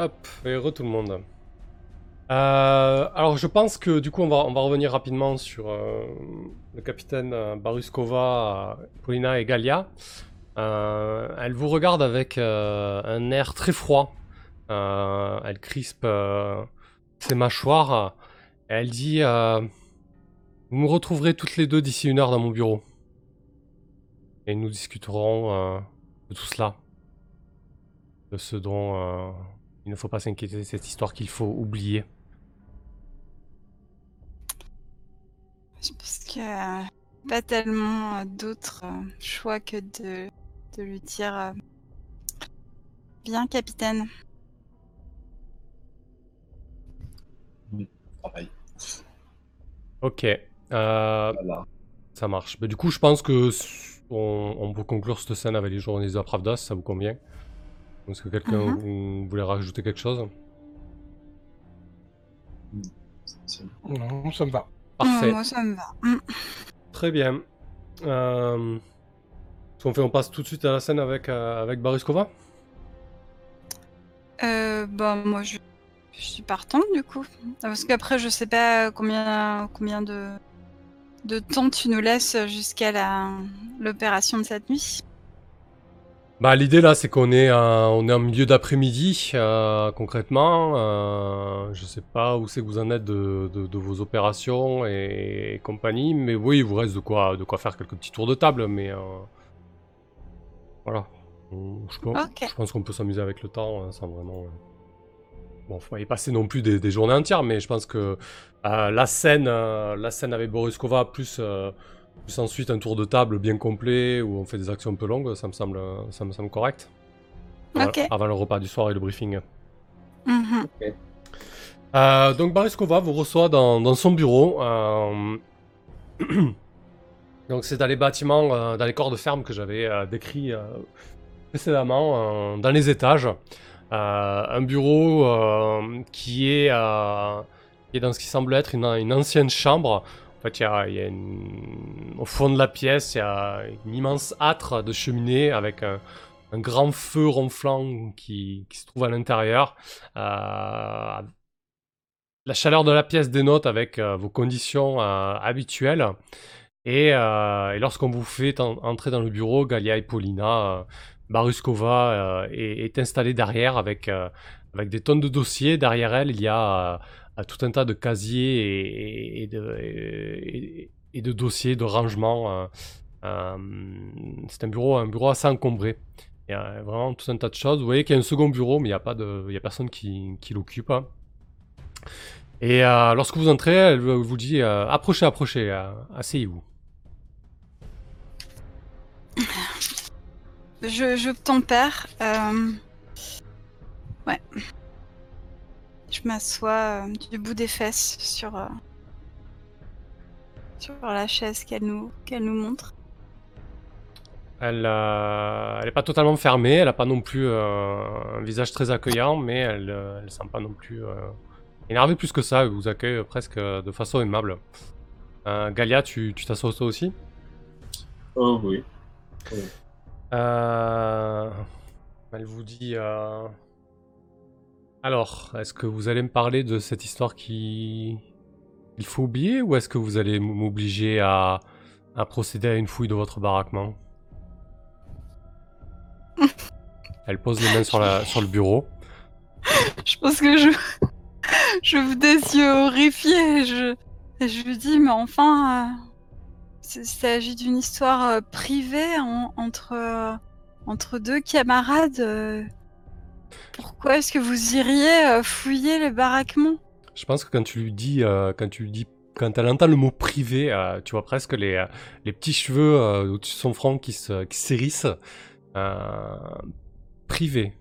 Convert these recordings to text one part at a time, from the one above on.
Hop, et re tout le monde. Euh, alors je pense que du coup on va, on va revenir rapidement sur euh, le capitaine euh, Baruskova, Paulina et Galia. Elle vous regarde avec un air très froid. Elle crispe ses mâchoires. Et elle dit Vous me retrouverez toutes les deux d'ici une heure dans mon bureau. Et nous discuterons de tout cela. De ce dont il ne faut pas s'inquiéter, cette histoire qu'il faut oublier. Je pense qu'il n'y a pas tellement euh, d'autres euh, choix que de, de lui dire euh, Bien, capitaine. Pareil. Ok. Euh, Voilà. Ça marche. Mais du coup, je pense que on, on peut conclure cette scène avec les journées de Pravda, si ça vous convient? Est-ce que quelqu'un vous- voulait rajouter quelque chose Non, ça me va. Parfait. Moi, ça me va. Mm. Très bien. Euh... ce qu'on fait, on passe tout de suite à la scène avec, euh, avec Baruskova Euh, bah, moi, je, je suis partante du coup. Parce qu'après, je sais pas combien, combien de, de temps tu nous laisses jusqu'à la, l'opération de cette nuit. Bah, l'idée là, c'est qu'on est, on est en milieu d'après-midi, euh, concrètement. Euh, je sais pas où c'est que vous en êtes de, de- de vos opérations et, compagnie, mais oui, il vous reste de quoi, de quoi faire quelques petits tours de table, mais euh, voilà. Je, pense- Ok. je pense qu'on peut s'amuser avec le temps hein, sans vraiment. euh, Bon, faut pas y passer non plus des, des journées entières, mais je pense que la scène, la scène avec Boriskova plus. Plus ensuite un tour de table bien complet où on fait des actions un peu longues, ça me semble, ça me semble correct. Avant- le repas du soir et le briefing. Mhm. Euh, donc Bariskova vous reçoit dans, dans son bureau. euh, donc c'est dans les bâtiments, euh, dans les corps de ferme que j'avais euh, décrits euh, précédemment, euh, dans les étages. Euh, un bureau euh, qui, est, euh, qui est dans ce qui semble être une, une ancienne chambre. En fait, il y a, au fond de la pièce, il y a une immense âtre de cheminée avec un, un grand feu ronflant qui, se trouve à l'intérieur. Euh, la chaleur de la pièce dénote avec euh, vos conditions euh, habituelles. Et, euh, lorsqu'on vous fait en- entrer dans le bureau, Galia et Paulina, euh, Baruskova euh, est, installée derrière avec, euh, avec des tonnes de dossiers. Derrière elle, il y a tout un tas de casiers et, de, dossiers, de rangements. euh, euh, c'est un bureau, un bureau assez encombré. Il y a vraiment tout un tas de choses. Vous voyez qu'il y a un second bureau, mais il n'y a, a personne qui, l'occupe. hein. Et euh, lorsque vous entrez, elle vous dit euh, approchez, approchez, euh, asseyez-vous. Je, je tempère. Ouais. Je m'assois euh, du bout des fesses sur, euh, sur la chaise qu'elle nous, qu'elle nous montre. Elle, euh, elle est pas totalement fermée, elle a pas non plus euh, un visage très accueillant, mais elle, euh, elle semble pas non plus euh, énervée plus que ça. Elle vous accueille presque de façon aimable. Euh, Galia, tu tu t'assois toi aussi? Oh oui. Euh, Elle vous dit. euh, Alors, est-ce que vous allez me parler de cette histoire qui il faut oublier, ou est-ce que vous allez m'obliger à... à procéder à une fouille de votre baraquement Elle pose les mains sur, la... sur le bureau. Je pense que je, je vous des yeux horrifiés. Je, je lui dis, mais enfin, euh, il s'agit d'une histoire euh, privée en- entre, euh, entre deux camarades. Pourquoi est-ce que vous iriez euh, fouiller les baraquements? Je pense que quand tu lui dis, euh, quand tu dis, quand elle entend le mot privé, euh, tu vois presque les, les petits cheveux au-dessus de son front qui se, qui s'hérissent. Privé,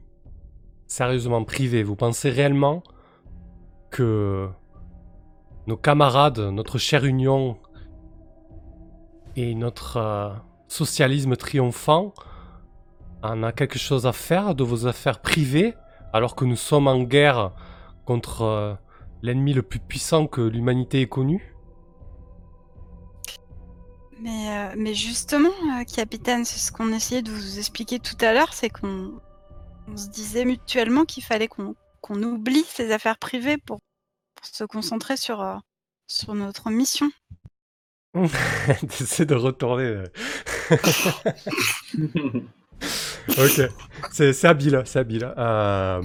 sérieusement privé. Vous pensez réellement que nos camarades, notre chère union et notre socialisme triomphant en a quelque chose à faire de vos affaires privées alors que nous sommes en guerre contre euh, l'ennemi le plus puissant que l'humanité ait connu mais, euh, mais justement, euh, capitaine, c'est ce qu'on essayait de vous expliquer tout à l'heure, c'est qu'on on se disait mutuellement qu'il fallait qu'on qu'on oublie ses affaires privées pour, pour se concentrer sur, euh, sur notre mission. T'essaies de retourner. ok, c'est habile, c'est habile. Euh,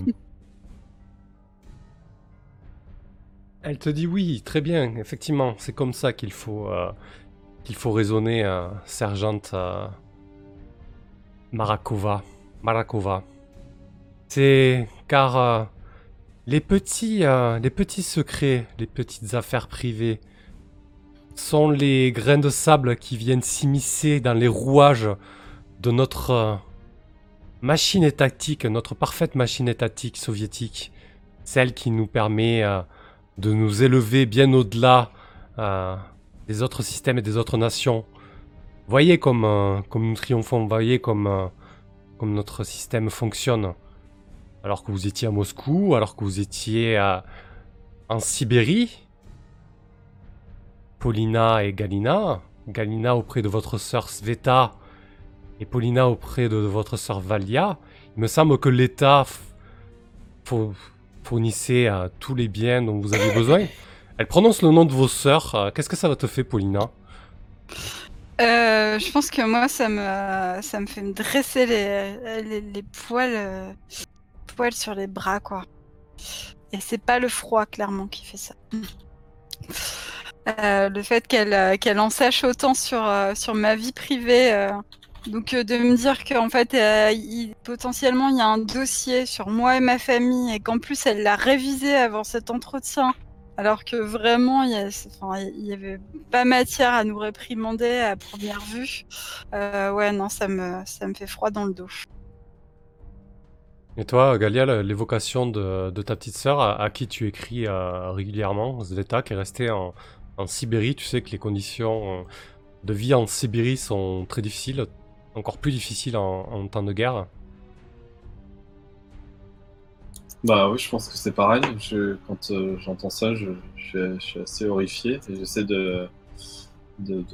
Elle te dit oui, très bien, effectivement, c'est comme ça qu'il faut, euh, faut raisonner, euh, sergente Marakova. Marakova. C'est car les petits, les petits secrets, les petites affaires privées sont les grains de sable qui viennent s'immiscer dans les rouages de notre machine étatique, notre parfaite machine étatique soviétique, celle qui nous permet euh, de nous élever bien au-delà euh, des autres systèmes et des autres nations. Voyez comme, euh, comme nous triomphons, voyez comme, comme notre système fonctionne. Alors que vous étiez à Moscou, alors que vous étiez en Sibérie, Paulina et Galina, Galina auprès de votre sœur Sveta et Paulina auprès de votre sœur Valia, il me semble que l'État fournissait euh, tous les biens dont vous avez besoin. Elle prononce le nom de vos sœurs. euh, Qu'est-ce que ça va te faire, Paulina? Euh, je pense que moi, ça me, ça me fait me dresser les, les, poils, poils sur les bras, quoi. Et c'est pas le froid, clairement, qui fait ça. Le fait qu'elle en sache autant sur, sur ma vie privée. Donc, euh, de me dire qu'en fait, euh, potentiellement, il y a un dossier sur moi et ma famille, et qu'en plus, elle l'a révisé avant cet entretien. Alors que vraiment, il y, a- enfin, il y avait pas matière à nous réprimander à première vue. Euh, ouais, non, ça me, ça me fait froid dans le dos. Et toi, Galia, l'évocation de, de ta petite sœur à, qui tu écris régulièrement, Zveta, qui est restée en, en Sibérie, tu sais que les conditions de vie en Sibérie sont très difficiles, encore plus difficiles en, temps de guerre. Bah oui, je pense que c'est pareil. Je, quand euh, j'entends ça, je, suis, assez horrifié et j'essaie de de,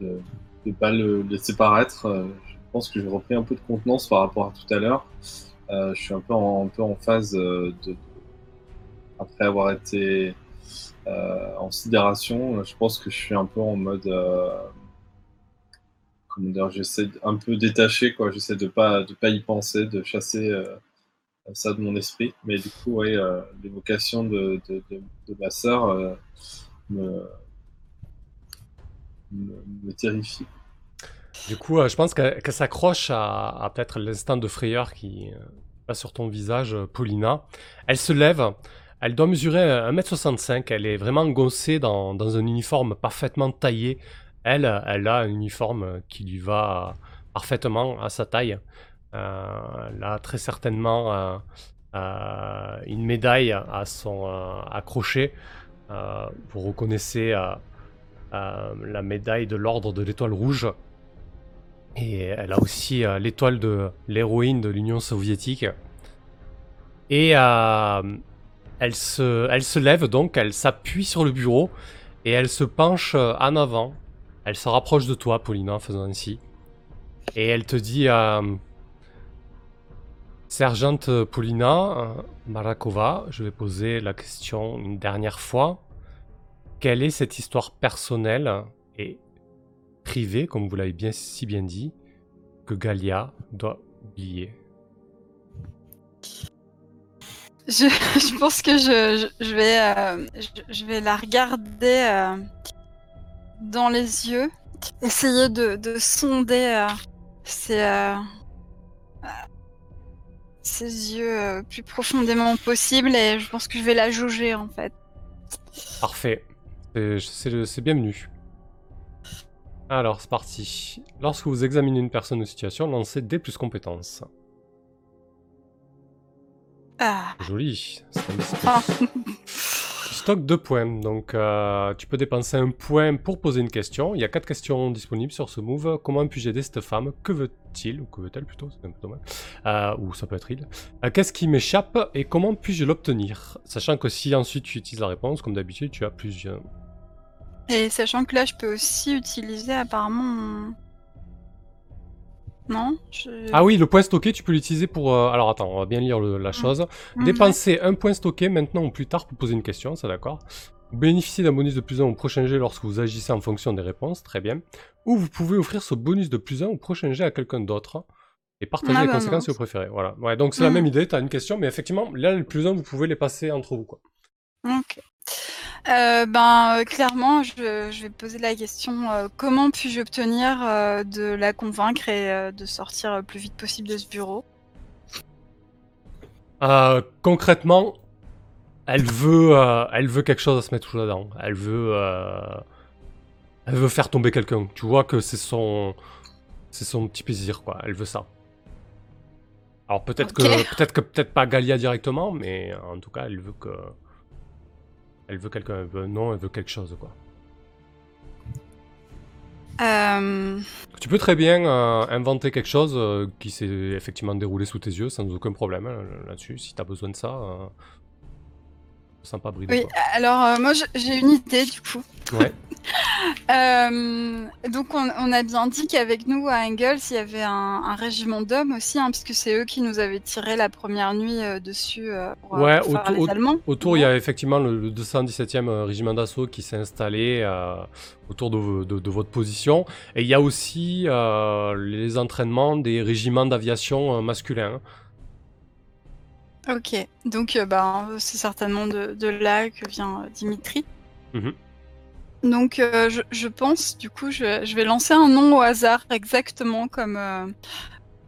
de, de, pas le laisser paraître. Euh, Je pense que j'ai repris un peu de contenance par rapport à tout à l'heure. Euh, je suis un peu en, un peu en phase de, après avoir été en sidération. Je pense que je suis un peu en mode comment j'essaie un peu détaché quoi. J'essaie de pas de pas y penser, de chasser. euh, ça de mon esprit. Mais du coup, ouais, euh, l'évocation de, de, de, ma sœur euh, me, me, terrifie. Du coup, je pense qu'elle s'accroche à, à peut-être l'instant de frayeur qui passe sur ton visage, Paulina. Elle se lève, elle doit mesurer 1m65, elle est vraiment engoncée dans, dans un uniforme parfaitement taillé. Elle, euh, a un uniforme euh, qui lui va euh, parfaitement à sa taille. Euh, elle a très certainement euh, euh, une médaille à son euh, accroché. Euh, vous reconnaissez euh, euh, la médaille de l'ordre de l'étoile rouge. Et elle a aussi euh, l'étoile de l'héroïne de l'Union soviétique. Et euh, elle, se, lève donc, elle s'appuie sur le bureau et elle se penche euh, en avant. Elle se rapproche de toi, Paulina, en faisant ainsi. Et elle te dit euh, Sergente Paulina euh, Marakova, je vais poser la question une dernière fois. Quelle est cette histoire personnelle et privée, comme vous l'avez bien, si bien dit, que Galia doit oublier? Je, pense que je, vais, euh, je vais la regarder euh, dans les yeux, essayer de, de sonder euh, ses, euh, euh, ses yeux plus profondément possible et je pense que je vais la jauger en fait. Parfait. C'est- bienvenu. Alors, c'est parti. Lorsque vous examinez une personne ou situation, lancez D plus compétences. Ah, Joli. C'est un petit Ah. Stock de points. Donc, euh, tu peux dépenser un point pour poser une question. Il y a quatre questions disponibles sur ce move. Comment puis-je aider cette femme Que veut-il Ou que veut-elle plutôt? C'est un peu dommage. Euh, ou ça peut être il. Euh, Qu'est-ce qui m'échappe et comment puis-je l'obtenir? Sachant que si ensuite tu utilises la réponse, comme d'habitude, tu as plusieurs. Et sachant que là, je peux aussi utiliser apparemment Non Je- Ah oui, le point stocké, tu peux l'utiliser pour... euh, Alors attends, on va bien lire le- la chose. Mhm. Dépensez un point stocké maintenant ou plus tard pour poser une question, ça d'accord. Vous bénéficiez d'un bonus de plus 1 au prochain jet lorsque vous agissez en fonction des réponses, très bien. Ou vous pouvez offrir ce bonus de plus 1 au prochain jet à quelqu'un d'autre. Et partager Ah les bah conséquences si vous préférez. Voilà. Ouais, donc c'est la Mhm. même idée, t'as une question, mais effectivement, là, le plus 1, vous pouvez les passer entre vous. Quoi. Ok. Euh, ben, euh, clairement, je, je vais poser la question euh, comment puis-je obtenir de la convaincre et de sortir le plus vite possible de ce bureau? Concrètement, elle veut, elle veut quelque chose à se mettre sous la dent. Elle veut, elle veut faire tomber quelqu'un. Tu vois que c'est son, c'est son petit plaisir quoi. Elle veut ça. Alors peut-être que, peut-être que peut-être pas Galia directement, mais en tout cas, elle veut que, elle veut quelqu'un. Elle veut non, elle veut quelque chose quoi. Euh, Tu peux très bien euh, inventer quelque chose euh, qui s'est effectivement déroulé sous tes yeux sans aucun problème hein, là-dessus. Si t'as besoin de ça, Oui, quoi. alors euh, moi j'ai une idée du coup. Ouais. Euh, donc on, on a bien dit qu'avec nous à Engels il y avait un, un régiment d'hommes aussi, hein, puisque c'est eux qui nous avaient tiré la première nuit euh, dessus pour, Ouais, pour faire autour- les Allemands. Autour, il y a effectivement le, le 217e euh, régiment d'assaut qui s'est installé autour de, de- de votre position. Et il y a aussi les entraînements des régiments d'aviation masculins. Ok, donc euh, ben, c'est certainement de, de là que vient euh, Dimitri. Mhm. Donc euh, je, je pense, du coup, je, je vais lancer un nom au hasard, exactement comme,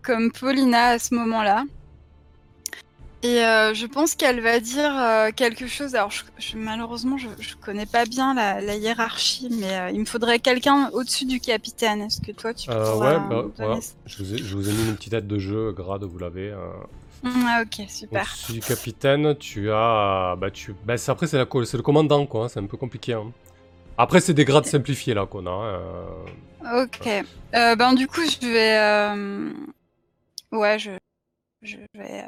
comme Paulina à ce moment-là. Et je pense qu'elle va dire quelque chose. Alors, je, malheureusement, je, je connais pas bien la, la hiérarchie, mais il me faudrait quelqu'un au-dessus du capitaine. Est-ce que toi, tu pourrais ouais, bah, ça? Je, vous ai, je vous ai mis une petite aide de jeu, grade, vous l'avez. Mm, Ah, ok, super. Au-dessus du capitaine, tu as. Bah, tu... bah, après, c'est, la le commandant, quoi. hein, C'est un peu compliqué. hein. Après, c'est des grades simplifiés, là, qu'on a. euh. Ok. Euh, ben du coup, je vais. euh, Ouais, je. Je vais.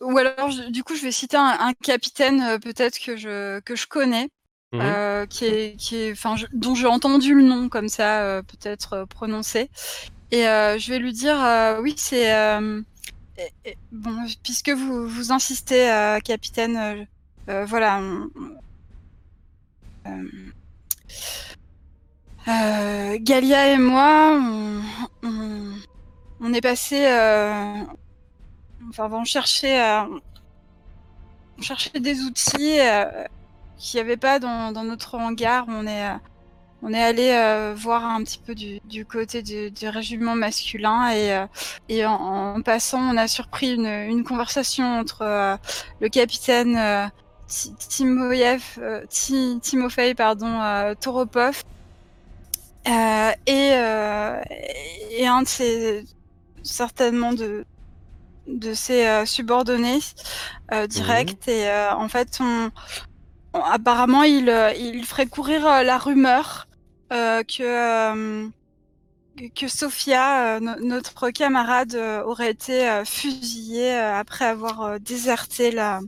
Ou alors, je- du coup, je vais citer un, un capitaine peut-être que je que je connais, Mhm. euh, qui est qui est, enfin, je- dont j'ai entendu le nom comme ça, euh, peut-être euh, prononcé. Et je vais lui dire, oui, c'est bon, puisque vous vous insistez, euh, capitaine, euh, euh, voilà. euh, euh, Galia et moi, on, on, est passé, enfin, on cherchait, on cherchait des outils qu'il n'y avait pas dans, dans notre hangar. On est, on est allé euh, voir un petit peu du, du côté du, du régiment masculin et, euh, et en, en passant, on a surpris une, une conversation entre euh, le capitaine Ti- Timoyev, Ti- Timofey, pardon, Toropov et, et un de ses certainement de de ses subordonnés euh, directs et en fait on, apparemment il il ferait courir la rumeur que euh, que- Sophia, euh, no- notre camarade, euh, aurait été euh, fusillée euh, après avoir euh, déserté la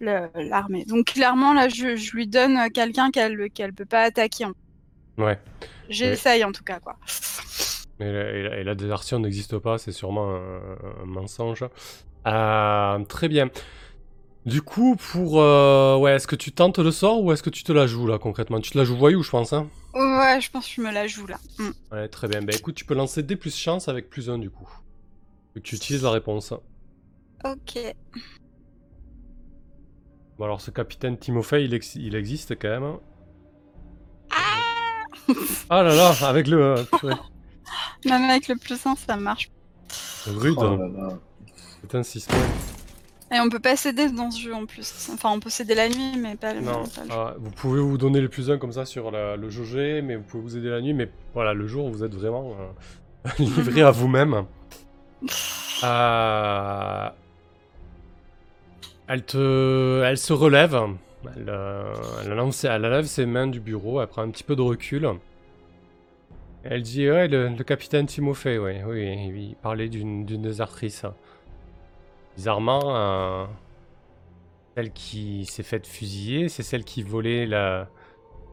l'armée. Donc clairement là, je, je lui donne euh, quelqu'un qu'elle qu'elle peut pas attaquer. Ouais. J'essaye en tout cas quoi. Mais la, et la- et la désertion n'existe pas, c'est sûrement un, un mensonge. Euh, très bien. Du coup, pour. euh, ouais, est-ce que tu tentes le sort ou est-ce que tu te la joues là concrètement? Tu te la joues voyou, je pense, hein? Ouais, je pense que je me la joue là. Mm. Ouais, très bien. Bah écoute, tu peux lancer D plus chance avec plus 1 du coup. Et tu utilises la réponse. Ok. Bon, alors ce capitaine Timofey, il, ex- il existe quand même. hein. Ah là là, avec le. euh, Même avec le plus 1, ça marche. rude. Oh là là. C'est un 6 points. Et on peut pas céder dans ce jeu en plus. Enfin, on peut céder la nuit, mais pas le. Non, pas le- ah, vous pouvez vous donner le plus 1 comme ça sur la- le jauger, mais vous pouvez vous aider la nuit, mais voilà, le jour vous êtes vraiment euh, livré à vous-même. Euh, Elle te, elle se relève, elle, euh, elle, lance- elle lève ses mains du bureau, elle prend un petit peu de recul. Elle dit ouais, le, le capitaine Timofey, oui, oui, il parlait d'une d'une désertrice. Bizarrement, celle qui s'est faite fusiller, c'est celle qui volait la,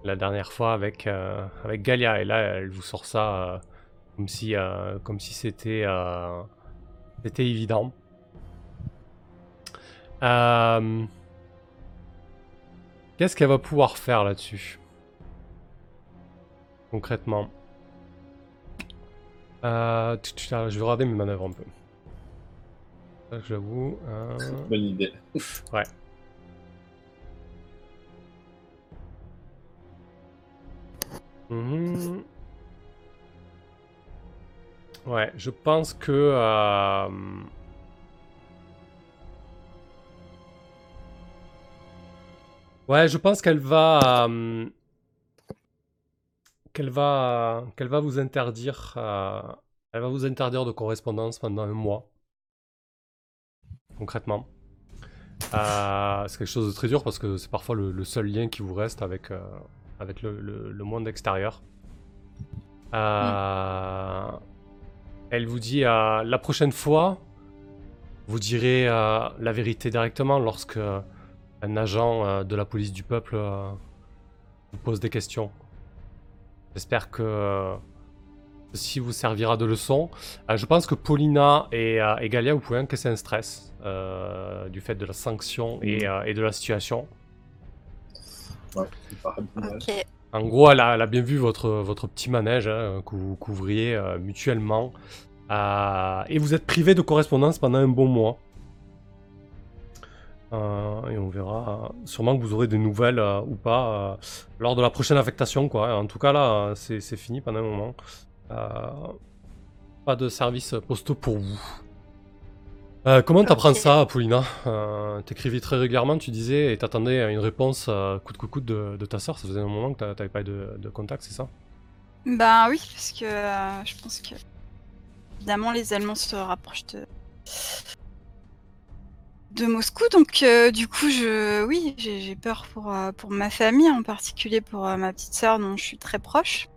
la dernière fois avec, euh, avec Galia. Et là, elle vous sort ça euh, Comme si, euh, si c'était, c'était évident. Qu'est-ce qu'elle va pouvoir faire là-dessus Concrètement? Je vais regarder mes manœuvres un peu. Ça, J'avoue. euh, Bonne idée. Mhm. Ouais, je pense que. euh, Ouais, je pense qu'elle va. euh, Qu'elle va. Qu'elle va vous interdire. euh, Elle va vous interdire de correspondance pendant un mois. Concrètement. Euh, c'est quelque chose de très dur parce que c'est parfois le, le seul lien qui vous reste avec, euh, avec le, le- le monde extérieur. Euh, Elle vous dit la prochaine fois, vous direz la vérité directement lorsque un agent de la police du peuple vous pose des questions. J'espère que ceci vous servira de leçon. Je pense que Paulina et, et Galia, vous pouvez encaisser un stress euh, du fait de la sanction et, euh, et de la situation. Ouais, pas. En gros, elle a, elle a bien vu votre, votre petit manège hein, que vous couvriez euh, mutuellement. Euh, et vous êtes privé de correspondance pendant un bon mois. Euh, et on verra. euh, sûrement que vous aurez des nouvelles euh, ou pas euh, lors de la prochaine affectation. Quoi. En tout cas, là, euh, c'est c'est fini pendant un moment. Euh, pas de service postaux pour vous. Euh, comment t'apprends Ok. ça, Paulina euh, T'écrivais très régulièrement, tu disais, et t'attendais à une réponse euh, coûte que coûte de, de ta soeur. Ça faisait un moment que t'a- t'avais pas eu de, de contact, c'est ça? Ben oui, parce que euh, je pense que évidemment les Allemands se rapprochent de de Moscou, donc du coup je oui j'ai peur pour pour ma famille, en particulier pour ma petite sœur dont je suis très proche.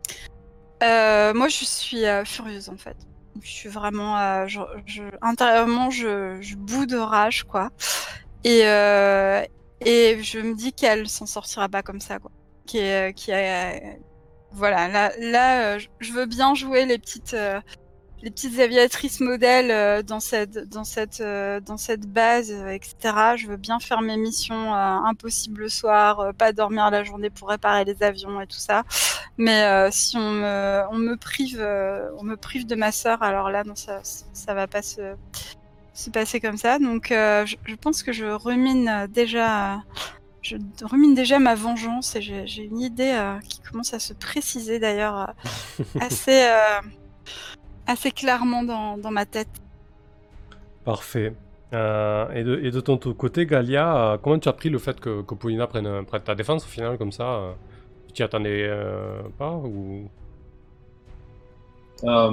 Moi je suis furieuse en fait. Je suis vraiment euh, je, je- intérieurement je, je de rage quoi. Et euh, et je me dis qu'elle s'en sortira pas comme ça quoi. Qui est qui a voilà, là, là euh, je- veux bien jouer les petites, euh, les petites aviatrices modèles euh, dans cette, dans cette, euh, dans cette base, euh, etc. Je veux bien faire mes missions impossibles le soir, pas dormir la journée pour réparer les avions et tout ça. Mais si on me, on me prive, on me prive de ma sœur, alors là, non, ça, ça va pas se, se passer comme ça. Donc, euh, je, je pense que je remine euh, déjà je rumine déjà ma vengeance et j'ai une idée euh, qui commence à se préciser d'ailleurs euh, assez, assez clairement dans, dans ma tête. Parfait. Euh, et, de, et de ton côté, Galia, euh, comment tu as pris le fait que, que Paulina prenne, prenne ta défense au final comme ça euh, Tu t'y attendais euh, pas ou... Euh,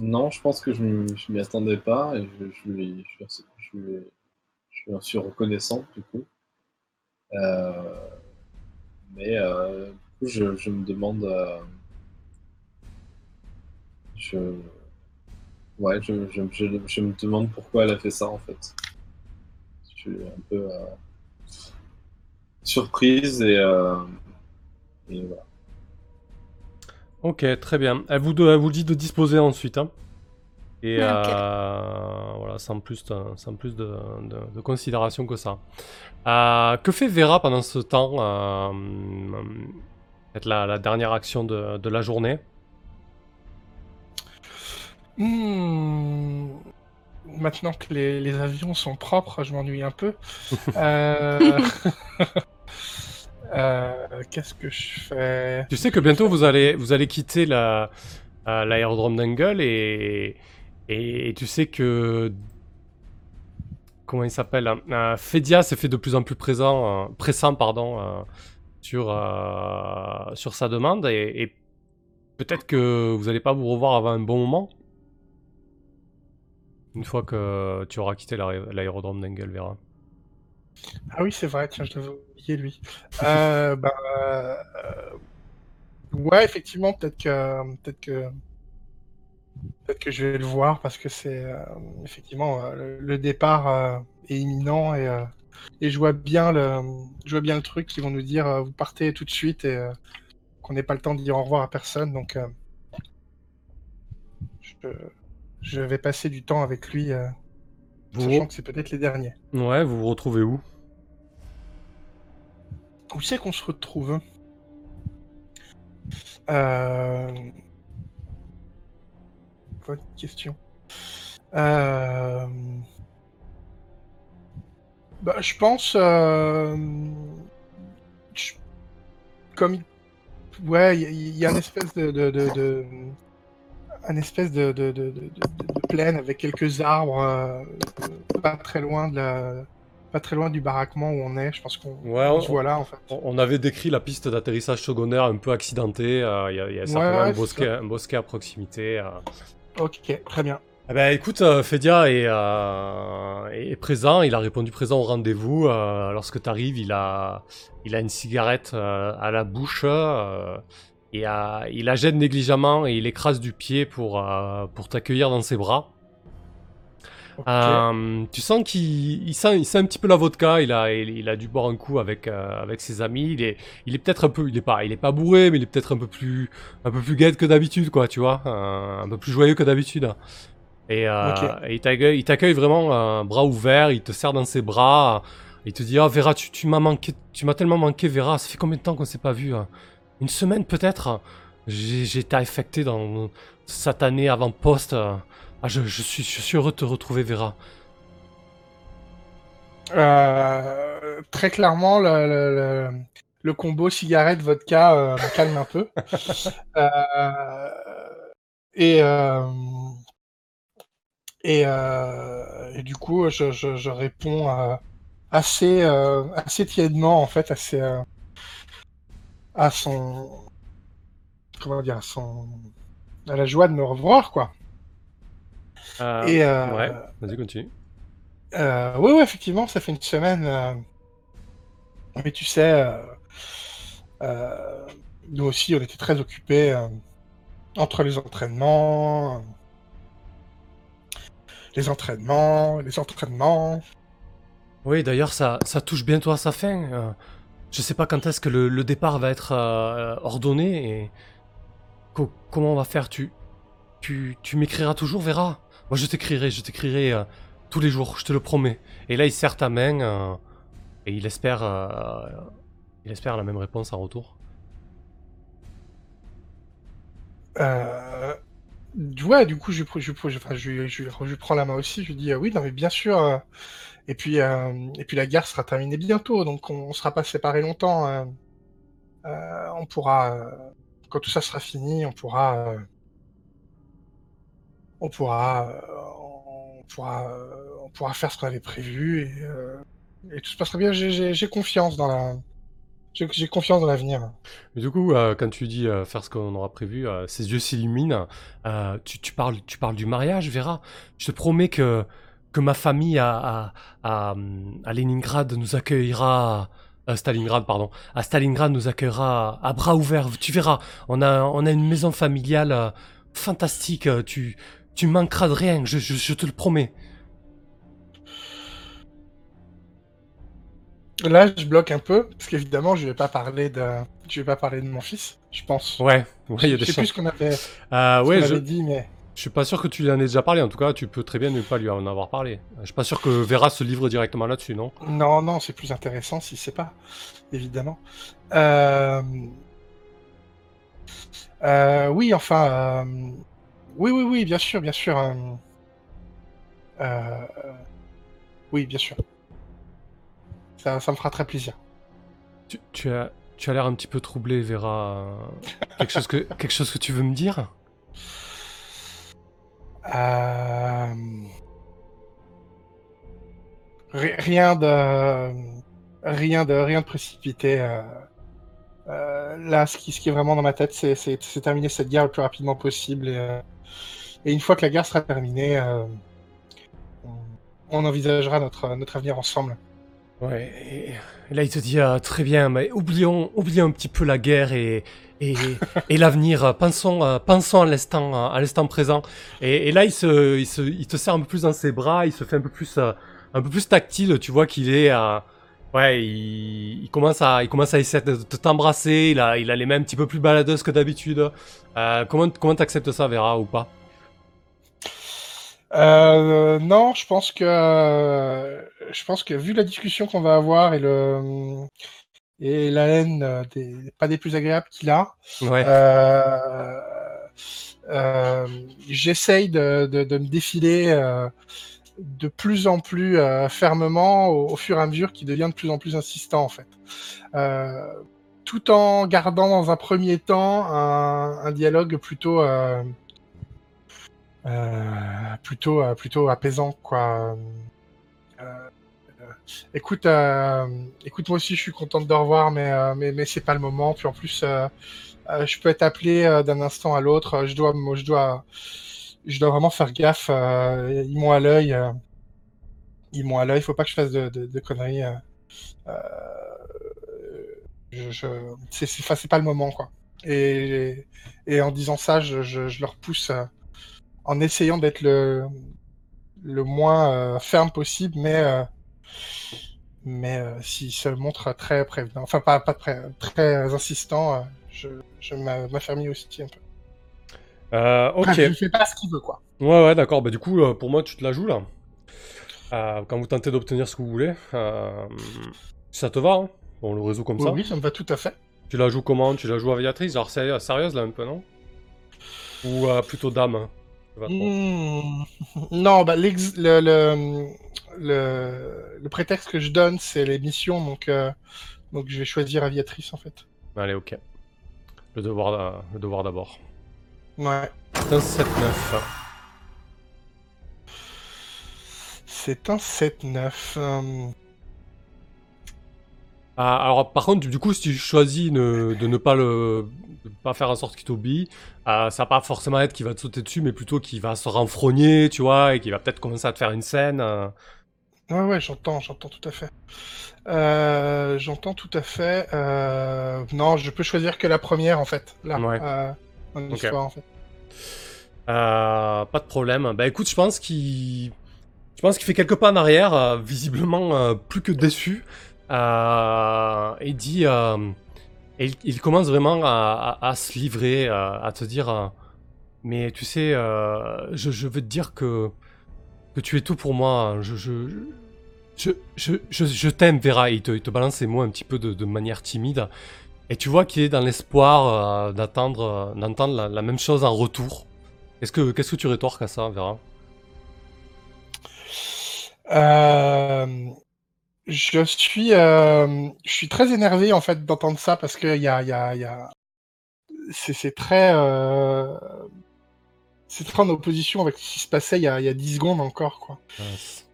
non, je pense que je je m'y attendais pas et je, je lui, je, suis- je lui- je lui en suis reconnaissant du coup. Euh, mais euh, du coup, je, je me demande. Je, ouais, je, je, je- je me demande pourquoi elle a fait ça en fait. Je suis un peu euh, surprise et, euh, et voilà. Ok, très bien. Elle vous, de- elle vous dit de disposer ensuite. hein. Et Ok. euh, voilà, sans plus, de, sans plus de, de- de considération que ça. Euh, que fait Vera pendant ce temps euh, Peut-être la, la dernière action de, de la journée? Hmm. Maintenant que les, les avions sont propres, je m'ennuie un peu. Euh, euh, Qu'est-ce que je fais? Tu sais que bientôt vous allez, vous allez quitter la- euh, l'aérodrome d'Angle et, et, et tu sais que. Comment il s'appelle euh, Fedia s'est fait de plus en plus présent, pressant pardon, sur, sur sa demande et, et peut-être que vous n'allez pas vous revoir avant un bon moment. Une fois que tu auras quitté l'aé- l'aérodrome d'Angle, Vera. Ah oui, c'est vrai, tiens, je l'avais oublié lui. Euh, bah, euh, ouais, effectivement, peut-être que, peut-être que, peut-être que je vais le voir parce que c'est euh, effectivement euh, le, le départ est imminent et, et je vois bien le, je vois bien le truc qui vont nous dire vous partez tout de suite et qu'on n'ait pas le temps de dire au revoir à personne. Donc, je, je vais passer du temps avec lui, euh, Vous, sachant que c'est peut-être les derniers. ouais, vous vous retrouvez où? Où c'est qu'on se retrouve euh... Bonne question. Euh... Bah, je pense. euh, je- Comme. il- Ouais, il y, a une espèce de. de, de, de- Un espèce de, de, de, de, de- de plaine avec quelques arbres euh, pas très loin de la. Pas très loin du baraquement où on est. Je pense qu'on Ouais, on on- se voit là en fait. On avait décrit la piste d'atterrissage secondaire un peu accidentée. euh, Il y a, il y a certainement ouais, un, bosquet, ça. un bosquet à proximité. euh. Ok, très bien. Eh ben, écoute, Fedia est, euh, est présent. Il a répondu présent au rendez-vous. euh, lorsque tu arrives, il a, il a une cigarette euh, à la bouche. Euh, et euh, il la jette négligemment et il écrase du pied pour, euh, pour t'accueillir dans ses bras. Euh, tu sens qu'il il sent, il sent un petit peu la vodka. Il a, il, il a dû boire un coup avec, avec ses amis. Il est, il est peut-être un peu, il est pas, il est pas bourré, mais il est peut-être un peu plus, un peu plus gaide que d'habitude, quoi. Tu vois, un peu plus joyeux que d'habitude. Et, il t'accueille, il t'accueille vraiment bras ouvert. Il te serre dans ses bras. Il te dit, ah Vera, tu, tu m'as manqué, tu m'as tellement manqué, Vera. Ça fait combien de temps qu'on s'est pas vu hein? Une semaine peut-être. J'ai été affecté dans satané avant-poste. Ah, je, je suis, je suis heureux de te retrouver, Vera. Euh, très clairement, le, le- le- le combo cigarette-vodka euh, me calme un peu. Euh, et, et, et du coup, je, je- je réponds assez, assez tièdement, en fait, assez, à son. Comment dire, à son. à la joie de me revoir, quoi. Euh, et, euh, Ouais, vas-y, continue. Euh, oui, oui, effectivement, ça fait une semaine. euh, Mais tu sais, euh, euh, nous aussi, on était très occupés euh, entre les entraînements, les entraînements, les entraînements. Oui, d'ailleurs, ça, ça touche bientôt à sa fin. Je sais pas quand est-ce que le, départ va être euh, ordonné et co- comment on va faire. Tu, tu, tu m'écriras toujours, Vera? Moi, je t'écrirai, je t'écrirai euh, tous les jours, je te le promets. Et là, il serre ta main euh, et il espère, il espère la même réponse en retour. Euh, ouais, du coup, je, je, je, prends la main aussi. Je dis oui, non, mais bien sûr. Et puis, euh, et puis la guerre sera terminée bientôt, donc on, on sera pas séparés longtemps. euh, euh, on pourra, quand tout ça sera fini, on pourra, on pourra, on pourra, faire ce qu'on avait prévu et, tout se passera bien. J'ai- confiance dans la, j'ai confiance dans l'avenir. Du coup, quand tu dis faire ce qu'on aura prévu, ses yeux s'illuminent. Tu parles, tu parles du mariage, Vera. Je te promets que, que ma famille à, à, à, à Leningrad nous accueillera. À Stalingrad, pardon. À Stalingrad nous accueillera à bras ouverts. Tu verras, on a, on a une maison familiale euh, fantastique. euh, Tu, tu manqueras de rien, je, je, je te le promets. Là, je bloque un peu parce qu'évidemment, je vais pas parler de, je vais pas parler de mon fils, je pense. Ouais, ouais, il y a des je sais plus ce qu'on avait, Euh, ouais, je, avait dit, mais Je suis pas sûr que tu lui en aies déjà parlé. En tout cas, tu peux très bien ne pas lui en avoir parlé. Je suis pas sûr que Vera se livre directement là-dessus, non? Non, non, c'est plus intéressant si c'est pas, évidemment. Euh... euh, oui, enfin, euh, oui, oui, oui, bien sûr, bien sûr. Oui, bien sûr. Ça, ça me fera très plaisir. tu, tu as, tu as l'air un petit peu troublé, Vera. Quelque chose que, quelque chose que tu veux me dire? Euh, ri- Rien de, rien de, rien de précipité. euh, euh, Là, ce qui, ce qui est vraiment dans ma tête, c'est, terminer cette guerre le plus rapidement possible. Et, une fois que la guerre sera terminée, on, envisagera notre, notre avenir ensemble. Ouais. Et, là, il te dit euh, très bien, mais oublions, oublions un petit peu la guerre et et, l'avenir. Pensons, euh, pensons à l'instant, à l'instant présent. Et, là, il te serre un peu plus dans ses bras. Il se fait un peu plus, euh, un peu plus tactile. Tu vois qu'il est, euh, ouais, il, commence à, il commence à essayer de t'embrasser. Il a, il a les mains un petit peu plus baladeuses que d'habitude. Euh, comment, comment t'acceptes ça, Vera, ou pas? Euh, non, je pense que je pense que vu la discussion qu'on va avoir et le et la haine euh, des, pas des plus agréables qu'il a, Ouais. euh, euh, j'essaye de, de, de me défiler euh, de plus en plus euh, fermement au, au fur et à mesure qu'il devient de plus en plus insistant en fait. Tout en gardant dans un premier temps un, un dialogue plutôt plutôt plutôt apaisant quoi. Écoute, euh, écoute moi aussi je suis content de revoir mais euh, mais, mais c'est pas le moment. Puis en plus euh, euh, je peux être appelé euh, d'un instant à l'autre. Je dois je dois je dois vraiment faire gaffe. euh, ils m'ont à l'œil. ils m'ont à l'œil. Faut pas que je fasse de, de, de conneries. je, je... c'est pas le moment quoi. Et, et en disant ça, je, je, je leur pousse en essayant d'être le, le moins ferme possible, mais, mais euh, s'ils se montrent très prévenant, enfin pas, pas très, très insistant, euh, je, je m'a- m'affermis aussi un peu. Euh, ok. Enfin, je fais pas ce qu'il veut, quoi. Ouais, ouais, d'accord. Bah, du coup, euh, pour moi, tu te la joues là. Euh, quand vous tentez d'obtenir ce que vous voulez. Ça te va, hein On le résout comme Oui, ça. oui, ça me va tout à fait. Tu la joues comment? Tu la joues aviatrice Genre sé- sérieuse là un peu, non? Ou plutôt dame hein? Hmm, Non, bah, l'ex- le, le, le, le prétexte que je donne, c'est les missions, donc, euh, donc je vais choisir aviatrice en fait. Allez, ok. Le devoir, euh, le devoir d'abord. Ouais. C'est un 7-9. C'est un 7-9. Ah, alors, par contre, du coup, si tu choisis ne- de ne pas le, de pas faire en sorte qu'il t'obéit, euh, ça va pas forcément être qu'il va te sauter dessus, mais plutôt qu'il va se renfrogner, tu vois, et qu'il va peut-être commencer à te faire une scène. euh. Ouais, ouais, j'entends, j'entends tout à fait. Euh, j'entends tout à fait. Euh, non, je peux choisir que la première en fait. Là, Ouais. dans en fait. Pas de problème. Bah écoute, je pense qu'il, je pense qu'il fait quelques pas en arrière, visiblement plus que déçu, euh, et il, il commence vraiment à, se livrer, euh, à te dire, euh, mais tu sais, euh, je, veux te dire que que tu es tout pour moi. Je je je je, je, t'aime, Vera. Il te, balance ces mots un petit peu de, manière timide. Et tu vois qu'il est dans l'espoir euh, d'attendre, euh, d'entendre la, la même chose en retour. Qu'est-ce que, qu'est-ce que tu rétorques à ça, Vera? Euh, je suis, euh, je suis très énervé en fait d'entendre ça parce que y a, y a, y a, c'est, très, euh, c'est très en opposition avec ce qui se passait il y a, il y a 10 secondes encore quoi.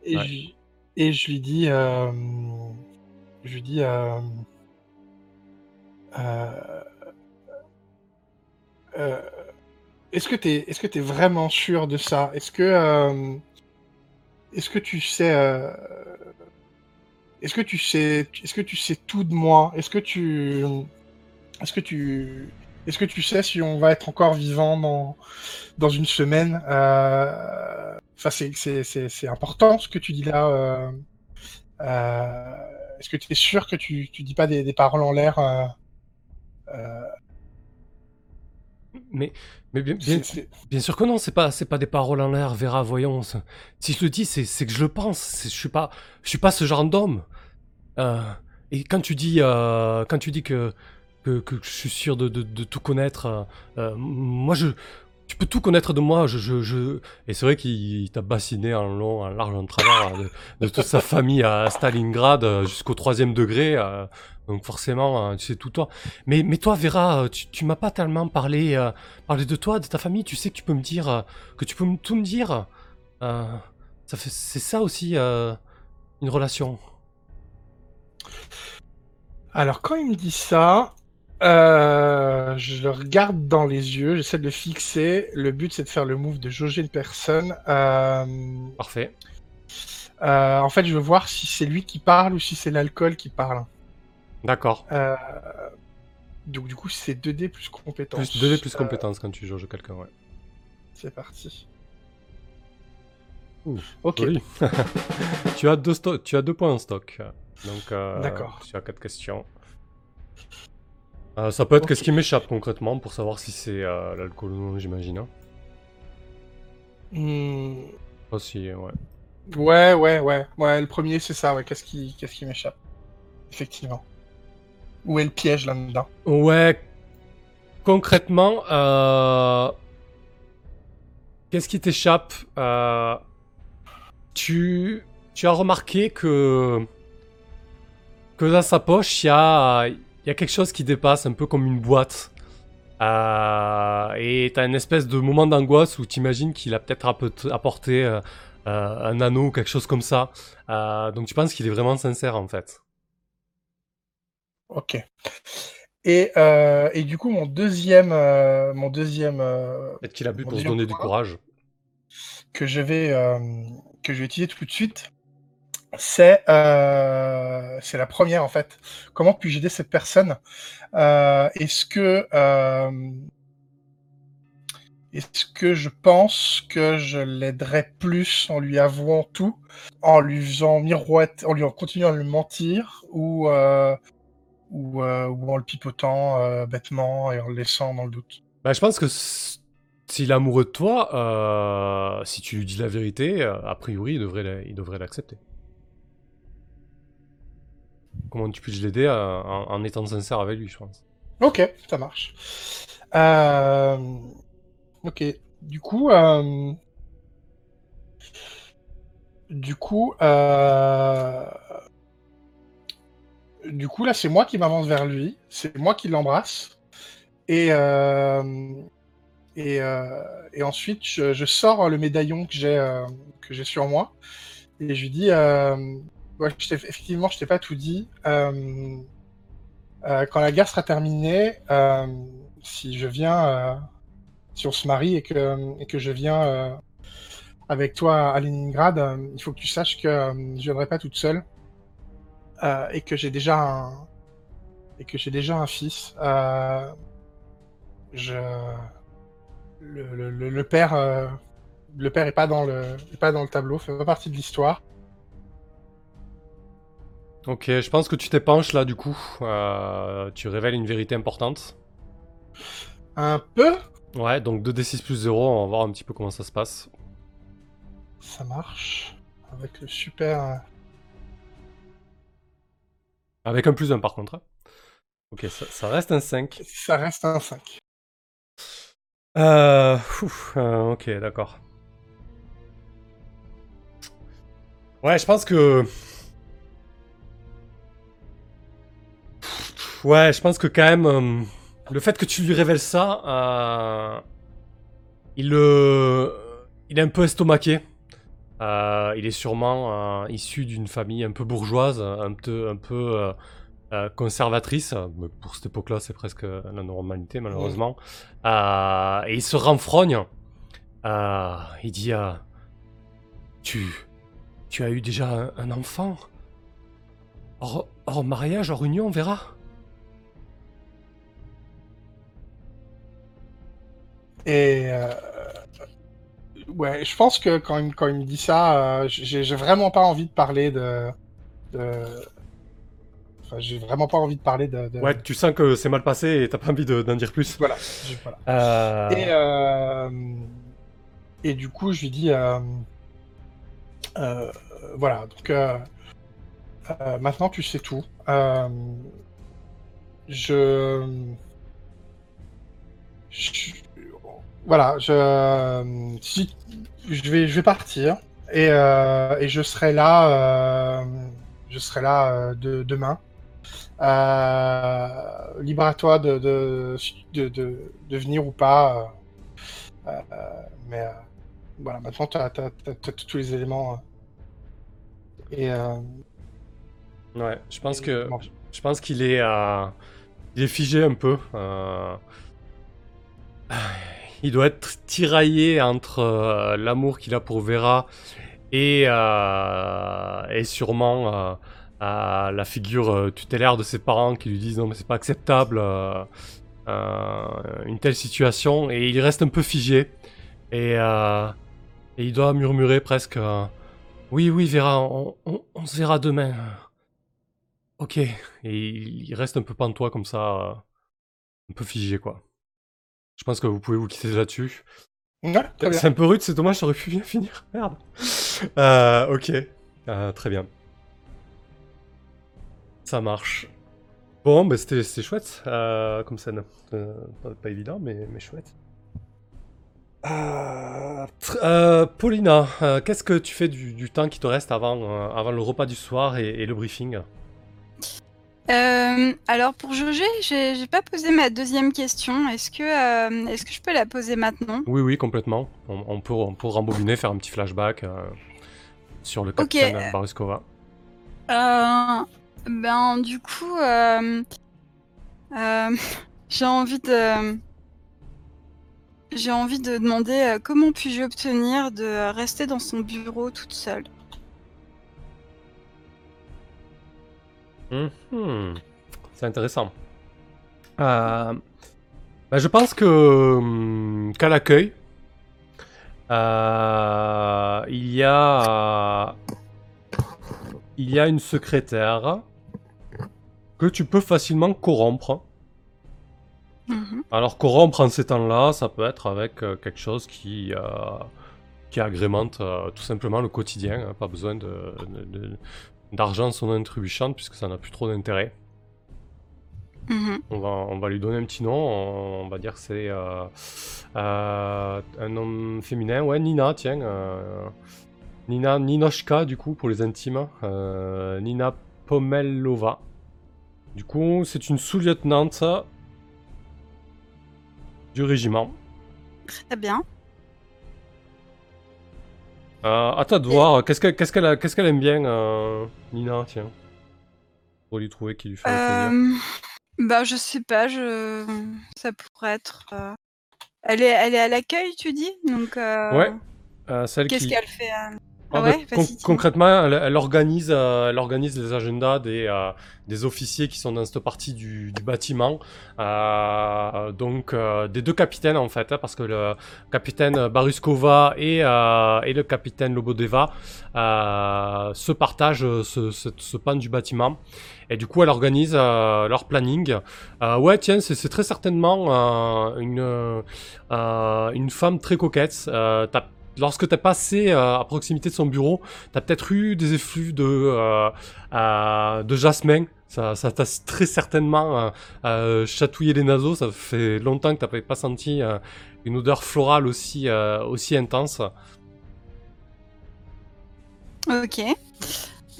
Et, Ouais. je, et je lui dis, euh, je lui dis, est-ce que t'es, est-ce que t'es vraiment sûr de ça? Est-ce que, est-ce que tu sais, est-ce que tu sais, est-ce que tu sais tout de moi? Est-ce que tu, est-ce que tu, est-ce que tu sais si on va être encore vivant dans dans une semaine? Euh, Enfin, c'est c'est important ce que tu dis là. euh, euh, Est-ce que tu es sûr que tu tu dis pas des, des paroles en l'air euh, euh, Mais, mais bien, bien, sûr que non, c'est pas, c'est pas des paroles en l'air, Vera, voyons. Si je le dis, c'est, c'est que je le pense. Je suis pas, je suis pas ce genre d'homme. Euh, et quand tu dis, euh, quand tu dis que, que, que je suis sûr de, de, de tout connaître, euh, moi je, tu peux tout connaître de moi. Je, je, je... Et c'est vrai qu'il t'a bassiné en long, en large, en travers euh, de, toute sa famille à Stalingrad euh, jusqu'au troisième degré. euh, donc forcément, tu sais tout toi. Mais, mais toi, Vera, tu, tu m'as pas tellement parlé, euh, parlé de toi, de ta famille. Tu sais que tu peux me dire, que tu peux tout me dire. Euh, ça fait, c'est ça aussi euh, une relation. Alors quand il me dit ça, euh, je le regarde dans les yeux, j'essaie de le fixer. Le but c'est de faire le move de jauger une personne. Euh, Parfait. euh, en fait, je veux voir si c'est lui qui parle ou si c'est l'alcool qui parle. D'accord. Euh, donc du coup, c'est 2D plus compétence. Plus 2D plus Euh, compétences quand tu jauges quelqu'un, ouais. c'est parti. Ouh, ok. Tu, as deux sto- tu as deux points en stock. Donc, euh, D'accord. tu as quatre questions. Euh, ça peut être qu'est-ce qui m'échappe concrètement pour savoir si c'est euh, l'alcool ou non, j'imagine. hein. Hmm, Aussi, ouais. Ouais, ouais, ouais. Ouais, le premier, c'est ça, ouais. Qu'est-ce qui, qu'est-ce qui m'échappe? Effectivement. Où est le piège là-dedans? Ouais. Concrètement, euh, qu'est-ce qui t'échappe? Euh, tu... tu as remarqué que que dans sa poche, il y a, il y a quelque chose qui dépasse, un peu comme une boîte. Euh, et t'as une espèce de moment d'angoisse où t'imagines qu'il a peut-être apporté euh, euh, un anneau ou quelque chose comme ça. Euh, donc tu penses qu'il est vraiment sincère en fait. Ok. Et, et du coup, mon deuxième, mon deuxième Peut-être qu'il a bu pour se donner du courage. que je vais que je vais utiliser tout de suite, c'est euh, c'est la première en fait. Comment puis-je aider cette personne? Euh, Est-ce que euh, est-ce que je pense que je l'aiderais plus en lui avouant tout, en lui faisant miroiter, en lui en continuant à lui mentir ou ou, en le pipotant bêtement et en le laissant dans le doute? Bah, je pense que s'il est amoureux de toi, si tu lui dis la vérité, a priori, il devrait l'accepter. Comment tu peux l'aider euh, en, étant sincère avec lui, je pense. Ok, ça marche. Euh, Ok, du coup, euh, du coup, du coup là, c'est moi qui m'avance vers lui, c'est moi qui l'embrasse, et et, et ensuite je, je sors le médaillon que j'ai que j'ai sur moi, et je lui dis, effectivement, je t'ai pas tout dit. euh, euh, quand la guerre sera terminée, euh, si je viens, si on se marie et que, et que je viens avec toi à Leningrad, il faut que tu saches que je viendrai pas toute seule et que j'ai déjà un et que j'ai déjà un fils. Le, père le père est pas dans le est pas dans le tableau, fait pas partie de l'histoire. Ok, je pense que tu t'épanches là, du coup. Euh, tu révèles une vérité importante. Un peu, Ouais, donc 2d6 plus 0, on va voir un petit peu comment ça se passe. ça marche avec le super. euh, Avec un plus 1 par contre. hein. Ok, ça, ça reste un 5. Ça reste un 5. Euh, ouf, euh, ok, d'accord. Ouais, je pense que. Ouais, je pense que quand même, euh, le fait que tu lui révèles ça, euh, il le, il est un peu estomaqué. Euh, il est sûrement euh, issu d'une famille un peu bourgeoise, un peu, euh, euh, conservatrice. Mais pour cette époque-là, c'est presque la normalité, malheureusement. Euh, et il se renfrogne. Euh, il dit euh, Tu. As eu déjà un, un enfant? Hors, hors mariage, hors union, on verra. Et euh, ouais, je pense que quand il, quand il me dit ça, euh, j'ai vraiment pas envie de parler de. de... Enfin, j'ai vraiment pas envie de parler de. de- Ouais, tu sens que c'est mal passé et t'as pas envie de- d'en dire plus. Voilà. voilà. Euh, Et, euh, et du coup, je lui dis. voilà, donc. euh, maintenant, tu sais tout. Euh, je... je- Voilà, je. Si, je, vais, je vais partir. Et, euh, et je serai là. euh, je serai là euh, de, demain. Libre à toi de, venir ou pas. mais voilà, maintenant tu as, tous les éléments. et Ouais, je pense que je pense qu'il est il est figé un peu. Il doit être tiraillé entre euh, l'amour qu'il a pour Vera et euh, sûrement euh, la figure tutélaire de ses parents qui lui disent non mais c'est pas acceptable une telle situation et il reste un peu figé et, il doit murmurer presque oui oui Vera on, se verra demain Ok. Et il reste un peu pantois comme ça, un peu figé quoi. Je pense que vous pouvez vous quitter là-dessus. Ouais. C'est un peu rude, c'est dommage, j'aurais pu bien finir. Merde. Euh, ok. Euh, très bien. Ça marche. Bon, bah c'était chouette euh, comme scène. Pas, pas évident, mais, mais chouette. Paulina, qu'est-ce que tu fais du, du temps qui te reste avant, avant le repas du soir et, et le briefing? Euh, alors pour jauger, j'ai pas posé ma deuxième question. Est-ce que, euh, est-ce que je peux la poser maintenant? Oui, oui, complètement. On, on peut, on peut rembobiner, faire un petit flashback euh, sur le capitaine euh, Baruskova. Ben du coup, j'ai envie de, j'ai envie de demander comment puis-je obtenir de rester dans son bureau toute seule? Mhm. C'est intéressant. Euh, bah, je pense que hum, qu'à l'accueil, euh, il y a il y a une secrétaire que tu peux facilement corrompre. Mhm. Alors corrompre en ces temps-là, ça peut être avec euh, quelque chose qui euh, qui agrémente euh, tout simplement le quotidien. hein. Pas besoin de, de- de- d'argent son intribuchante puisque ça n'a plus trop d'intérêt. Mhm. On va, on va lui donner un petit nom, on, on va dire que c'est euh, euh, un nom féminin, ouais, Nina, tiens. euh, Nina Ninochka, du coup, pour les intimes. Nina Pomelova. Du coup, c'est une sous-lieutenante du régiment. Très bien. Euh, à toi de voir, qu'est-ce que- qu'est-ce qu'elle a- qu'est-ce qu'elle aime bien, euh, Nina, tiens. Pour lui trouver qui lui fait. Euh, bah je sais pas, je, ça pourrait être. euh, Elle est, elle est à l'accueil, tu dis, donc. euh, Ouais, Euh, celle Qu'est-ce qui... qu'elle fait euh, Ah Ah bah, ouais, con- concrètement, elle, elle organise, euh, elle organise les agendas des, euh, des officiers qui sont dans cette partie du, du bâtiment. Euh, donc, des deux capitaines en fait, hein, parce que le capitaine Baruskova et, et le capitaine Lobodeva se partagent ce, ce, ce pan du bâtiment. Et du coup, elle organise leur planning. Ouais, tiens, c'est très certainement une, une femme très coquette. T'as lorsque tu es passé euh, à proximité de son bureau, tu as peut-être eu des effluves de, euh, euh, de jasmin. Ça, t'a très certainement chatouillé les naseaux. Ça fait longtemps que tu n'avais pas senti une odeur florale aussi, intense. Ok.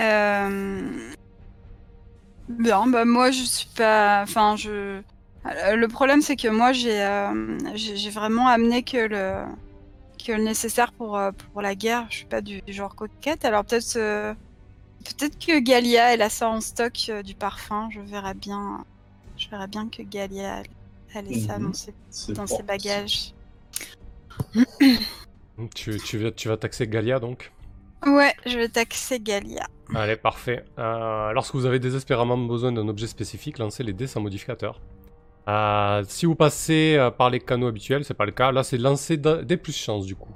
Euh... Bah moi je suis pas. Enfin, je. Le problème c'est que moi j'ai j'ai vraiment amené que le que le nécessaire pour euh, pour la guerre. Je suis pas du, du genre coquette. Alors peut-être euh, peut-être que Galia elle a ça en stock euh, du parfum. Je verrais bien. Je verrais bien que Galia elle, elle ait ça Mhm. dans ses C'est dans bon. ses bagages. Tu, tu, vas- tu vas taxer Galia donc? Ouais, je vais taxer Galia. Allez, parfait. Euh, lorsque vous avez désespérément besoin d'un objet spécifique, lancez les dés sans modificateur. Euh, si vous passez euh, par les canaux habituels, c'est pas le cas. Là, c'est lancer des plus chance du coup.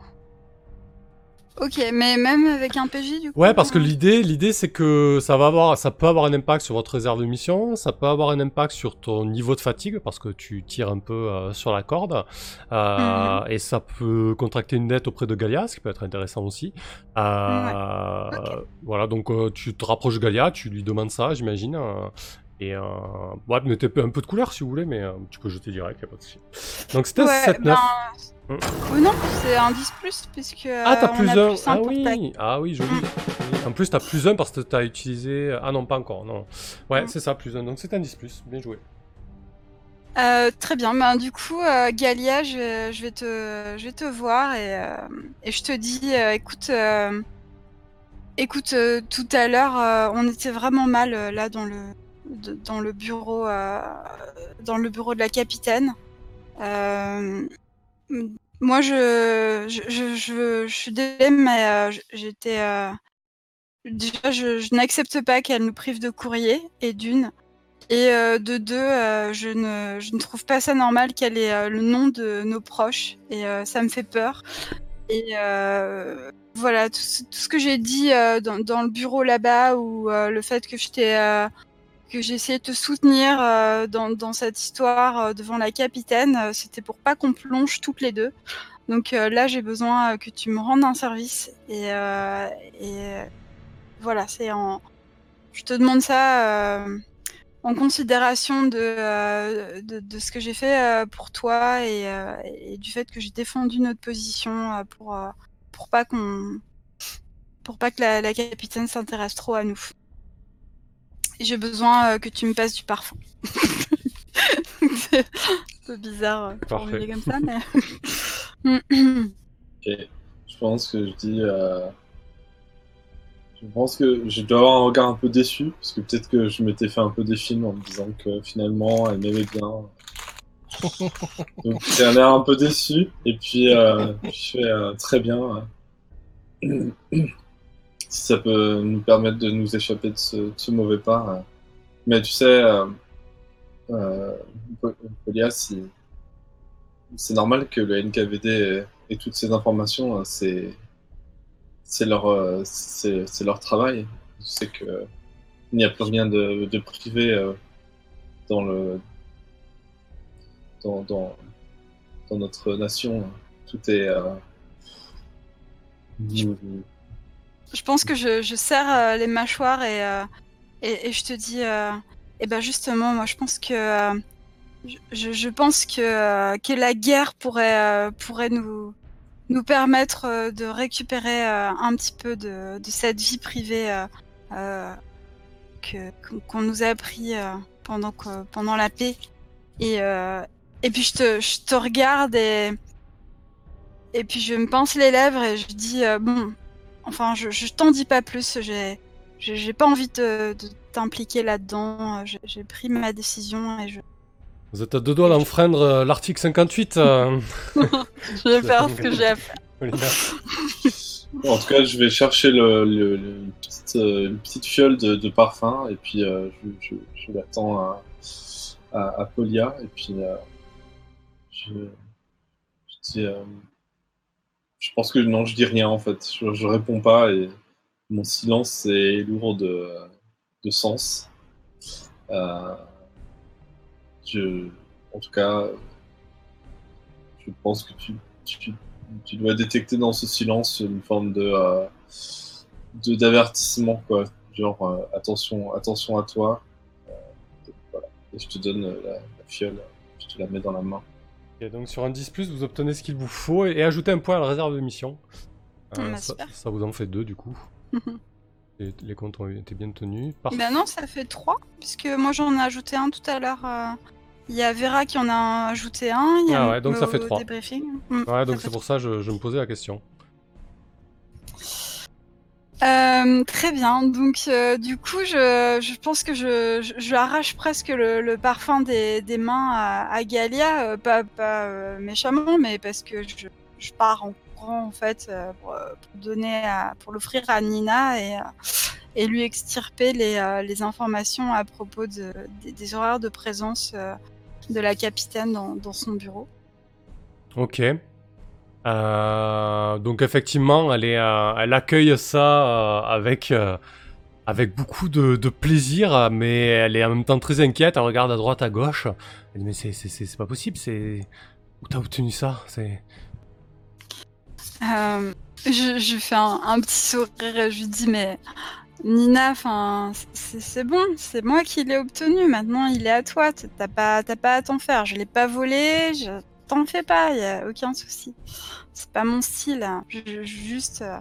Ok, mais même avec un PJ du coup. Ouais, parce que euh, l'idée, l'idée, c'est que ça va avoir, ça peut avoir un impact sur votre réserve de mission, ça peut avoir un impact sur ton niveau de fatigue parce que tu tires un peu euh, sur la corde, euh, Mhm. et ça peut contracter une dette auprès de Galia, ce qui peut être intéressant aussi. Euh. Voilà, donc tu te rapproches de Galia, tu lui demandes ça, j'imagine. Et euh, ouais, mettez un peu de couleur si vous voulez, mais euh, tu peux jeter direct, y a pas de souci. Donc c'était Ouais, 7-9. ben. Oh non, c'est un 10 plus, puisque. Ah, t'as euh, plus un. ah ta- oui, ah oui, joli. joli. En plus, t'as plus un parce que t'as utilisé. Ah non, pas encore, non. Ouais, Mm. c'est ça, plus un. Donc c'est un 10 plus. Bien joué. Euh, très bien, ben, du coup, euh, Galia, je, je vais te, je vais te voir et, euh, et je te dis, écoute, écoute, tout à l'heure, on était vraiment mal là dans le, dans le bureau, euh, dans le bureau de la capitaine. Euh, moi, je, je, je, je, suis désolée, mais euh, j'étais, déjà, je, n'accepte pas qu'elle nous prive de courrier et d'une. Et de deux, je, ne, je ne trouve pas ça normal qu'elle ait le nom de nos proches. Et ça me fait peur. Et voilà, tout, tout ce que j'ai dit dans, dans le bureau là-bas, ou le fait que je t'ai, euh, que essayé de te soutenir euh, dans, cette histoire euh, devant la capitaine, euh, c'était pour pas qu'on plonge toutes les deux. Donc là, j'ai besoin que tu me rendes un service. Et, voilà, c'est en. Je te demande ça en considération de, ce que j'ai fait pour toi et, du fait que j'ai défendu notre position pour, pas qu'on. Pour pas que la capitaine s'intéresse trop à nous. J'ai besoin euh, que tu me passes du parfum. c'est un peu bizarre euh, Parfait. formulé comme ça, mais. Ok. Je pense que je dis. euh, Je pense que je dois avoir un regard un peu déçu, parce que peut-être que je m'étais fait un peu des films en me disant que finalement elle m'aimait bien. Donc j'ai un air un peu déçu, et puis euh, je fais euh, très bien. Euh, si ça peut nous permettre de nous échapper de ce, mauvais pas. euh. Mais tu sais, euh, euh, si- c'est normal que le NKVD ait, toutes ces informations, euh, leur, euh, c'est leur travail. Je sais que il n'y a plus rien de, privé euh, dans notre nation. Tout est euh, nous- Je pense que je, je serre euh, les mâchoires et, euh, et, et je te dis, euh, eh ben justement, moi je pense que je, je pense que, que la guerre pourrait, pourrait nous, nous permettre de récupérer un petit peu de, de cette vie privée euh, qu'on- nous a pris pendant que, pendant la paix. Et, euh, et puis je te, je te regarde et et puis je me pince les lèvres et je dis euh, bon Enfin, je, je t'en dis pas plus. J'ai, j'ai j'ai pas envie de, de t'impliquer là-dedans. Euh, J'ai, j'ai pris ma décision et je, Vous êtes à deux doigts d'enfreindre euh, l'article 58. euh, je vais faire ce que j'ai à faire. En tout cas, je vais chercher le, le- le- une, petite, euh, une petite fiole de, de parfum et puis euh, je, je, je l'attends à, à, à Polia et puis euh, je, je dis, euh, je pense que non, je dis rien en fait. Je, réponds pas et mon silence est lourd de, de sens. Euh, en tout cas, je pense que tu, tu, dois détecter dans ce silence une forme de euh, d'avertissement quoi genre euh, attention attention à toi et je te donne la fiole je te la mets dans la main Et donc sur un 10, vous obtenez ce qu'il vous faut et, et ajoutez un point à la réserve de mission. Euh, Ah, bah, ça, vous en fait deux du coup. Et les comptes ont été bien tenus. Parfait. Ben non, ça fait trois, puisque moi j'en ai ajouté un tout à l'heure. euh, Il y a Vera qui en a ajouté un. Il y a Ah ouais, donc ça fait trois. Mm, Ouais, donc c'est pour ça que je, je me posais la question. Euh, très bien. Donc, euh, du coup, je, pense que je, arrache presque le, parfum des, mains à, Galia, euh, pas, méchamment, mais parce que je, pars en courant en fait pour, donner, pour l'offrir à Nina et, lui extirper les, informations à propos de, des, des horaires de présence de la capitaine dans son bureau. Ok. Euh, donc effectivement, elle, euh, accueille ça euh, avec, beaucoup de, plaisir, mais elle est en même temps très inquiète. Elle regarde à droite, à gauche. Elle dit mais c'est, pas possible. C'est où t'as obtenu ça? Je, je fais un, petit sourire et je lui dis mais Nina, c'est bon, c'est moi qui l'ai obtenu. Maintenant il est à toi. T'as pas à t'en faire. Je l'ai pas volé. T'en fais pas. Y a aucun souci. C'est pas mon style. Je, je- juste euh,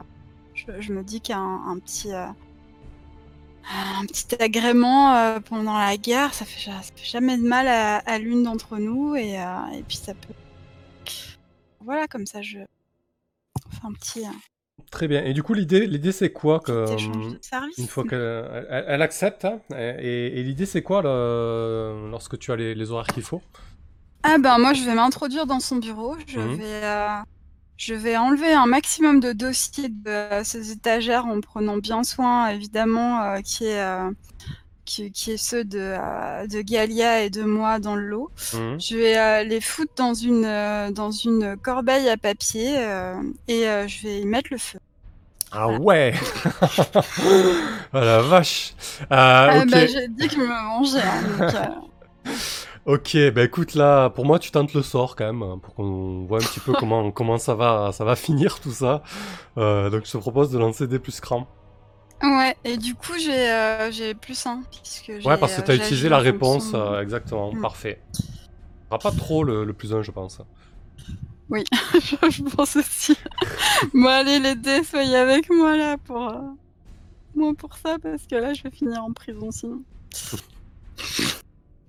je, je me dis qu'un un petit euh, un petit agrément euh, pendant la guerre, ça fait, ça fait jamais de mal à, à l'une d'entre nous et, euh, et puis ça peut voilà comme ça je un petit, très bien. Et du coup, l'idée, l'idée c'est quoi que une fois qu'elle elle, elle accepte hein, et, et l'idée c'est quoi lorsque tu as les, les horaires qu'il faut? Ah ben moi je vais m'introduire dans son bureau, je Mhm. vais euh, je vais enlever un maximum de dossiers de ses étagères en prenant bien soin évidemment euh, qui est euh, qui, qui est ceux de, de Galia et de moi dans le lot. Mhm. Je vais les foutre dans une dans une corbeille à papier et je vais y mettre le feu. Ah ouais Ah la vache Ah ok. bah j'ai dit que je me mangeais. hein, donc, Ok, bah écoute là, pour moi tu tentes le sort quand même, hein, pour qu'on voit un petit peu comment, comment ça, va, ça va finir tout ça. Euh, donc je te propose de lancer des plus cran. Ouais, et du coup, j'ai euh, j'ai plus 1. Puisque j'ai, Ouais, parce que euh, t'as utilisé la réponse, fonction- euh, exactement, Mm. parfait. Sera pas trop le, le plus 1, je pense. je pense aussi. bon, allez, les dés, soyez avec moi là pour. euh, Moi pour ça, parce que là, je vais finir en prison sinon.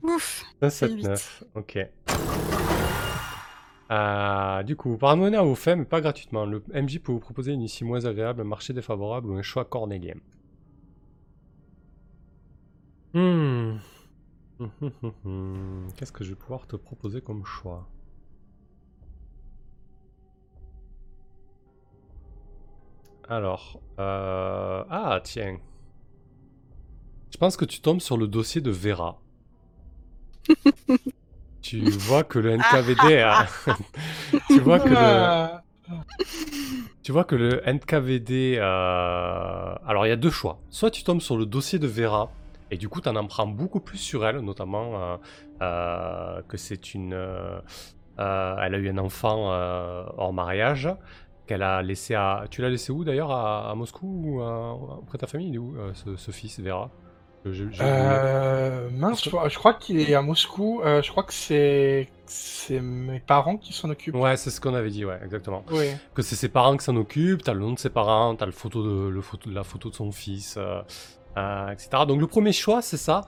Ouf. 1, 7, huit. 9, ok. Euh, du coup, par monnaie à vos faits, mais pas gratuitement. Le MJ peut vous proposer une issue moins agréable, un marché défavorable ou un choix cornélien. Hmm. Qu'est-ce que je vais pouvoir te proposer comme choix? Alors, euh... ah tiens. Je pense que tu tombes sur le dossier de Vera. tu vois que le NKVD a... tu vois que le... Ah, Tu vois que le NKVD. euh, Alors, il y a deux choix. Soit tu tombes sur le dossier de Vera, et du coup, tu en apprends beaucoup plus sur elle, notamment euh, euh, que c'est une. euh, elle a eu un enfant hors mariage, qu'elle a laissé à. Tu l'as laissé où d'ailleurs à, à Moscou ou à- auprès de ta famille Il est où ce, ce fils, Vera? Euh, mince, je, crois- je crois qu'il est à Moscou. euh, je crois que c'est c'est mes parents qui s'en occupent. Ouais, c'est ce qu'on avait dit, ouais, exactement. Oui. que c'est ses parents qui s'en occupent, t'as le nom de ses parents, t'as le photo de, le photo, la photo de son fils, euh, etc. Donc le premier choix, c'est ça.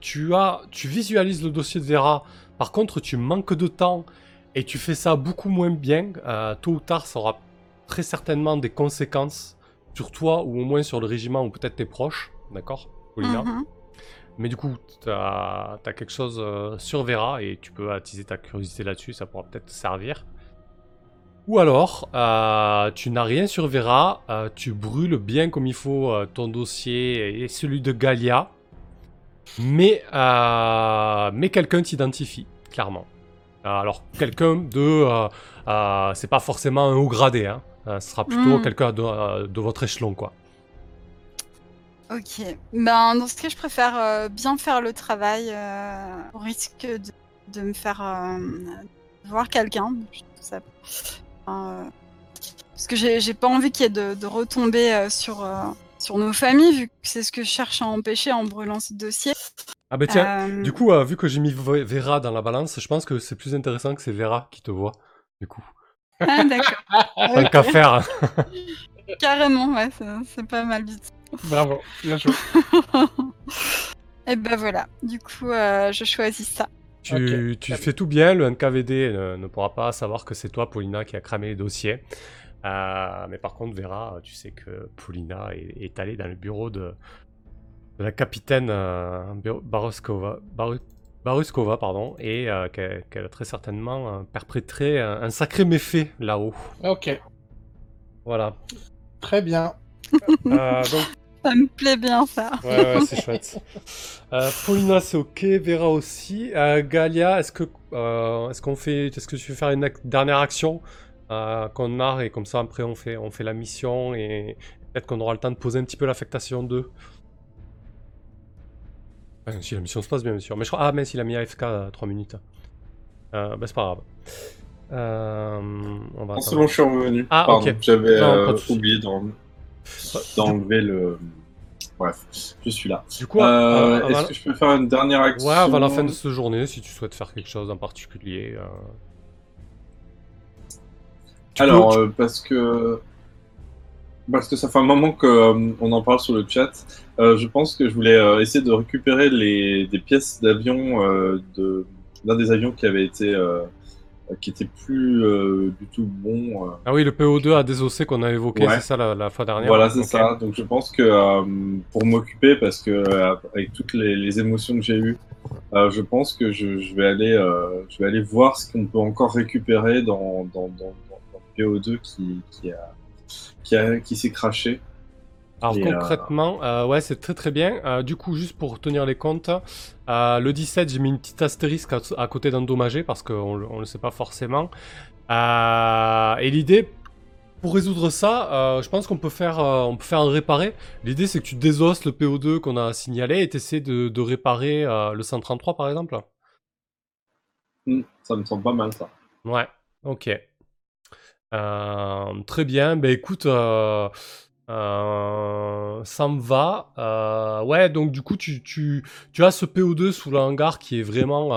Tu, as, tu visualises le dossier de Vera, par contre tu manques de temps et tu fais ça beaucoup moins bien. Tôt ou tard, ça aura très certainement des conséquences sur toi ou au moins sur le régiment ou peut-être tes proches, d'accord Paulina Mhm. mais du coup, tu as, quelque chose euh, sur Vera et tu peux attiser ta curiosité là-dessus, ça pourra peut-être te servir. Ou alors, euh, tu n'as rien sur Vera, euh, tu brûles bien comme il faut ton dossier et celui de Galia, mais, mais quelqu'un t'identifie, clairement. Alors, quelqu'un de... c'est pas forcément un haut gradé, hein. Euh, ce sera plutôt Mm. quelqu'un de, euh, de votre échelon, quoi. Ok. Ben, dans ce cas, je préfère euh, bien faire le travail au risque de, de me faire voir quelqu'un. Ça- euh, parce que j'ai pas envie qu'il y ait de, de retomber euh, sur, euh, sur nos familles, vu que c'est ce que je cherche à empêcher en brûlant ce dossier. Ah bah tiens, Du coup, vu que j'ai mis Ve- Vera dans la balance, je pense que c'est plus intéressant que c'est Vera qui te voit. Du coup, Ah, d'accord. qu'à faire. Carrément, ouais, c'est- c'est pas mal du tout. Bravo. Bien joué. Et ben voilà. Du coup, euh, je choisis ça. Tu, fais tout bien, le NKVD ne, ne pourra pas savoir que c'est toi, Paulina, qui a cramé les dossiers. Euh, mais par contre, Vera, tu sais que Paulina est, est allée dans le bureau de, de la capitaine euh, Bar- Baruskova, Baru- Baruskova, pardon, et euh, qu'elle a très certainement euh, perpétré un, un sacré méfait là-haut. Ok. Voilà. Très bien. Euh, donc, Ça me plaît bien, ça. Ouais, ouais, c'est chouette. Euh, Paulina, c'est ok. Vera aussi. Euh, Galia, est-ce que euh, est-ce qu'on fait, est-ce que tu veux faire une ac- dernière action euh, qu'on a et comme ça après on fait on fait la mission et peut-être qu'on aura le temps de poser un petit peu l'affectation 2. Si la mission se passe bien, bien sûr. Mais je crois ah mais s'il a mis AFK à 3 minutes. Euh, bah c'est pas grave. Euh, on va je suis revenu. Ah, Pardon, ok. j'avais euh, oublié d'en- d'enlever le. Bref, je suis là. Du coup, Euh, Est-ce que je peux faire une dernière action Ouais, avant la fin de cette journée, si tu souhaites faire quelque chose en particulier. euh, Alors, peux- tu- euh, parce que parce que ça fait un moment qu'on en parle sur le chat, je pense que je voulais euh, essayer de récupérer les des pièces d'avion euh, de d'un des avions qui avait été euh, qui était plus euh, du tout bon. euh. Ah oui, le PO2 à désossé qu'on a évoqué, Ouais. c'est ça la, la fois dernière. Voilà, c'est ça. Donc je pense que euh, pour m'occuper, parce que euh, avec toutes les, les émotions que j'ai eues, euh, je pense que je, je vais aller, euh, je vais aller voir ce qu'on peut encore récupérer dans dans, dans, dans, dans le PO2 qui qui a qui a qui s'est craché. Alors Et, euh, concrètement, euh, ouais, c'est très très bien. Euh, du coup, juste pour tenir les comptes, le 17, j'ai mis une petite astérisque à, à côté d'endommagé parce qu'on on le sait pas forcément. Et l'idée, pour résoudre ça, je pense qu'on peut faire, on peut faire un réparé. L'idée, c'est que tu désosses le PO2 qu'on a signalé et tu de, de réparer le 133, par exemple. Hmm, ça me semble pas mal, ça. Ouais, ok. très bien. Ben écoute, euh, ça me va. Euh, ouais, donc du coup, tu, tu, tu, as ce PO2 sous le hangar qui est vraiment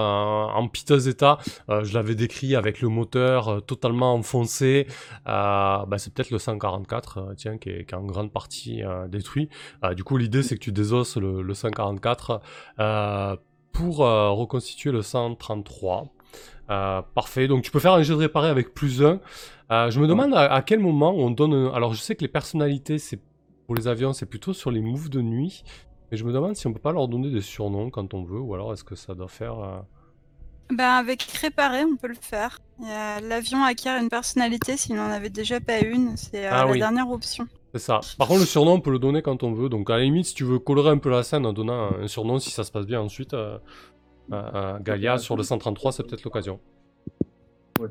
en piteux état. Euh, je l'avais décrit avec le moteur totalement enfoncé. Bah, c'est peut-être le 144, tiens, qui est, qui est, en grande partie détruit. du coup, l'idée, c'est que tu désosses le, le 144 pour reconstituer le 133. Parfait, donc tu peux faire un jeu de réparé avec plus 1. Euh, je me demande à, quel moment on donne. Alors, je sais que les personnalités, c'est pour les avions, c'est plutôt sur les moves de nuit. Mais je me demande si on peut pas leur donner des surnoms quand on veut, ou alors est-ce que ça doit faire. Euh, ben, avec réparer, on peut le faire. L'avion acquiert une personnalité s'il n'en avait déjà pas une. C'est euh, ah la dernière option. C'est ça. Par contre, le surnom, on peut le donner quand on veut. Donc, à la limite, si tu veux colorer un peu la scène en donnant un surnom, si ça se passe bien ensuite, Galia sur le 133, c'est peut-être l'occasion. Ouais,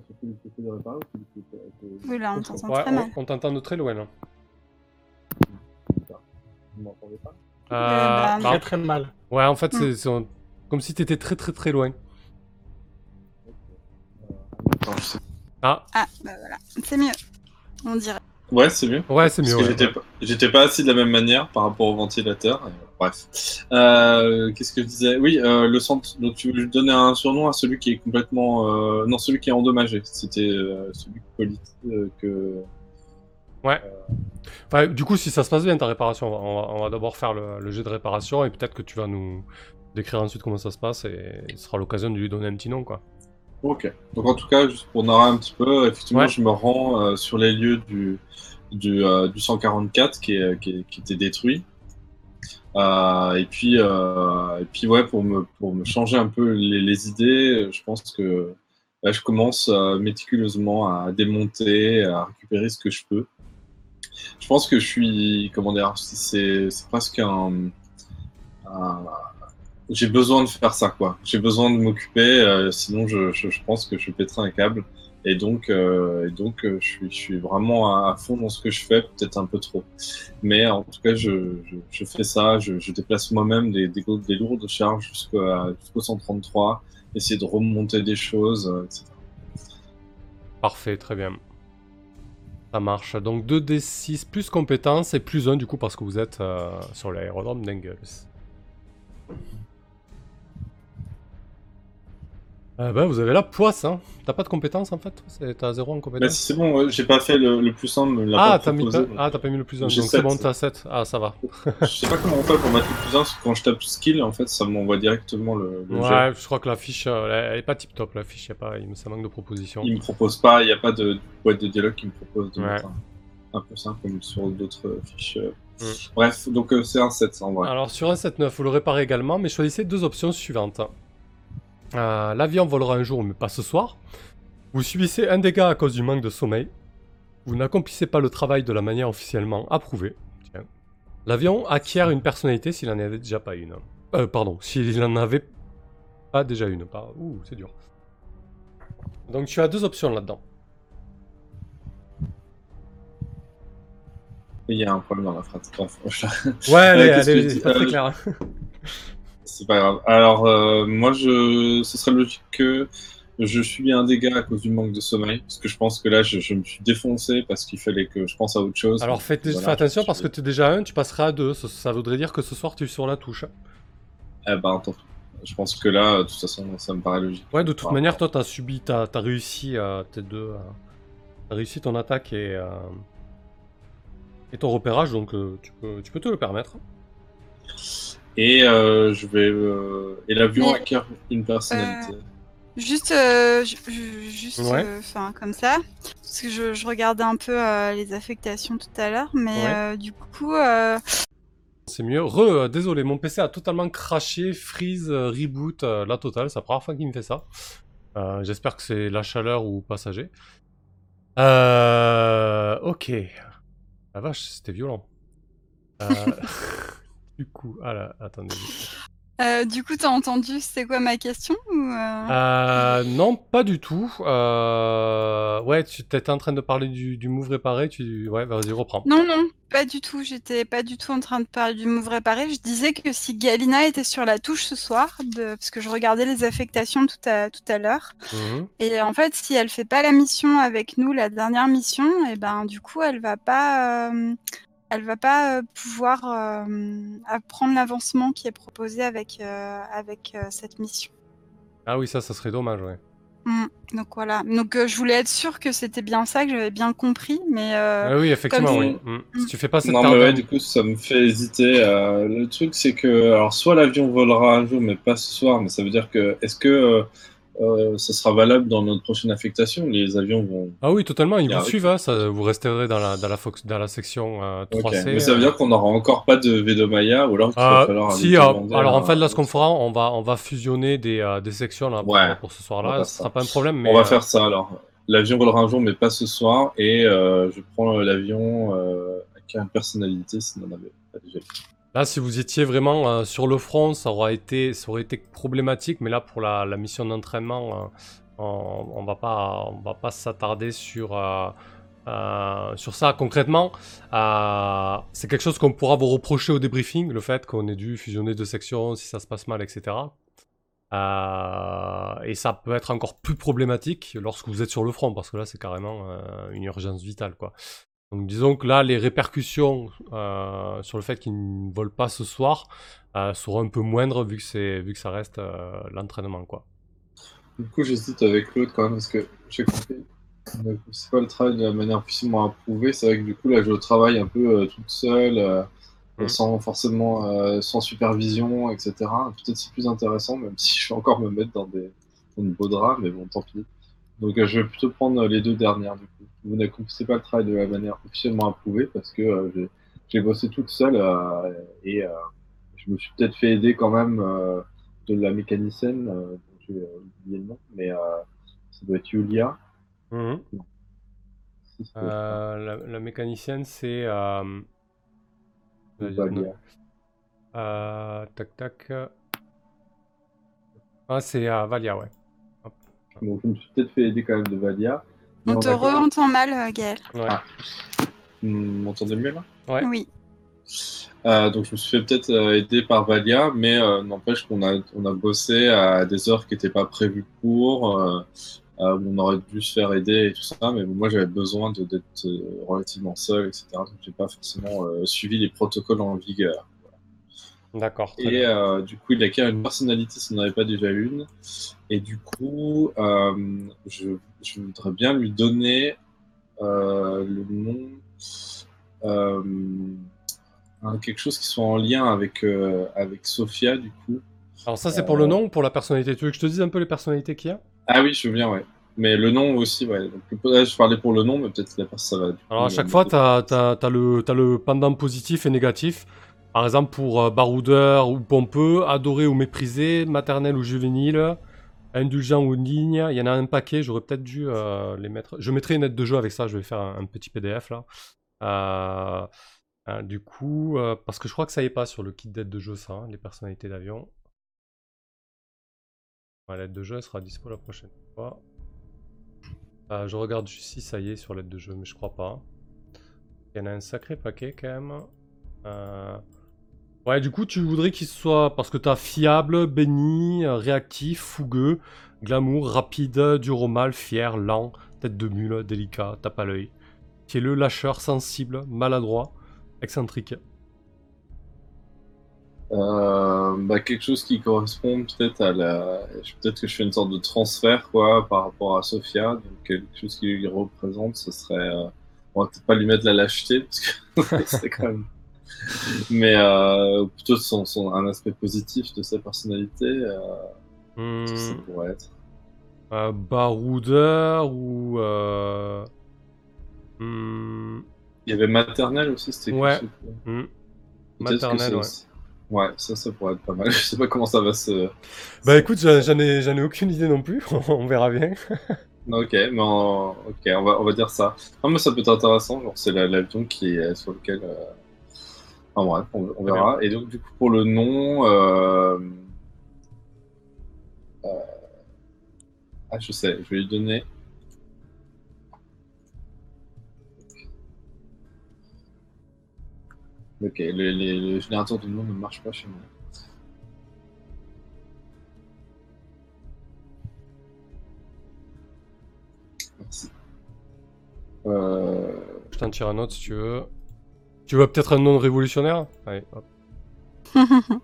Oui, là, on t'entend très mal. On, t'entend de très loin, là. Vous m'entendez pas? Euh, euh bah, Très très mal. Ouais, en fait, c'est hmm. comme si t'étais très très très loin. Ah. Ah, bah voilà. C'est mieux, on dirait. Ouais, c'est mieux. Ouais, c'est mieux. j'étais, pas, assis de la même manière par rapport au ventilateur. Bref. Euh, qu'est-ce que je disais? Oui, euh, le centre. Donc, tu veux donner un surnom à celui qui est complètement. Euh, non, celui qui est endommagé. C'était celui que. Ouais. Enfin, du coup, si ça se passe bien ta réparation, on va, d'abord faire le, le, jet de réparation et peut-être que tu vas nous décrire ensuite comment ça se passe et ce sera l'occasion de lui donner un petit nom, quoi. Ok. Donc en tout cas, juste pour narrer un petit peu, effectivement, je me rends sur les lieux du, du, 144 qui, qui, qui, était détruit. Euh, et puis, euh, et puis ouais, pour me, pour me changer un peu les, idées, je pense que là, je commence euh, méticuleusement à démonter, à récupérer ce que je peux. Je pense que je suis, comment dire, c'est presque un, j'ai besoin de faire ça, quoi. J'ai besoin de m'occuper, sinon je, je, je, pense que je pèterai un câble. Et donc, euh, donc euh, je, suis, vraiment à, fond dans ce que je fais, peut-être un peu trop. Mais en tout cas, je, fais ça, je, déplace moi-même des, des, des, lourdes charges jusqu'au 133, essayer de remonter des choses, euh, etc. Parfait, très bien. Ça marche. Donc 2d6 plus compétences et plus 1 du coup parce que vous êtes sur l'aérodrome d'Engels. Euh, bah, vous avez la poisse, hein. T'as pas de compétences en fait? T'as zéro en compétences? Bah, c'est bon, j'ai pas fait le, plus 1, me ah, t'as mis, ah, t'as pas mis le plus 1, donc c'est bon, t'as 7. Ah, ça va. je sais pas comment on fait pour mettre le plus 1, parce que quand je tape skill, en fait, ça m'envoie directement le, le Ouais, je crois que la fiche, euh, elle est pas tip top, la fiche, y a pas, ça manque de propositions. Il me propose pas, il y a pas de boîte de dialogue qui me propose de mettre un, peu simple comme sur d'autres fiches. Euh. Mm. Bref, donc euh, c'est un 7 en vrai. Alors sur un 7-9, vous le réparez également, mais choisissez deux options suivantes. Euh, l'avion volera un jour, mais pas ce soir. Vous subissez un dégât à cause du manque de sommeil. Vous n'accomplissez pas le travail de la manière officiellement approuvée. L'avion acquiert une personnalité s'il n'en avait déjà pas une. Euh, pardon, s'il n'en avait pas déjà une. Pas... Ouh, c'est dur. Donc tu as deux options là-dedans. Il y a un problème dans la phrase. ouais, allez, c'est pas très clair. C'est pas grave. Alors, euh, moi, je... ce serait logique que je subis un dégât à cause du manque de sommeil, parce que je pense que là, je, me suis défoncé parce qu'il fallait que je pense à autre chose. Alors, fais, attention parce que tu es déjà à 1, tu passeras à 2. Ça, voudrait dire que ce soir, tu es sur la touche. Eh ben, attends. Je pense que là, de toute façon, ça me paraît logique. Ouais, de toute manière, toi, t'as subi, t'as as réussi à tes deux. T'as réussi ton attaque et, euh, et ton repérage, donc euh, tu, peux, tu peux te le permettre. Et euh, je vais. Euh, et l'avion acquiert une personnalité. Euh, juste, juste, enfin comme ça, parce que je, regardais un peu les affectations tout à l'heure, mais du coup. C'est mieux. Re, désolé, mon PC a totalement craché, freeze, reboot, la totale. C'est la première fois qu'il me fait ça. J'espère que c'est la chaleur ou passager. ok. La vache, c'était violent. Du coup, ah là, attendez. Euh, du coup, t'as entendu c'était quoi ma question ou euh Euh, non, pas du tout. Ouais, tu étais en train de parler du, du move réparé. Tu... Ouais, vas-y, reprends. Non, non, pas du tout. J'étais pas du tout en train de parler du move réparé. Je disais que si Galina était sur la touche ce soir, de... parce que je regardais les affectations tout à, tout à l'heure, Mhm. et en fait, si elle fait pas la mission avec nous, la dernière mission, et ben du coup, elle va pas, elle va pas euh, pouvoir euh, apprendre l'avancement qui est proposé avec euh, avec euh, cette mission. Ah oui, ça, ça serait dommage, ouais. Mm. Donc voilà. Donc euh, je voulais être sûre que c'était bien ça, que j'avais bien compris, mais euh, Ah oui, effectivement, comme oui. vous- Mm. Si tu fais pas cette Non, mais ouais, du coup, ça me fait hésiter. Euh, le truc, c'est que, alors, soit l'avion volera un jour, mais pas ce soir, mais ça veut dire que, est-ce que euh, ça sera valable dans notre prochaine affectation Les avions vont. Ah oui, totalement, ils vous suivent, hein, ça, vous resterez dans la, dans la, fox- dans la section euh, Ok, 3C. Mais ça veut euh. dire qu'on n'aura encore pas de Vedomaya, ou alors qu'il va Euh, falloir. si, demander alors en fait, là, ce qu'on fera, on va, on va fusionner des, euh, des sections là, pour, Ouais, pour ce soir-là. Ce sera pas un problème, mais On va faire ça alors. L'avion volera un jour, mais pas ce soir, et je prends l'avion avec une personnalité, sinon on avait pas déjà. Là, si vous étiez vraiment euh, sur le front, ça aurait été, problématique. Mais là, pour la, mission d'entraînement, euh, on, on va pas, s'attarder sur. euh, sur ça concrètement, c'est quelque chose qu'on pourra vous reprocher au débriefing, le fait qu'on ait dû fusionner deux sections si ça se passe mal, etc. Et ça peut être encore plus problématique lorsque vous êtes sur le front, parce que là, c'est carrément une urgence vitale, quoi. Donc, disons que là, les répercussions euh, sur le fait qu'ils ne volent pas ce soir euh, seront un peu moindres vu que, vu que ça reste euh, l'entraînement, quoi. Du coup, j'hésite avec l'autre quand même, parce que j'ai compris. C'est pas le travail de la manière officiellement approuvée. C'est vrai que du coup, là, je travaille un peu toute seule, euh, Mm. sans forcément, sans supervision, etc. Peut-être c'est plus intéressant, même si je vais encore me mettre dans des, dans de beaux draps, mais bon, tant pis. Donc, je vais plutôt prendre les deux dernières, du coup. Vous n'accomplissez pas le travail de la manière officiellement approuvée, parce que euh, j'ai- j'ai bossé toute seule, euh, et euh, je me suis peut-être fait aider quand même de la mécanicienne, dont j'ai oublié le nom, mais ça doit être Yulia. Mhm. si la, la mécanicienne, c'est. tac tac. Ah, c'est Valia, ouais. Donc, je me suis peut-être fait aider quand même de Valia. On te re-entend mal, euh, Gaël. ouais. Ah. Vous m'entendez mieux là? Ouais. Oui. Euh, donc je me suis fait peut-être euh, aider par Valia, mais euh, n'empêche qu'on a, on a bossé à des heures qui n'étaient pas prévues pour, euh, euh, où on aurait dû se faire aider et tout ça, mais moi j'avais besoin de- d'être relativement seul, etc. Donc j'ai pas forcément euh, suivi les protocoles en vigueur. D'accord. Et euh, du coup, il acquiert une personnalité s'il n'en avait pas déjà une. Et du coup, euh, je, je voudrais bien lui donner euh, le nom, un- quelque chose qui soit en lien avec, avec Sophia, du coup. Alors, ça, c'est pour le nom ou pour la personnalité? Tu veux que je te dise un peu les personnalités qu'il y a? Ah oui, je veux bien, ouais. Mais le nom aussi, ouais. Donc, là, je parlais pour le nom, mais peut-être la personne, ça va. Alors à chaque fois, tu as, le, t'as le pendant positif et négatif. Par exemple, pour euh, baroudeur ou pompeux, adoré ou méprisé, maternel ou juvénile, indulgent ou indigne, il y en a un paquet, j'aurais peut-être dû euh, les mettre. Je mettrai une aide de jeu avec ça, je vais faire un, petit PDF là. Euh, du coup, parce que je crois que ça y est pas sur le kit d'aide de jeu, ça, hein, les personnalités d'avion. L'aide de jeu elle sera dispo la prochaine fois. Je regarde juste si ça y est sur l'aide de jeu, mais je crois pas. Il y en a un sacré paquet quand même. Euh, Ouais, du coup, tu voudrais qu'il soit. Parce que t'as fiable, béni, euh, réactif, fougueux, glamour, rapide, dur au mal, fier, lent, tête de mule, délicat, tape à l'œil. Qui est le lâcheur, sensible, maladroit, excentrique. Euh, bah, quelque chose qui correspond peut-être à la. Peut-être que je fais une sorte de transfert quoi par rapport à. Donc quelque chose qui lui représente, ce serait. euh, On va peut-être pas lui mettre la lâcheté parce que c'est quand même. Mais euh, plutôt son, son, un aspect positif de sa personnalité. Euh, Hmm, ça pourrait être? euh, baroudeur ou. euh, hmm, Il y avait maternelle aussi, c'était Ouais. hmm, Maternelle, c'est- Ouais, ça, ça pourrait être pas mal. Je sais pas comment ça va se. Bah écoute, j'en ai, ai aucune idée non plus, on verra bien. Ok, mais ok, on va, on va dire ça. Non, mais ça peut être intéressant, genre c'est la- l'avion qui est sur lequel. Euh... Enfin bref, on, verra. Et donc du coup pour le nom, euh... Ah, je sais, je vais lui donner. Ok, le, les- le générateur de nom ne marche pas chez moi. Merci. Euh... Je t'en tire un autre si tu veux. Tu veux peut-être un nom révolutionnaire Allez, hop.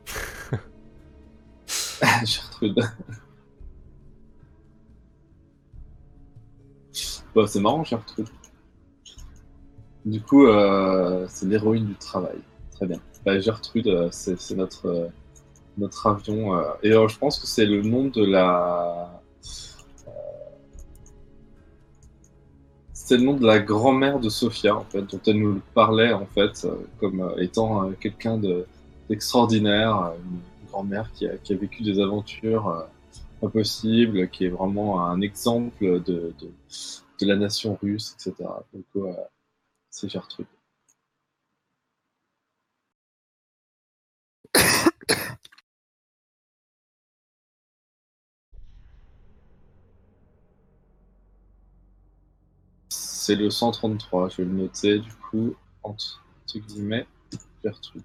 Gertrude. bah, c'est marrant, Gertrude. Du coup, euh, c'est l'héroïne du travail. Très bien. Bah, Gertrude, euh, c'est notre, euh, notre avion. Et je pense que c'est le nom de la. C'est le nom de la grand-mère de Sophia, en fait, dont elle nous parlait, en fait, euh, comme euh, étant euh, quelqu'un de- d'extraordinaire, une grand-mère qui a, qui a vécu des aventures impossibles, qui est vraiment un exemple de, de, la nation russe, etc. Donc, euh, c'est Gertrude. C'est le 133, je vais le noter, du coup, entre, guillemets, Gertrude.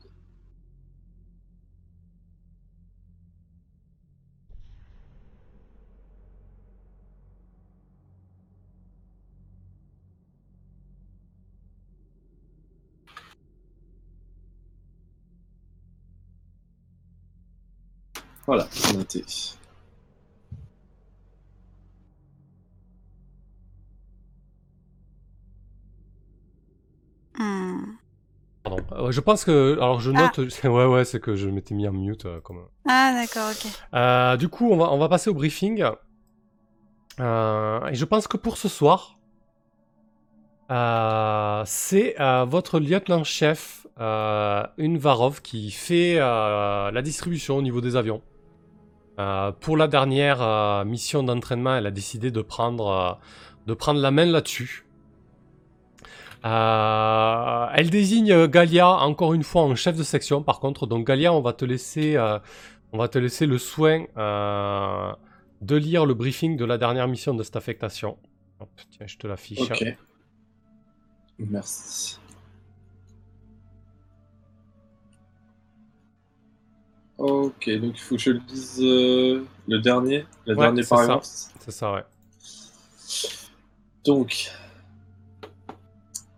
Voilà, noté. Pardon. Euh, je pense que. Alors je Ah. note. ouais, ouais, c'est que je m'étais mis en mute. euh, comme... Ah, d'accord, ok. Euh, du coup, on va, on va passer au briefing. Euh, et je pense que pour ce soir, c'est votre lieutenant-chef, Unvarov, qui fait la distribution au niveau des avions. Pour la dernière mission d'entraînement, elle a décidé de prendre, de prendre la main là-dessus. Euh, elle désigne Galia encore une fois en chef de section, par contre. Donc Galia, on va te laisser, euh, on va te laisser le soin euh, de lire le briefing de la dernière mission de cette affectation. Hop, tiens, je te l'affiche. Ok. Merci. Ok, donc il faut que je lise euh, le dernier, le Ouais, dernier paragraphe. C'est ça, ouais. Donc,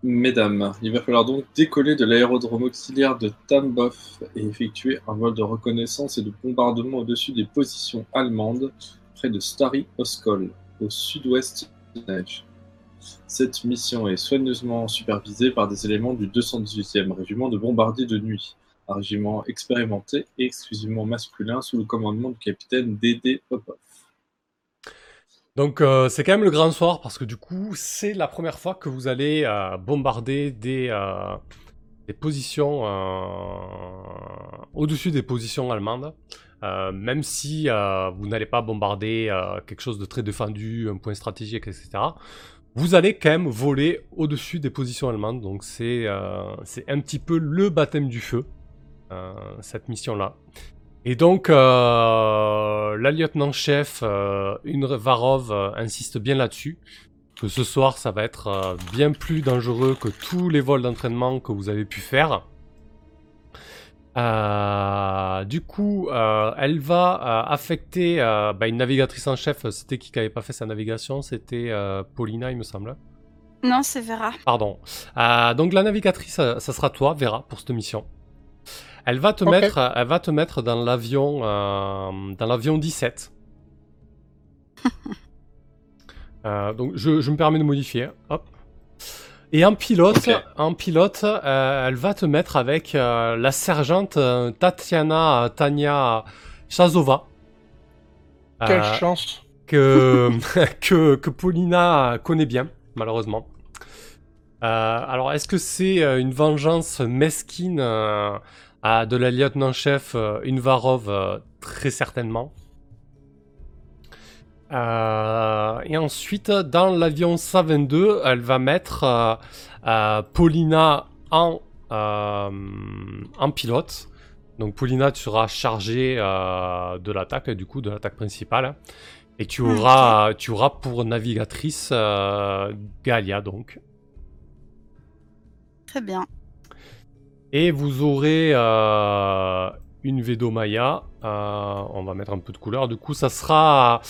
mesdames, il va falloir donc décoller de l'aérodrome auxiliaire de Tambov et effectuer un vol de reconnaissance et de bombardement au-dessus des positions allemandes près de Stary Oskol, au sud-ouest de Neige. Cette mission est soigneusement supervisée par des éléments du 218e régiment de bombardiers de nuit, un régiment expérimenté et exclusivement masculin sous le commandement du capitaine Dédé Popov. Donc euh, c'est quand même le grand soir parce que du coup c'est la première fois que vous allez euh, bombarder des, euh, des positions au-dessus des positions allemandes. Même si vous n'allez pas bombarder quelque chose de très défendu, un point stratégique, etc. Vous allez quand même voler au-dessus des positions allemandes. Donc c'est un petit peu le baptême du feu, cette mission-là. Et donc, euh, la lieutenant-chef, euh, Unvarov, euh, insiste bien là-dessus, que ce soir, ça va être bien plus dangereux que tous les vols d'entraînement que vous avez pu faire. Du coup, elle va affecter bah, une navigatrice en chef. C'était qui qui n'avait pas fait sa navigation? C'était Paulina, il me semble. Non, c'est Vera. Pardon. Donc la navigatrice, ça sera toi, Vera, pour cette mission. Elle va te mettre, elle va te mettre dans l'avion, euh, dans l'avion 17. Euh, donc je, je me permets de modifier. Hop. Et en pilote, en pilote, euh, elle va te mettre avec la sergente Tatiana Tania Chazova. Quelle chance. que, que, que Paulina connaît bien, malheureusement. Euh, alors, est-ce que c'est une vengeance mesquine euh, de la lieutenant-chef euh, Unvarov Euh, Très certainement. Euh, et ensuite, dans l'avion 122, elle va mettre euh, euh, Paulina en, en pilote. Donc Paulina, tu seras chargée de l'attaque, du coup, de l'attaque principale. Et tu auras, tu auras pour navigatrice Galia, donc. Très bien. Et vous aurez euh, une Vedomaya. Euh, on va mettre un peu de couleur. Du coup, ça sera.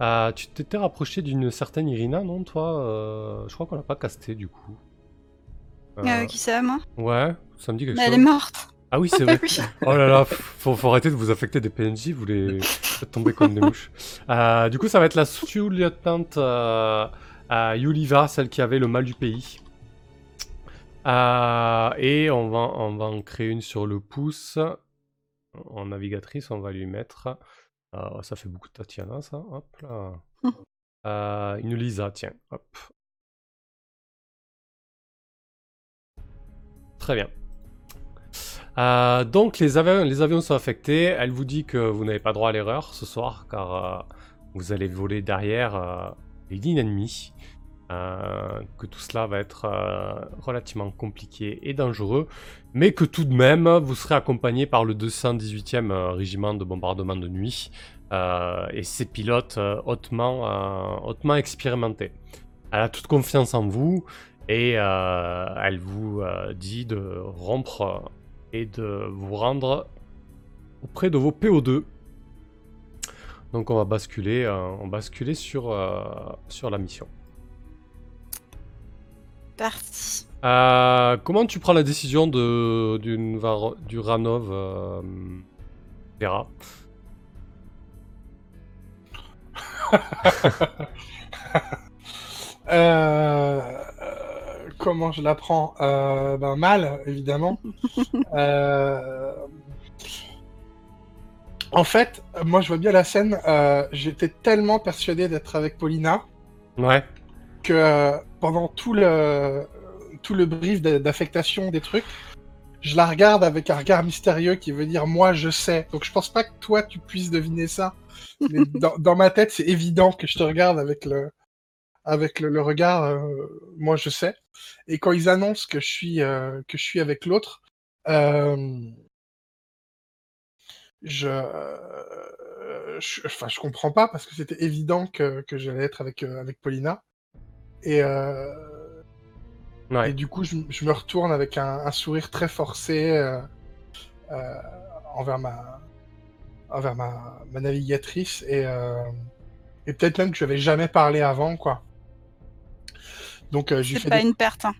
euh, tu t'étais rapproché d'une certaine Irina, non, toi Je crois qu'on l'a pas casté, du coup. Euh, qui c'est, moi? Ouais, ça me dit quelque Mais elle chose. est morte. Ah oui, c'est vrai. oui. Oh là là, faut, faut arrêter de vous affecter des PNJ, vous les faites tomber comme des mouches. Du coup, ça va être la sous-lieutenant Yuliva, celle qui avait le mal du pays. Euh, et on va, on va en créer une sur le pouce. En navigatrice, on va lui mettre. euh, ça fait beaucoup de Tatiana, ça. Hop là. Euh, une Lisa, tiens. Hop. Très bien. Euh, donc les avions, les avions sont affectés. Elle vous dit que vous n'avez pas droit à l'erreur ce soir car euh, vous allez voler derrière euh, les lignes ennemies. Euh, que tout cela va être euh, relativement compliqué et dangereux, mais que tout de même vous serez accompagné par le 218e euh, régiment de bombardement de nuit et ses pilotes hautement, hautement expérimentés. Elle a toute confiance en vous et elle vous dit de rompre et de vous rendre auprès de vos PO2. Donc on va basculer, on basculer sur, sur la mission. Parti. Euh, comment tu prends la décision de, d'une var- du Ranov euh, Vera? Euh, comment je l'apprends euh, Ben mal, évidemment. Euh, En fait, moi je vois bien la scène. euh, J'étais tellement persuadé d'être avec Paulina Ouais. Que euh, pendant tout le tout le brief d'a- d'affectation des trucs, je la regarde avec un regard mystérieux qui veut dire moi je sais. Donc je pense pas que toi tu puisses deviner ça. Mais dans, dans ma tête, c'est évident que je te regarde avec le avec le, le regard euh, moi je sais. Et quand ils annoncent que je suis euh, que je suis avec l'autre, euh, je, je enfin je comprends pas parce que c'était évident que, que j'allais être avec avec Paulina. Et, euh, Ouais. et du coup, je, je me retourne avec un, un sourire très forcé euh, euh, envers ma envers ma, ma navigatrice et, euh, et peut-être même que je n'avais jamais parlé avant, quoi. Donc, euh, j'ai C'est fait pas des... une perte. hein.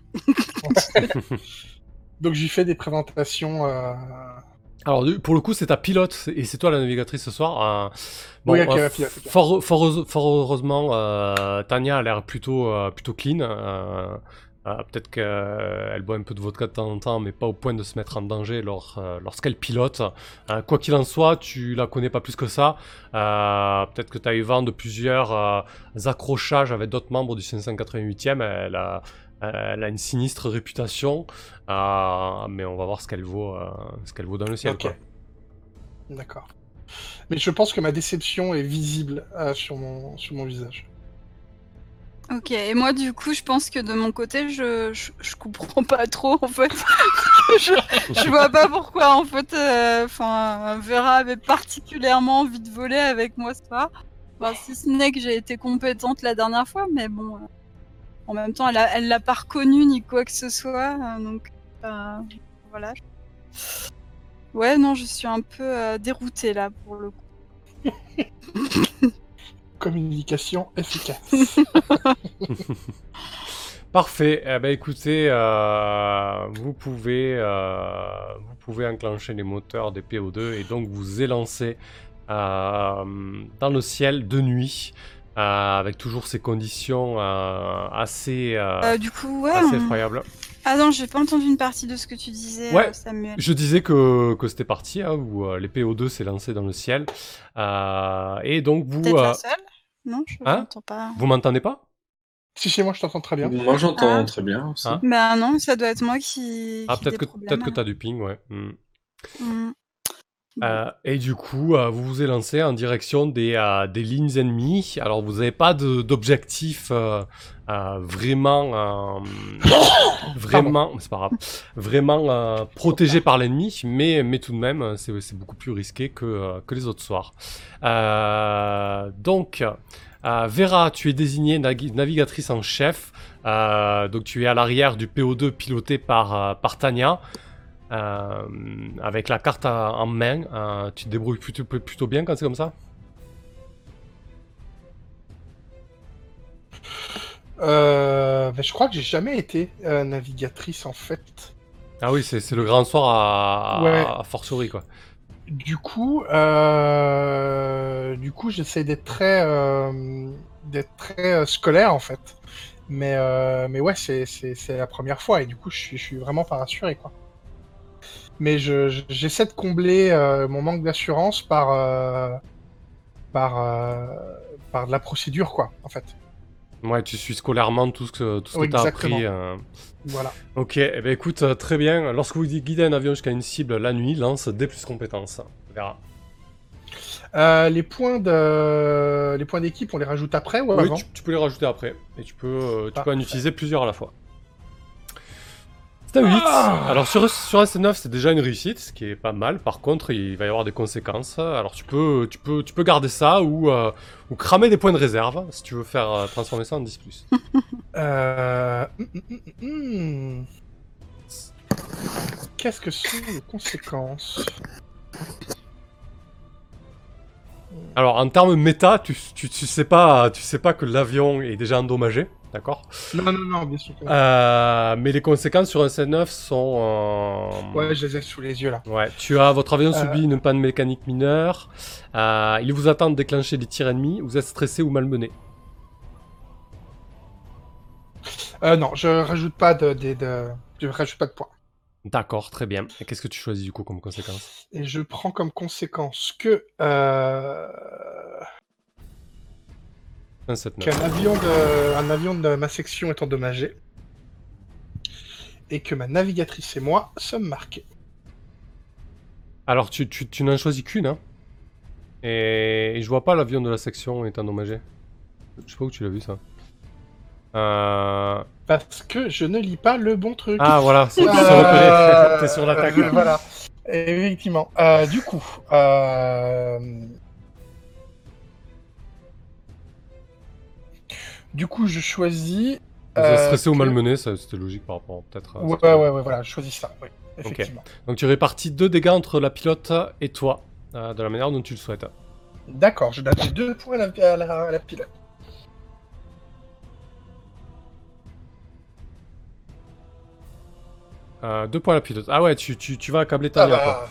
donc j'ai fait des présentations. euh, Alors, pour le coup, c'est ta pilote et c'est toi la navigatrice ce soir. Euh, bon, Oui, ok, euh, pilote, fort, fort heureusement, euh, Tania a l'air plutôt, euh, plutôt clean. Peut-être qu'elle boit un peu de vodka de temps en temps, mais pas au point de se mettre en danger lors, lorsqu'elle pilote. Quoi qu'il en soit, tu la connais pas plus que ça. Peut-être que tu as eu vent de plusieurs accrochages avec d'autres membres du 588e. Elle a, elle a une sinistre réputation, euh, mais on va voir ce qu'elle vaut, euh, ce qu'elle vaut dans le ciel. Ok. quoi. D'accord. Mais je pense que ma déception est visible euh, sur mon sur mon visage. Ok, et moi du coup, je pense que de mon côté, je, je, je comprends pas trop en fait. je, je vois pas pourquoi en fait, euh, enfin, Vera avait particulièrement envie de voler avec moi ce soir. Enfin, si ce n'est que j'ai été compétente la dernière fois, mais bon, euh, en même temps, elle, a- elle l'a pas reconnu ni quoi que ce soit, euh, donc euh, voilà. Ouais, non, je suis un peu euh, déroutée là pour le coup. Communication efficace. Parfait. Eh ben, écoutez, euh, vous pouvez, euh, vous pouvez enclencher les moteurs des PO2 et donc vous élancer euh, dans le ciel de nuit. Euh, avec toujours ces conditions euh, assez, euh, Euh, du coup, ouais. assez on- effroyables. Ah non, j'ai pas entendu une partie de ce que tu disais, Ouais. Samuel. Je disais que, que c'était parti, hein, où euh, les PO2 s'est lancé dans le ciel. Euh, et donc vous, Peut-être euh, la seule? Non, je hein? pas. vous m'entendez pas? Si chez moi je t'entends très bien. Moi, j'entends Ah. très bien aussi. Hein? Bah non, ça doit être moi qui. Ah, peut-être que, peut-être que alors. t'as du ping, ouais. Hmm. Euh, et du coup, euh, vous vous élancez en direction des, euh, des lignes ennemies. Alors, vous n'avez pas d'objectif euh, vraiment, vraiment, c'est pas grave, vraiment protégé par l'ennemi, mais, mais tout de même, c'est beaucoup plus risqué que, que les autres soirs. Donc, Vera, tu es désignée navigatrice en chef. Donc, tu es à l'arrière du PO2 piloté par, par Tania. Euh, avec la carte à- en main, euh, tu te débrouilles plutôt, plutôt bien quand c'est comme ça? Euh, ben, je crois que j'ai jamais été euh, navigatrice en fait. Ah oui, c'est c'est le grand soir à, Ouais. à forcerie, quoi. Du coup, euh, du coup, j'essaie d'être très, d'être très scolaire en fait. Mais, mais ouais, c'est la première fois et du coup, je suis, je suis vraiment pas rassuré quoi. Mais je, je- j'essaie de combler euh, mon manque d'assurance par, euh, par, euh, par de la procédure quoi, en fait. Ouais, tu suis scolairement tout ce que, tout ce que t'as appris. Voilà. Ok, eh ben écoute, très bien. Lorsque vous guidez un avion jusqu'à une cible la nuit, lance des plus compétences. On verra. Les points de, les points d'équipe, on les rajoute après ou Oui, avant tu, tu peux les rajouter après. Et tu peux, tu peux en utiliser plusieurs à la fois. C'est à 8. Ah Alors sur, sur un C9, c'est déjà une réussite, ce qui est pas mal. Par contre, il va y avoir des conséquences. Alors tu peux, tu peux, tu peux garder ça ou, euh, ou cramer des points de réserve si tu veux faire euh, transformer ça en 10. Euh... hum, hum, hum. Qu'est-ce que sont les conséquences Alors en termes méta, tu, tu, tu sais pas, tu sais pas que l'avion est déjà endommagé, d'accord Non, non, non, bien sûr que. Euh, Mais les conséquences sur un C9 sont. euh, Ouais, je les ai sous les yeux là. Ouais, tu as votre avion Euh. subit une panne mécanique mineure. Il vous attend de déclencher des tirs ennemis. Vous êtes stressé ou malmené? Euh, non, je rajoute pas de, de, de- je rajoute pas de points. D'accord, très bien. Et qu'est-ce que tu choisis du coup comme conséquence? Et je prends comme conséquence que euh, Un 7-9. qu'un avion de, un avion de ma section est endommagé et que ma navigatrice et moi sommes marqués. Alors tu, tu, tu n'en choisis qu'une, hein et... et je vois pas l'avion de la section est endommagé. Je sais pas où tu l'as vu ça. Euh... Parce que je ne lis pas le bon truc. Ah voilà, c'est Euh. T'es sur l'attaque. voilà. Effectivement. Euh, du coup, euh, du coup, je choisis. Vous êtes euh, stressé ou malmené, c'était logique par rapport peut-être. à Ouais, que- ouais, ouais, voilà, je choisis ça. Oui, effectivement. Donc tu répartis deux dégâts entre la pilote et toi, euh, de la manière dont tu le souhaites. D'accord, je donne deux points à la, à la- à la pilote. Euh, deux points à la pilote. Ah ouais, tu, tu, tu vas accabler Ah Tania, quoi. bah,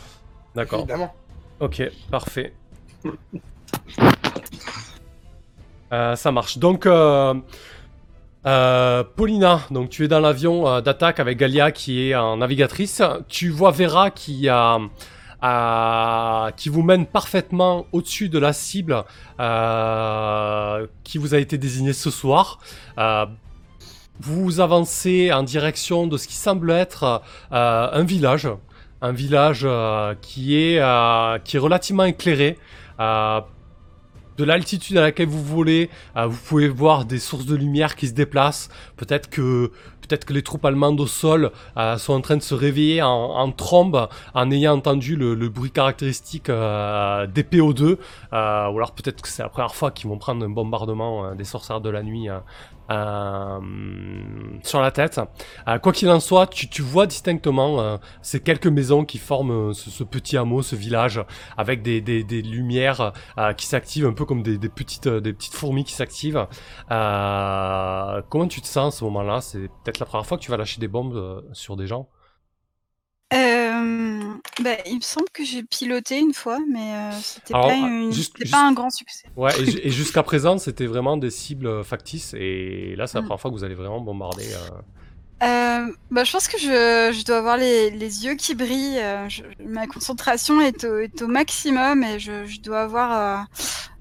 D'accord. évidemment. Ok, parfait. Euh, ça marche. Donc, euh, euh, Paulina, donc tu es dans l'avion d'attaque avec Galia qui est en navigatrice. Tu vois Vera qui vous mène parfaitement au-dessus de la cible qui vous a été désignée ce soir. Vous avancez en direction de ce qui semble être un village, un village qui est qui est relativement éclairé. De l'altitude à laquelle vous volez, euh, vous pouvez voir des sources de lumière qui se déplacent. Peut-être que les troupes allemandes au sol euh, sont en train de se réveiller en, trombe en ayant entendu le, bruit caractéristique euh, des PO2. Euh, ou alors peut-être que c'est la première fois qu'ils vont prendre un bombardement des sorcières de la nuit euh, sur la tête. Euh, quoi qu'il en soit, tu, vois distinctement euh, ces quelques maisons qui forment ce, petit hameau, ce village, avec des, lumières qui s'activent un peu comme des, petites, fourmis qui s'activent. Comment tu te sens à ce moment-là? C'est peut-être la première fois que tu vas lâcher des bombes sur des gens? Bah, il me semble que j'ai piloté une fois, mais euh, c'était pas, une- juste- c'était juste- pas un grand succès. Ouais, et, ju- et jusqu'à présent, c'était vraiment des cibles euh, factices, et là, c'est la Mm. première fois que vous allez vraiment bombarder. euh. Euh, bah, je pense que je, je dois avoir les, les yeux qui brillent. euh, je- ma concentration est au, est au maximum et je, je dois avoir, euh,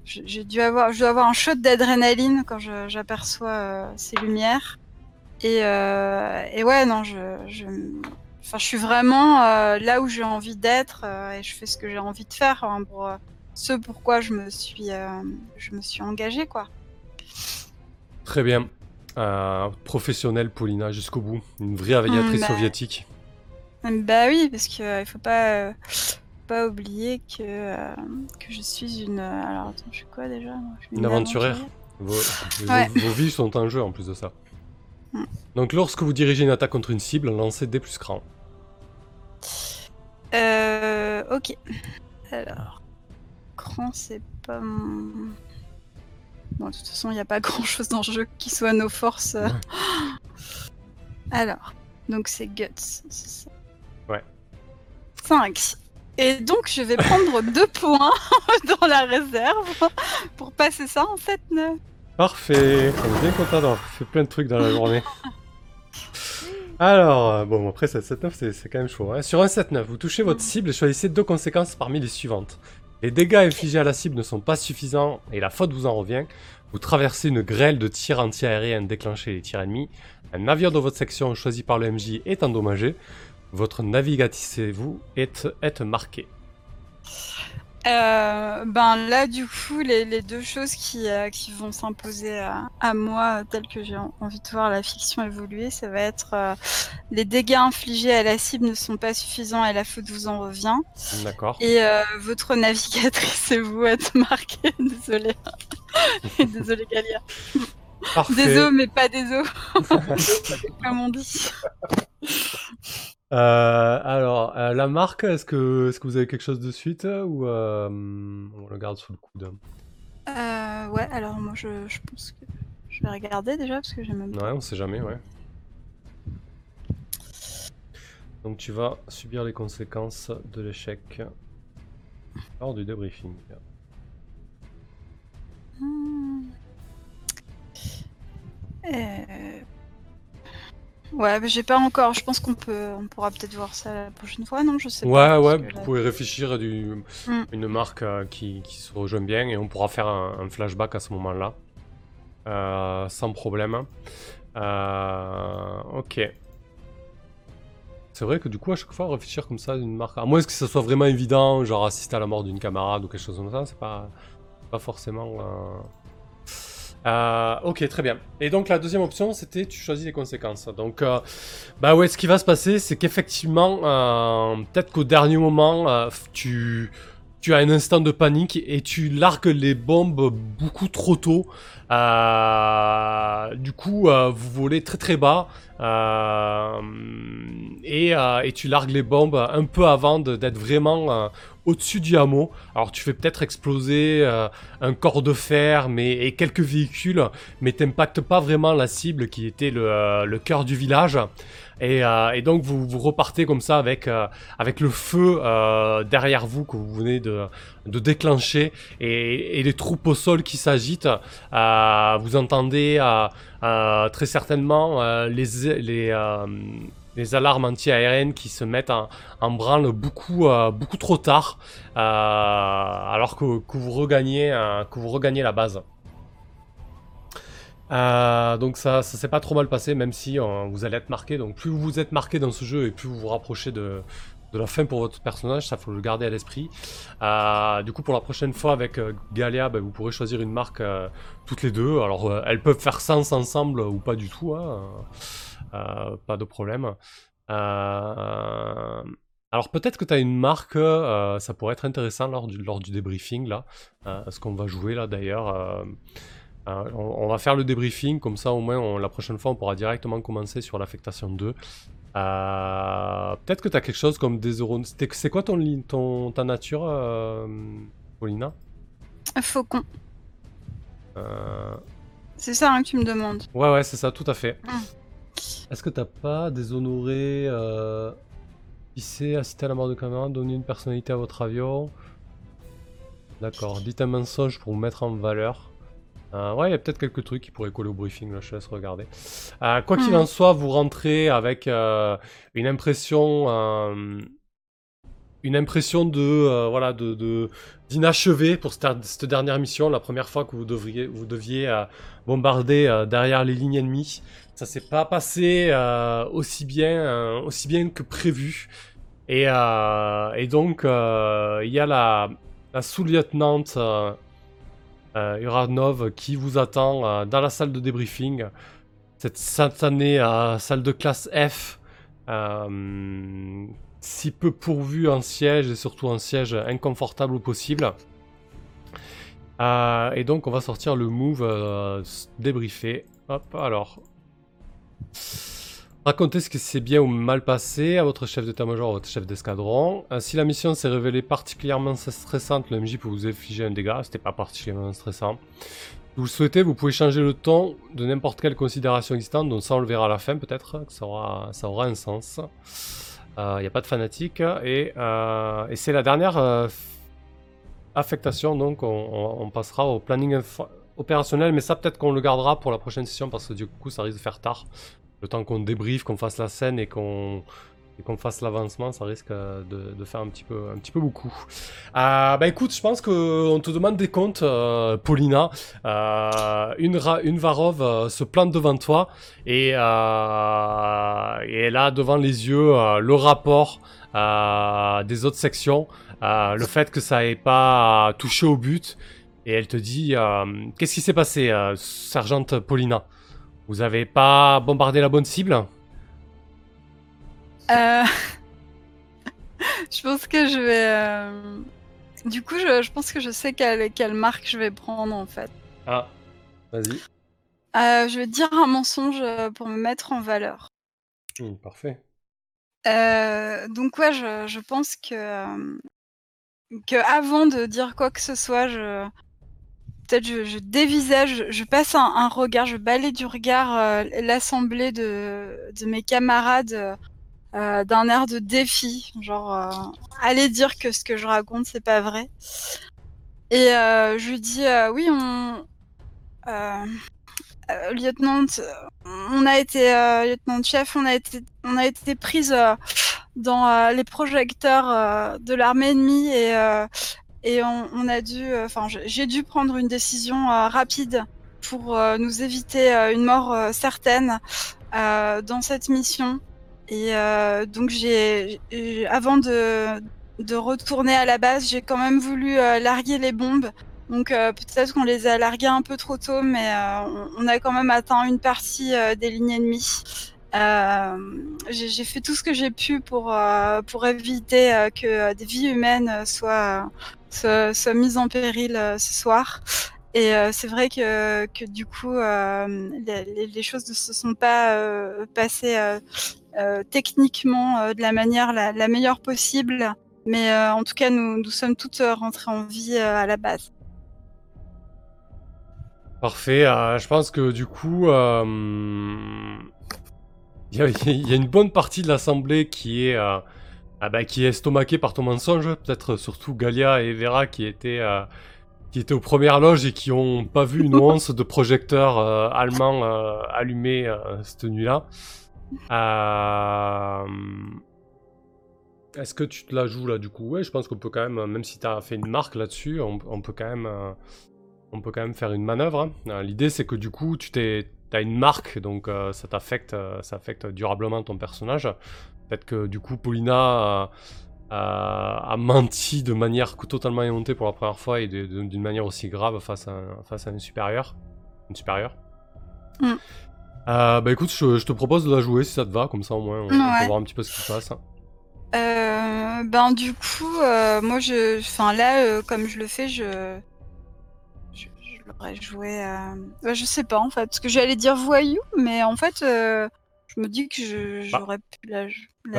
j'ai dû avoir, je dois avoir un shot d'adrénaline quand j'aperçois euh, ces lumières. Et, euh, et ouais, non, je, je, enfin, je suis vraiment euh, là où j'ai envie d'être euh, et je fais ce que j'ai envie de faire hein, pour euh, ce pourquoi je me suis, euh, je me suis engagée, quoi. Très bien. Professionnelle, Paulina, jusqu'au bout. Une vraie aviatrice Mm, bah. soviétique. Bah oui, parce qu'il il faut pas, pas oublier que, que je suis une. alors attends, je suis quoi déjà? Moi Je suis Une aventurière. Vos, vos- Ouais. vos vies sont en jeu en plus de ça. Mm. Donc lorsque vous dirigez une attaque contre une cible, lancez D plus cran. Euh, ok. Alors, cran, c'est pas mon. Bon, de toute façon, il n'y a pas grand chose dans le jeu qui soit nos forces. Alors, donc c'est Guts. c'est ça. Ouais. 5. Et donc, je vais prendre deux points dans la réserve pour passer ça en 7-9. Parfait, on est bien content d'avoir fait plein de trucs dans la journée. Alors, euh, bon, après, ça 7-9, c'est quand même chaud. hein. Sur un 7-9, vous touchez votre cible et choisissez deux conséquences parmi les suivantes. Les dégâts infligés à la cible ne sont pas suffisants et la faute vous en revient. Vous traversez une grêle de tirs anti-aériens déclenchés les tirs ennemis. Un navire de votre section choisi par le MJ est endommagé. Votre navigatrice-vous est, est marqué. Euh, ben là, du coup, les, les deux choses qui, euh, qui vont s'imposer à, à moi, euh, telles que j'ai en- envie de voir la fiction évoluer, ça va être euh, les dégâts infligés à la cible ne sont pas suffisants et la faute vous en revient. D'accord. Et euh, votre navigatrice et vous êtes marqués. Désolé. Désolé, Galia. Parfait. Des os, mais pas des os. Comme on dit. Euh, alors, euh, la marque, est-ce que, est que vous avez quelque chose de suite euh, ou euh, on le garde sous le coude? Ouais, alors moi, je, je pense que je vais regarder déjà parce que j'ai même Ouais, on sait jamais, ouais. Donc tu vas subir les conséquences de l'échec lors du débriefing. Hmm. Ouais, mais j'ai pas encore. Je pense qu'on peut, on pourra peut-être voir ça la prochaine fois, non? Je sais Ouais, pas. ouais, que vous là- pouvez réfléchir à du, Mm. une marque euh, qui, qui se rejoint bien et on pourra faire un, un flashback à ce moment-là. Euh, sans problème. Euh, ok. C'est vrai que du coup, à chaque fois, réfléchir comme ça à une marque. À moins que ça soit vraiment évident, genre assister à la mort d'une camarade ou quelque chose comme ça, c'est pas, pas forcément. Euh, ok, très bien. Et donc la deuxième option, c'était tu choisis les conséquences. Donc, euh, bah ouais, ce qui va se passer, c'est qu'effectivement, euh, peut-être qu'au dernier moment, euh, tu, tu as un instant de panique et tu largues les bombes beaucoup trop tôt. Euh, du coup, euh, vous volez très très bas euh, et, tu largues les bombes un peu avant d'être vraiment au-dessus du hameau. Alors tu fais peut-être exploser un corps de fer et quelques véhicules, mais t'impactes pas vraiment la cible qui était le cœur du village. Et, euh, et donc vous, repartez comme ça avec, euh, avec le feu euh, derrière vous que vous venez de, déclencher et, les troupes au sol qui s'agitent. Vous entendez très certainement les, les, alarmes anti-aériennes qui se mettent en, branle beaucoup, beaucoup trop tard alors que, vous regagnez, que vous regagnez la base. Euh, donc ça, ça s'est pas trop mal passé, même si euh, vous allez être marqué. Donc plus vous êtes marqué dans ce jeu et plus vous vous rapprochez de, la fin pour votre personnage, ça faut le garder à l'esprit. Euh, du coup, pour la prochaine fois avec Galia, ben, vous pourrez choisir une marque toutes les deux. Alors elles peuvent faire sens ensemble ou pas du tout, hein, pas de problème. Alors peut-être que tu as une marque, ça pourrait être intéressant lors du, lors du débriefing là, ce qu'on va jouer là d'ailleurs. Euh, euh, on, on va faire le débriefing, comme ça au moins on- la prochaine fois on pourra directement commencer sur l'affectation 2. Euh, Peut-être que tu as quelque chose comme des euros. C'est quoi ton, ta nature, euh, Paulina? Faucon. Euh, C'est ça hein, que tu me demandes. Ouais, ouais, c'est ça, tout à fait. Ah. Est-ce que t'as pas déshonoré, euh, pisser, assister à la mort de camarade, donner une personnalité à votre avion? D'accord, dites un mensonge pour vous mettre en valeur. Euh, ouais, il y a peut-être quelques trucs qui pourraient coller au briefing, là, je te laisse regarder. Euh, quoi qu'il en soit, vous rentrez avec euh, une impression, une impression de voilà de, d'inachevé pour cette, cette dernière mission, la première fois que vous devriez vous deviez bombarder derrière les lignes ennemies. Ça s'est pas passé aussi bien aussi bien que prévu. Et, et donc il y a la, la sous-lieutenante Uranov qui vous attend euh, dans la salle de débriefing. Cette satanée euh, salle de classe F. euh, si peu pourvu en siège et surtout un siège inconfortable au possible. Euh, et donc on va sortir le move euh, débriefé. Hop, alors. Racontez ce qui s'est bien ou mal passé à votre chef d'état-major, à votre chef d'escadron. Euh, si la mission s'est révélée particulièrement stressante, le MJ peut vous infliger un dégât. C'était pas particulièrement stressant. Si vous le souhaitez, vous pouvez changer le ton de n'importe quelle considération existante, donc ça on le verra à la fin peut-être, que ça aura, ça aura un sens. Il n'y a pas de fanatique. Et, euh, c'est la dernière euh, affectation, donc on, passera au planning opérationnel, mais ça peut-être qu'on le gardera pour la prochaine session parce que du coup ça risque de faire tard. Le temps qu'on débriefe, qu'on fasse la scène et qu'on qu'on fasse l'avancement, ça risque euh, de, faire un petit peu, un petit peu beaucoup. Euh, bah écoute, je pense qu'on te demande des comptes, euh, Paulina. Une, une Varov se plante devant toi et, et elle a devant les yeux le rapport des autres sections, le fait que ça n'ait pas touché au but. Et elle te dit Qu'est-ce qui s'est passé, sergente Paulina? Vous avez pas bombardé la bonne cible? Euh, je pense que je vais. euh, Du coup, je, je pense que je sais quelle, quelle marque je vais prendre en fait. Ah, vas-y. Euh, je vais dire un mensonge pour me mettre en valeur. Hmm, parfait. Donc ouais, je, je pense que que avant de dire quoi que ce soit, je peut-être je, dévisage, je passe un, regard, je balaye du regard euh, l'assemblée de, mes camarades euh, euh, d'un air de défi, genre euh, allez dire que ce que je raconte c'est pas vrai. Et je lui dis oui on lieutenant, on a été lieutenant chef, on a été, on a été prise dans les projecteurs de l'armée ennemie et et on, on a dû, euh, enfin j'ai dû prendre une décision euh, rapide pour euh, nous éviter une mort certaine dans cette mission. Et donc j'ai, avant de de retourner à la base, j'ai quand même voulu larguer les bombes. Donc euh, peut-être qu'on les a larguées un peu trop tôt, mais euh, on, a quand même atteint une partie des lignes ennemies. Euh, j'ai fait tout ce que j'ai pu pour euh, pour éviter euh, que des vies humaines soient soient, mises en péril ce soir. Et c'est vrai que que du coup les, choses ne se sont pas passées techniquement de la manière la, la meilleure possible. Mais en tout cas, nous, nous sommes toutes rentrées en vie à la base. Parfait. je pense que du coup, il y, a- il y a une bonne partie de l'assemblée qui est, euh, ah bah, qui est estomaquée par ton mensonge. Peut-être surtout Galia et Vera qui étaient, euh, qui étaient aux premières loges et qui ont pas vu une once de projecteur euh, allemand euh, allumé cette nuit-là. Est-ce que tu te la joues là du coup? Ouais, je pense qu'on peut quand même, même si tu as fait une marque là-dessus, on, on peut quand même. on peut quand même faire une manœuvre. hein. L'idée, c'est que du coup, tu t'es, as une marque, donc euh, ça t'affecte, euh, ça affecte durablement ton personnage. Peut-être que du coup, Paulina a, menti de manière totalement éhontée pour la première fois et d'une manière aussi grave face à, un- face à une supérieure. Une supérieure. Mm. Euh, bah écoute, je, je te propose de la jouer si ça te va, comme ça au moins on, on peut Ouais. voir un petit peu ce qui se passe. Euh, ben du coup, euh, moi je, enfin là, comme je le fais, je, joué. euh, ouais, je sais pas en fait, parce que j'allais dire voyou, mais en fait, euh, je me dis que Bah. j'aurais pu la,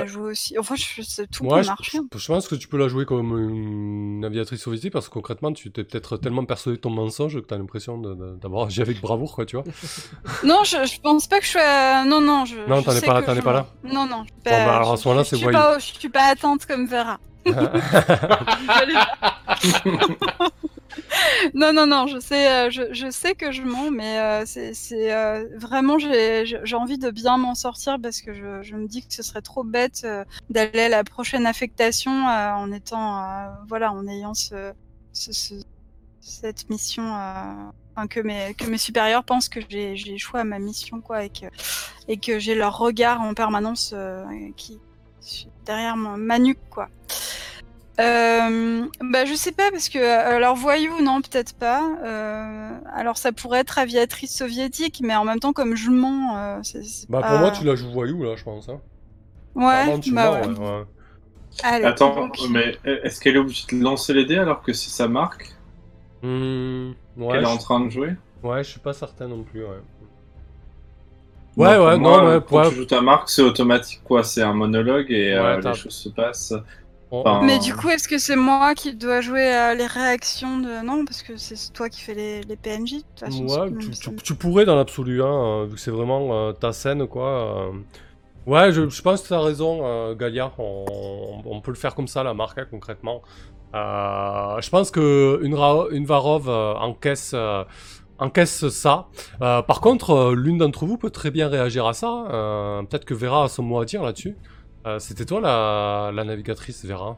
jouer aussi. Enfin, je, sais tout Ouais, peut je, marcher. je- je pense que tu peux la jouer comme une aviatrice soviétique parce que concrètement, tu t'es peut-être tellement persuadé de ton mensonge que tu as l'impression d'avoir agi avec bravoure, quoi, tu vois. Non, je, je pense pas que je sois. Non, non, je. Non, t'en es pas t'en es pas là Non, non. Bon, bah, alors, à je- ce moment-là, c'est voyou. pas- Je suis pas attente comme Vera. non, non, non, je sais, euh, je, sais que je mens, mais euh, c'est euh, vraiment, j'ai envie de bien m'en sortir parce que je, me dis que ce serait trop bête d'aller à la prochaine affectation en étant, voilà, en ayant ce, ce- ce- cette mission, enfin, que mes que mes supérieurs pensent que j'ai échoué à ma mission, quoi, et que et que j'ai leur regard en permanence qui derrière ma nuque, quoi. Euh, bah je sais pas parce que euh, alors voyou non peut-être pas. Euh, alors ça pourrait être aviatrice soviétique mais en même temps comme je mens. euh, c'est- c'est Bah, pas- pour moi, tu la joues voyou, là, je pense. Hein. Ouais. Bah mens, ouais. ouais, ouais. Allez, Attends, donc, mais est-ce qu'elle est obligée de lancer les dés alors que c'est sa marque Hmm, ouais, qu'elle est en train de jouer? Ouais, je suis pas certain non plus, ouais. Non, Ouais, pour ouais, moi, non, ouais, Quand ouais. tu joues ta marque, c'est automatique, quoi. C'est un monologue et euh, les choses se passent. Enfin, Mais du coup est-ce que c'est moi qui dois jouer euh, les réactions de non parce que c'est toi qui fais les, les PNJ de toute façon. Ouais, tu, c'est- tu- tu pourrais dans l'absolu, hein, euh, vu que c'est vraiment euh, ta scène, quoi. euh. Ouais, je, je pense que t'as raison, euh, Galia. On, on peut le faire comme ça, la marque, hein, concrètement. Euh, je pense que une, Ra- une Varov euh, encaisse, euh, encaisse ça. Euh, par contre, euh, l'une d'entre vous peut très bien réagir à ça. euh, Peut-être que Vera a son mot à dire là-dessus. Euh, C'était toi la, la navigatrice, Vera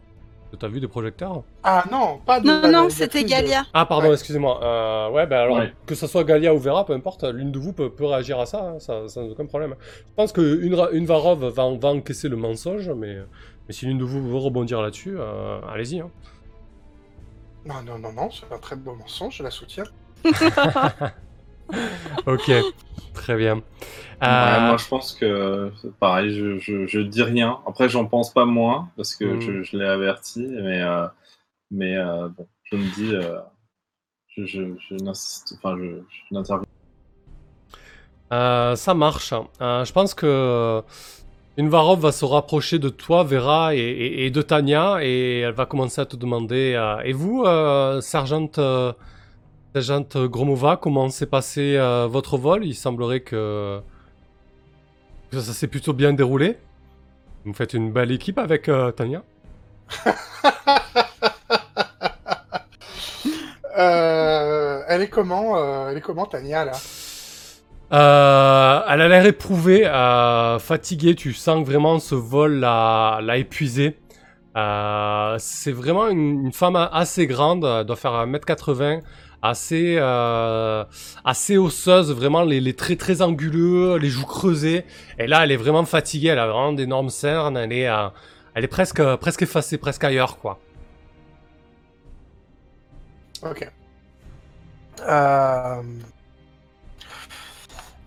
T'as vu des projecteurs Ah non, pas de. Non la non c'était de- Galia. Ah pardon, Ouais. excusez-moi. Euh, ouais, ben alors Ouais. que ce soit Galia ou Vera, peu importe, l'une de vous peut, peut réagir à ça, hein, ça, sans aucun problème. Je pense qu'une une Varov va, en- va encaisser le mensonge, mais, mais si l'une de vous veut rebondir là-dessus, euh, allez-y. hein. Non, non, non, non, c'est un très beau mensonge, je la soutiens. Ok, très bien. Ouais, Euh, moi, je pense que pareil, je, je, je dis rien. Après, j'en pense pas moins parce que Mhm. je, je l'ai averti, mais, euh, mais euh, bon, je me dis, je, n'insiste, enfin, je, n'interviens. Ça marche. Euh, je pense que une Varov va se rapprocher de toi, Vera, et, et- et de Tania, et elle va commencer à te demander Et vous, sergente, euh, sergente Gromova, comment s'est passé votre vol? Il semblerait que, que ça s'est plutôt bien déroulé. Vous faites une belle équipe avec euh, Tania. Euh, elle est comment, euh, elle est comment, Tania là? Elle a l'air éprouvée, fatiguée. Tu sens vraiment ce vol l'a l'a épuisée. C'est vraiment une, une femme assez grande, elle doit faire 1m80, assez, euh, assez osseuse, vraiment les, traits très anguleux, les joues creusées. Et là, elle est vraiment fatiguée, elle a vraiment d'énormes cernes, elle est, euh, elle est presque, presque effacée, presque ailleurs, quoi. Ok. Euh...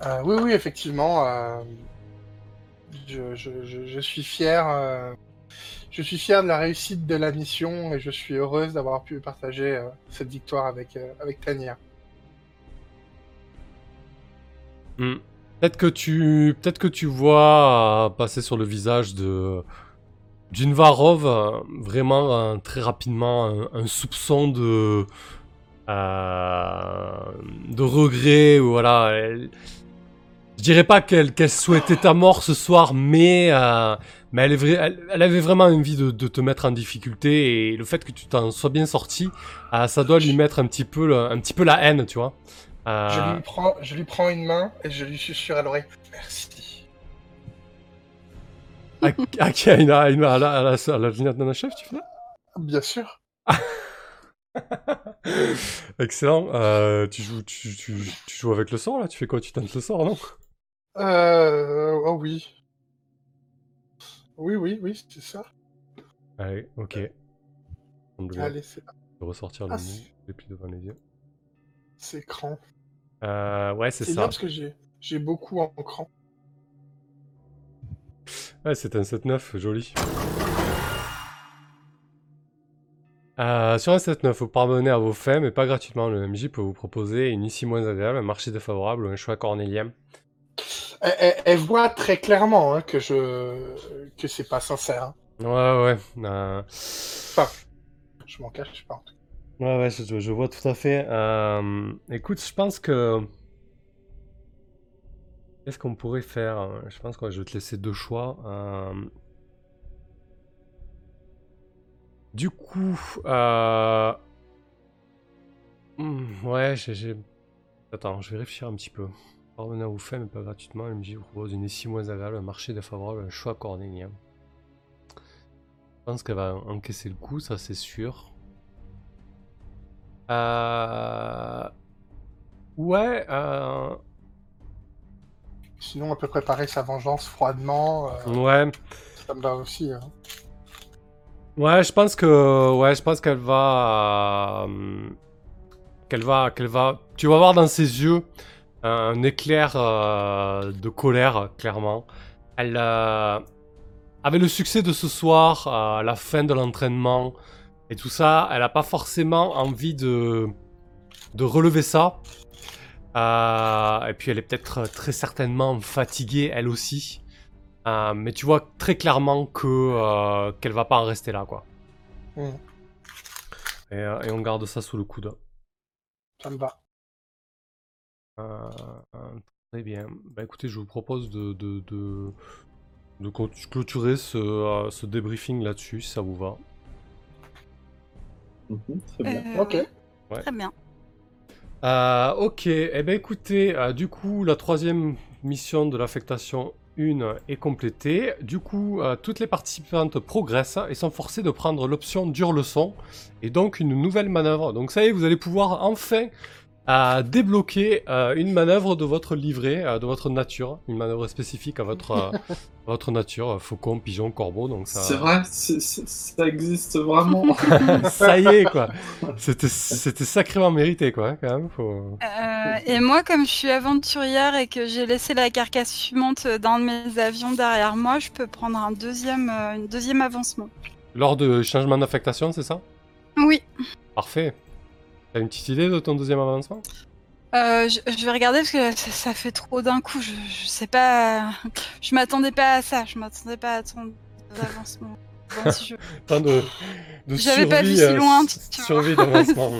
euh, oui, oui, effectivement. euh, je, je, je suis fier. Je suis fier de la réussite de la mission et je suis heureuse d'avoir pu partager euh, cette victoire avec, euh, avec Tania. Hmm. Peut-être que tu, peut-être que tu vois euh, passer sur le visage de Varov vraiment très rapidement un, soupçon de de regret voilà. Je dirais pas qu'elle souhaitait ta mort ce soir, mais mais elle, est vra- elle, elle avait vraiment envie de, de te mettre en difficulté et le fait que tu t'en sois bien sorti, euh, ça doit lui mettre un petit peu le- un petit peu la haine, tu vois. Euh, Je, lui prends, je lui prends une main et je lui susurre à l'oreille Merci. À, à qui à, une- à, une- à la, à la, à la chef, tu fais? Ça Bien sûr. Excellent. Euh, tu, joues, tu, tu, tu joues avec le sort là? Tu fais quoi? Tu tentes le sort, non? Euh... Oh oui. Oui, oui, oui, c'est ça. Allez, ok. Doit Allez, c'est ressortir le Ah, c'est- les plis devant les yeux. c'est écran. Euh, ouais, c'est C'est bien ça. parce que j'ai j'ai beaucoup en cran. Ouais, c'est un 7-9, joli. Euh, sur un 7-9, vous parvenez à vos fins, mais pas gratuitement. Le MJ peut vous proposer une issue moins agréable, un marché défavorable ou un choix cornélien. Elle, voit très clairement hein, que je que c'est pas sincère. hein. Ouais, ouais. euh, Je m'en cache pas. Ouais, ouais, je, je vois tout à fait. Euh, écoute, je pense que. Qu'est-ce qu'on pourrait faire hein? Je pense que je vais te laisser deux choix. Euh, Du coup, euh, ouais, j'ai, j'ai- Attends, je vais réfléchir un petit peu. À vous faire, mais pas gratuitement. MJ vous propose une SI moins agréable, un marché défavorable, un choix cornélien. Je pense qu'elle va encaisser le coup, ça c'est sûr. Euh... Ouais, euh... Sinon, on peut préparer sa vengeance froidement. euh, ouais. ça me aussi. hein. Ouais, je pense que ouais, je pense qu'elle va qu'elle va qu'elle va tu vas voir dans ses yeux un éclair euh, de colère clairement. Elle euh, avec le succès de ce soir, à la fin de l'entraînement et tout ça, elle a pas forcément envie de de relever ça. Euh, et puis elle est peut-être très certainement fatiguée elle aussi. Euh, mais tu vois très clairement que euh, qu'elle va pas en rester là, quoi. Mm. Et, euh, et on garde ça sous le coude. Ça me va. Euh, euh, très bien. Bah écoutez, je vous propose de de, de, de clôt- clôturer ce, euh, ce débriefing là-dessus, si ça vous va. Mhm, très bien. Euh, Ok. Très bien. Euh, ok, eh ben écoutez, euh, du coup, la troisième mission de l'affectation 1 est complétée. Du coup, euh, toutes les participantes progressent et sont forcées de prendre l'option dure leçon et donc une nouvelle manœuvre. Donc ça y est, vous allez pouvoir enfin euh, débloquer euh, une manœuvre de votre livret, euh, de votre nature, une manœuvre spécifique à votre, euh, à votre nature, euh, faucon, pigeon, corbeau. Donc ça, C'est vrai, c'est- c'est- ça existe vraiment. ça y est quoi. C'était c'était sacrément mérité quoi, hein, quand même. Faut... Euh, et moi, comme je suis aventurière et que j'ai laissé la carcasse fumante d'un de mes avions derrière moi, je peux prendre un deuxième, euh, une deuxième avancement. Lors de changement d'affectation, c'est ça? Oui. Parfait. T'as une petite idée de ton deuxième avancement? Euh, je, je vais regarder parce que ça, ça fait trop d'un coup. Je, je sais pas. Je m'attendais pas à ça. Je m'attendais pas à ton avancement. Temps de, de J'avais pas vu si euh, loin, tu survie d'avancement.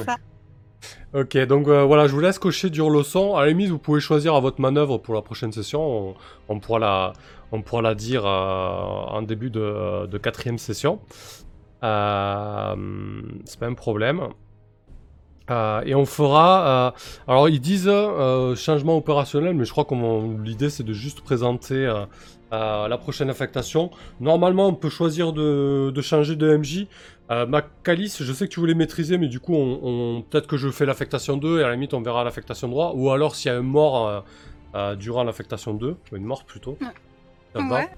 Ok, donc euh, voilà, je vous laisse cocher dur leçon. À la limite, vous pouvez choisir à votre manœuvre pour la prochaine session. On, on pourra, la, on pourra la dire euh, en début de, de quatrième session. C'est pas un problème. Euh, et on fera. euh, alors ils disent euh, changement opérationnel, mais je crois que l'idée c'est de juste présenter la prochaine affectation. Normalement, on peut choisir de, de changer de MJ. Macalis, je sais que tu voulais maîtriser, mais du coup, on, on- peut-être que je fais l'affectation 2 et à la limite, on verra l'affectation droit. Ou alors, s'il y a un mort durant l'affectation 2, ou une morte plutôt. Ouais.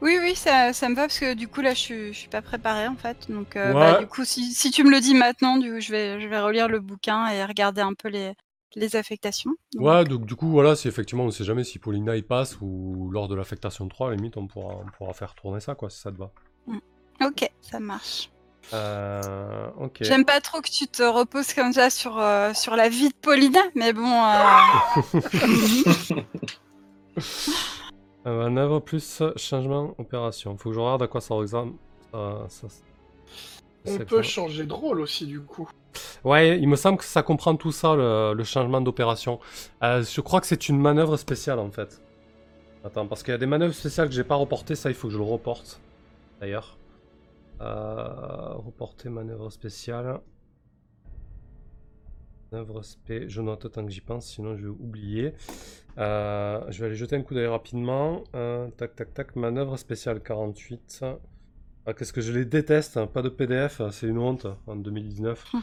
Oui, oui, ça, ça me va parce que du coup là, je suis, je suis pas préparée en fait. Donc, euh, Ouais. bah, du coup, si, si tu me le dis maintenant, du coup, je vais, je vais relire le bouquin et regarder un peu les, les affectations. Donc, Ouais, donc du coup, voilà, si effectivement, on sait jamais si Paulina y passe ou lors de l'affectation 3, à la limite, on pourra, on pourra faire tourner ça, quoi, si ça te va. Ok, ça marche. Euh. J'aime pas trop que tu te reposes comme ça sur, euh, sur la vie de Paulina, mais bon. euh, Euh, manœuvre plus changement opération. Faut que je regarde à quoi ça ressemble. Ça, ça- On peut changer de rôle aussi, du coup. Ouais, il me semble que ça comprend tout ça, le, le changement d'opération. Euh, je crois que c'est une manœuvre spéciale en fait. Attends, parce qu'il y a des manœuvres spéciales que j'ai pas reportées, ça il faut que je le reporte. D'ailleurs. Euh, reporter manœuvre spéciale. Spé, je note tant que j'y pense, sinon je vais oublier. Euh, je vais aller jeter un coup d'œil rapidement. Euh, tac, tac, tac. Manœuvre spéciale 48. Ah, Qu'est-ce que je les déteste, hein, pas de PDF, c'est une honte en 2019.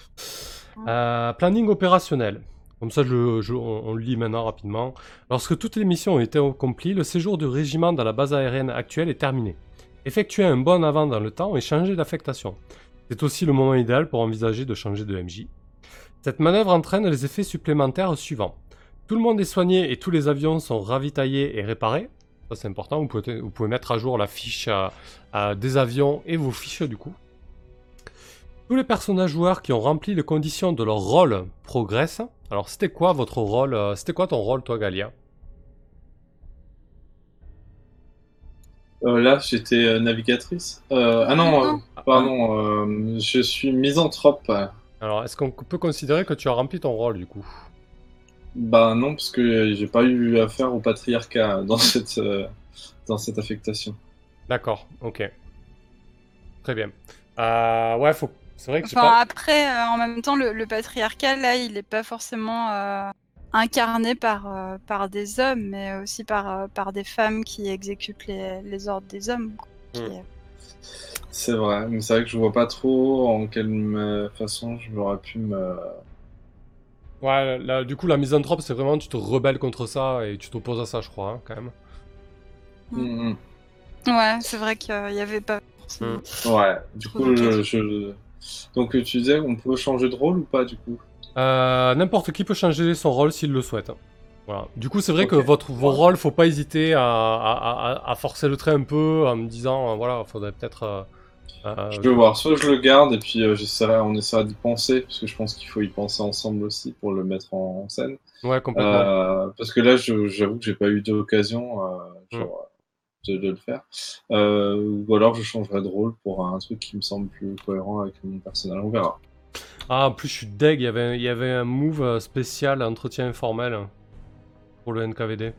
Euh, planning opérationnel. Comme ça, je, je- on, on le lit maintenant rapidement. Lorsque toutes les missions ont été accomplies, le séjour du régiment dans la base aérienne actuelle est terminé. Effectuez un bon avant dans le temps et changez d'affectation. C'est aussi le moment idéal pour envisager de changer de MJ. Cette manœuvre entraîne les effets supplémentaires suivants. Tout le monde est soigné et tous les avions sont ravitaillés et réparés. Ça c'est important, vous pouvez, vous pouvez mettre à jour la fiche euh, euh, des avions et vos fiches du coup. Tous les personnages joueurs qui ont rempli les conditions de leur rôle progressent. Alors c'était quoi votre rôle euh, C'était quoi ton rôle toi Galia? Euh, là, j'étais euh, navigatrice. Euh, ah non, euh, Non. pardon, euh, je suis misanthrope. Alors est-ce qu'on peut considérer que tu as rempli ton rôle du coup? Bah non, parce que j'ai pas eu affaire au patriarcat dans cette, euh, dans cette affectation. D'accord, ok. Très bien. Euh, ouais, faut, C'est vrai que Enfin, pas. après, euh, en même temps, le, le patriarcat, là, il n'est pas forcément euh, incarné par, euh, par des hommes, mais aussi par, euh, par des femmes qui exécutent les, les ordres des hommes. quoi. Qui, Mm. C'est vrai, mais c'est vrai que je vois pas trop en quelle façon je m'aurais pu me. Ouais, là, du coup, la misanthrope, c'est vraiment tu te rebelles contre ça et tu t'opposes à ça, je crois, hein, quand même. Mm, mm. Ouais, c'est vrai qu'il n'y avait pas forcément. Ouais, du coup, je- Donc tu disais, on peut changer de rôle ou pas du coup? Euh, N'importe qui peut changer son rôle s'il le souhaite. Voilà. Du coup, c'est vrai que votre, vos rôles, faut pas hésiter à, à- à- à forcer le trait un peu en me disant, euh, voilà, faudrait peut-être. euh, euh, Je peux voir, soit je le garde et puis euh, j'essaierai, on essaiera d'y penser, parce que je pense qu'il faut y penser ensemble aussi pour le mettre en, en scène. Ouais, complètement. Euh, parce que là, j'avoue que j'ai pas eu d'occasion Mm. de, de le faire. Ou alors je changerai de rôle pour un truc qui me semble plus cohérent avec mon personnage. On verra. Ah, en plus, je suis deg, il y avait, il y avait un move spécial, entretien informel, pour le NKVD.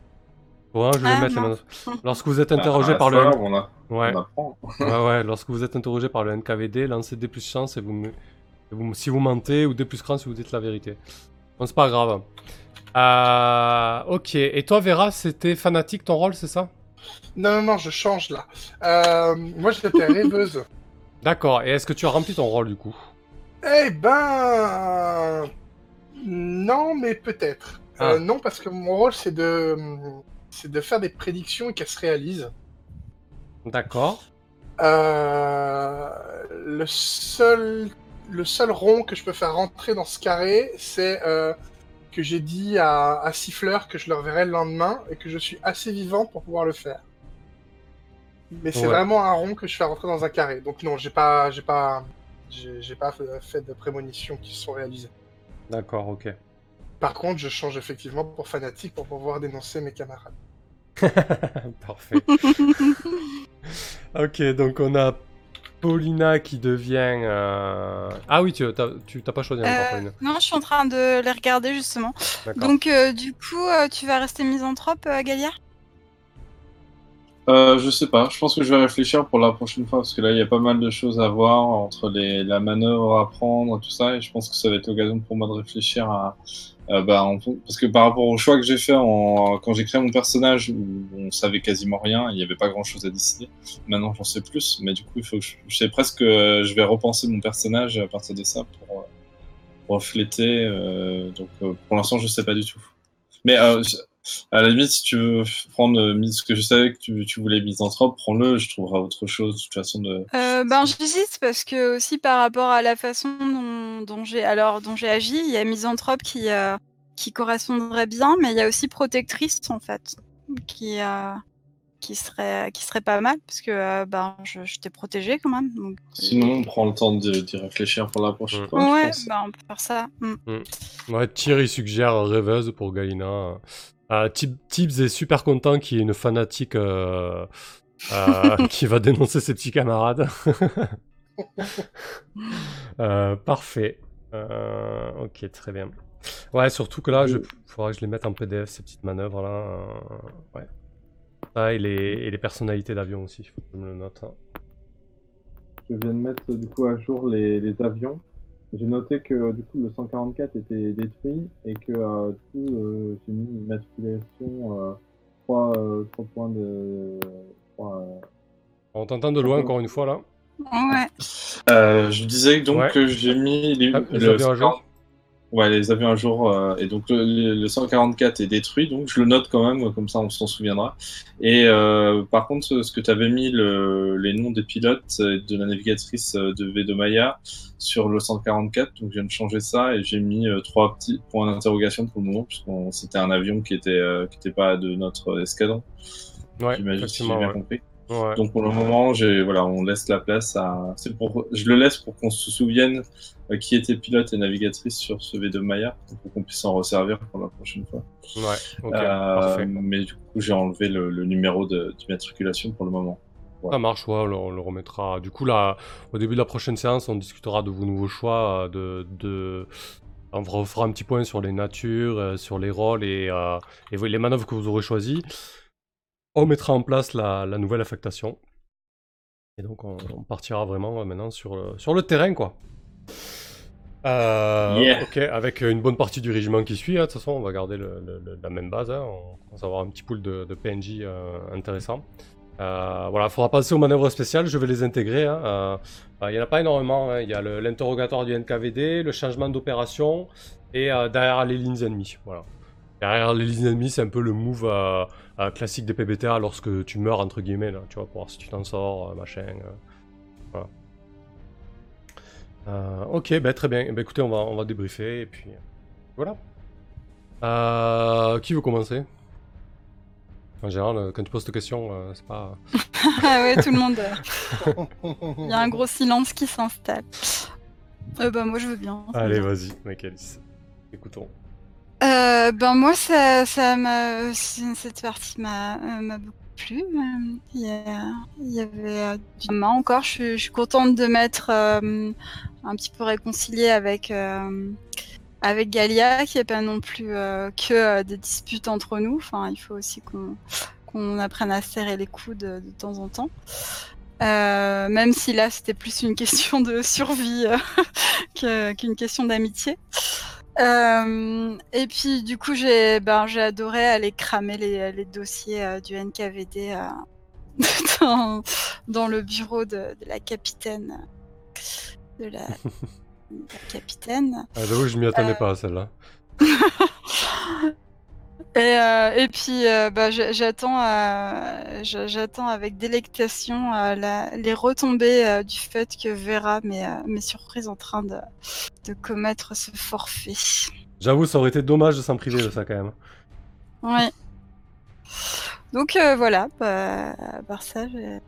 Bon, je vais Ah, mettre les. Lorsque vous êtes interrogé Ah, par c'est le. on, a- Ouais. on. Ouais, ouais, lorsque vous êtes interrogé par le NKVD, lancez D plus chance et vous, me- et vous- si vous mentez, ou D plus cran si vous dites la vérité. Bon, c'est pas grave. Euh, ok, et toi, Vera, c'était fanatique ton rôle, c'est ça? Non, non, non, je change là. Euh, moi, j'étais rêveuse. D'accord, et est-ce que tu as rempli ton rôle du coup? Eh ben. Non, mais peut-être. Ah. Euh, non, parce que mon rôle, c'est de. C'est de faire des prédictions et qu'elles se réalisent. D'accord. Euh, le seul. Le seul rond que je peux faire rentrer dans ce carré, c'est euh, que j'ai dit à, à Siffleur que je le reverrai le lendemain et que je suis assez vivant pour pouvoir le faire. Mais c'est Ouais. vraiment un rond que je fais rentrer dans un carré. Donc non, j'ai pas, j'ai pas, j'ai pas fait de prémonitions qui se sont réalisées. D'accord, ok. Par contre, je change effectivement pour fanatique pour pouvoir dénoncer mes camarades. Parfait. ok, donc on a Paulina qui devient. euh, Ah oui, tu t'as pas choisi encore, Euh, Paulina. non, je suis en train de les regarder justement. Donc, euh, du coup, euh, tu vas rester misanthrope, euh, Galia? Euh, je sais pas, je pense que je vais réfléchir pour la prochaine fois parce que là il y a pas mal de choses à voir entre les, la manœuvre à prendre, tout ça, et je pense que ça va être l'occasion pour moi de réfléchir à. euh, bah, parce que par rapport au choix que j'ai fait en, quand j'ai créé mon personnage on savait quasiment rien, il n'y avait pas grand chose à décider. Maintenant j'en sais plus, mais du coup il faut que je, je sais presque que je vais repenser mon personnage à partir de ça pour euh, refléter. euh, donc euh, pour l'instant je sais pas du tout. Mais à la limite, si tu veux prendre euh, ce que je savais que tu, tu voulais misanthrope, prends-le, je trouverai autre chose de toute façon de. Euh, ben j'hésite parce que aussi par rapport à la façon dont, dont j'ai alors dont j'ai agi, il y a misanthrope qui euh, qui correspondrait bien, mais il y a aussi protectrice en fait qui euh, qui serait qui serait pas mal parce que euh, ben je, je t'ai protégé quand même. Donc, Sinon, on prend le temps de- d'y réfléchir pour la prochaine Mm. fois. ouais, ben on peut faire ça. Mm. Ouais, Thierry suggère rêveuse pour Galina. Euh, Tib- Tibbs est super content qu'il y ait une fanatique euh, euh, qui va dénoncer ses petits camarades. Euh, parfait. Euh, ok, très bien. Ouais, surtout que là, il faudra que je les mette en PDF, ces petites manœuvres là. Euh, ouais. Ah, et les, et les personnalités d'avion aussi, il faut que je me le note. hein. Je viens de mettre du coup à jour les, les avions. J'ai noté que du coup le 144 était détruit et que euh, du coup euh, j'ai mis une matriculation euh, 3, points de. trois, euh, On t'entend de loin encore une fois là. Ouais. Euh, je disais donc Ouais. que j'ai mis les, Ah, les le avions à jour 140 Ouais, les avions à jour. euh, et donc le, le 144 est détruit, donc je le note quand même, comme ça on s'en souviendra. Et euh, par contre, ce que tu avais mis le, les noms des pilotes et de la navigatrice euh, de Vedomaya sur le 144, donc je viens de changer ça et j'ai mis euh, trois petits points d'interrogation pour le moment, puisque c'était un avion qui était, euh, qui était pas de notre escadron. Ouais, J'imagine si j'ai bien Ouais. compris. Ouais. Donc pour le moment, j'ai voilà, on laisse la place à. C'est pour, je le laisse pour qu'on se souvienne euh, qui était pilote et navigatrice sur ce V2 Maya, pour qu'on puisse s'en resservir pour la prochaine fois. Ouais, ok, Euh, mais du coup, j'ai enlevé le, le numéro d'immatriculation pour le moment. Ça marche, ouais, on le, remettra. Du coup, là, au début de la prochaine séance, on discutera de vos nouveaux choix, euh, de, de... On refera un petit point sur les natures, euh, sur les rôles et, euh, et les manœuvres que vous aurez choisies. On mettra en place la, la nouvelle affectation. Et donc, on, on partira vraiment euh, maintenant sur le, sur le terrain, quoi. Euh, Yeah. Ok, avec une bonne partie du régiment qui suit, hein, de toute façon, on va garder le- le- le- la même base. hein, on commence à avoir un petit pool de, de PNJ euh, intéressant. Voilà, il faudra passer aux manœuvres spéciales, je vais les intégrer. hein, Il n'y en a pas énormément. Il y a l'interrogatoire du NKVD, le changement d'opération et derrière les lignes ennemies. Voilà. Derrière les lignes ennemies, c'est un peu le move euh, euh, classique des PBTA lorsque tu meurs, entre guillemets, là, tu vois, pour voir si tu t'en sors, euh, machin. euh, voilà. Euh, ok, bah, très bien. Ben, écoutez, on va, on va débriefer et puis voilà. Qui veut commencer? En général, quand tu poses cette question, euh, c'est pas. ah ouais, tout le monde. euh, Il y a un gros silence qui s'installe. Euh, bah moi je veux bien. Allez, va. vas-y, Michaelis. Écoutons. Euh, ben moi ça ça m'a cette partie m'a euh, m'a beaucoup plu. Il y, avait euh, du encore. Je, suis- je suis contente de m'être un petit peu réconciliée avec euh, avec Galia, qui est pas non plus que des disputes entre nous. Enfin, il faut aussi qu'on qu'on apprenne à serrer les coudes de, temps en temps. Même si là c'était plus une question de survie qu'une question d'amitié. Euh, et puis du coup j'ai ben, j'ai adoré aller cramer les, les dossiers euh, du NKVD euh, dans, dans le bureau de, de la capitaine de la, de la capitaine. Ah, J'avoue, je m'y attendais pas à celle-là. Et, euh, et puis euh, bah, j'a- j'attends euh, j'a- j'attends avec délectation la- les retombées du fait que Vera m'est m'est surprise en train de, de commettre ce forfait. J'avoue, ça aurait été dommage de s'en priver de ça quand même. Oui. Donc euh, voilà, bah, à part ça, j'ai-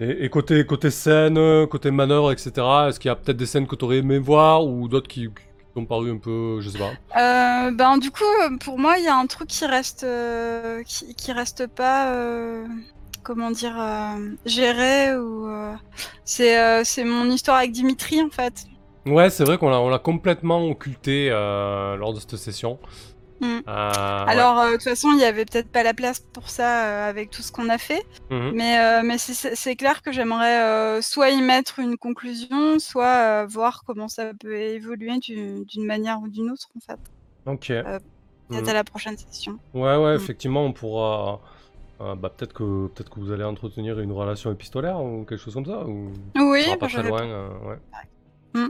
Et, et côté, côté scène, côté manœuvre, etc., est-ce qu'il y a peut-être des scènes que tu aurais aimé voir ou d'autres qui t'ont paru un peu, je sais pas. Euh, ben du coup, euh, pour moi, il y a un truc qui reste, euh, qui, qui reste pas, euh, comment dire, géré ou c'est c'est mon histoire avec Dimitri en fait. Ouais, c'est vrai qu'on l'a, on l'a complètement occulté lors de cette session. Mm. Euh, ouais. Alors euh, de toute façon, il y avait peut-être pas la place pour ça euh, avec tout ce qu'on a fait, Mhm. mais mais c'est- clair que j'aimerais soit y mettre une conclusion, soit voir comment ça peut évoluer du- d'une manière ou d'une autre en fait. Ok. Peut-être Mhm. à la prochaine session. Ouais, ouais, Mm. effectivement, on pourra. euh, bah, peut-être que peut-être que vous allez entretenir une relation épistolaire ou quelque chose comme ça. Ou... Oui, ça bah, pas très loin. euh, ouais. Mm.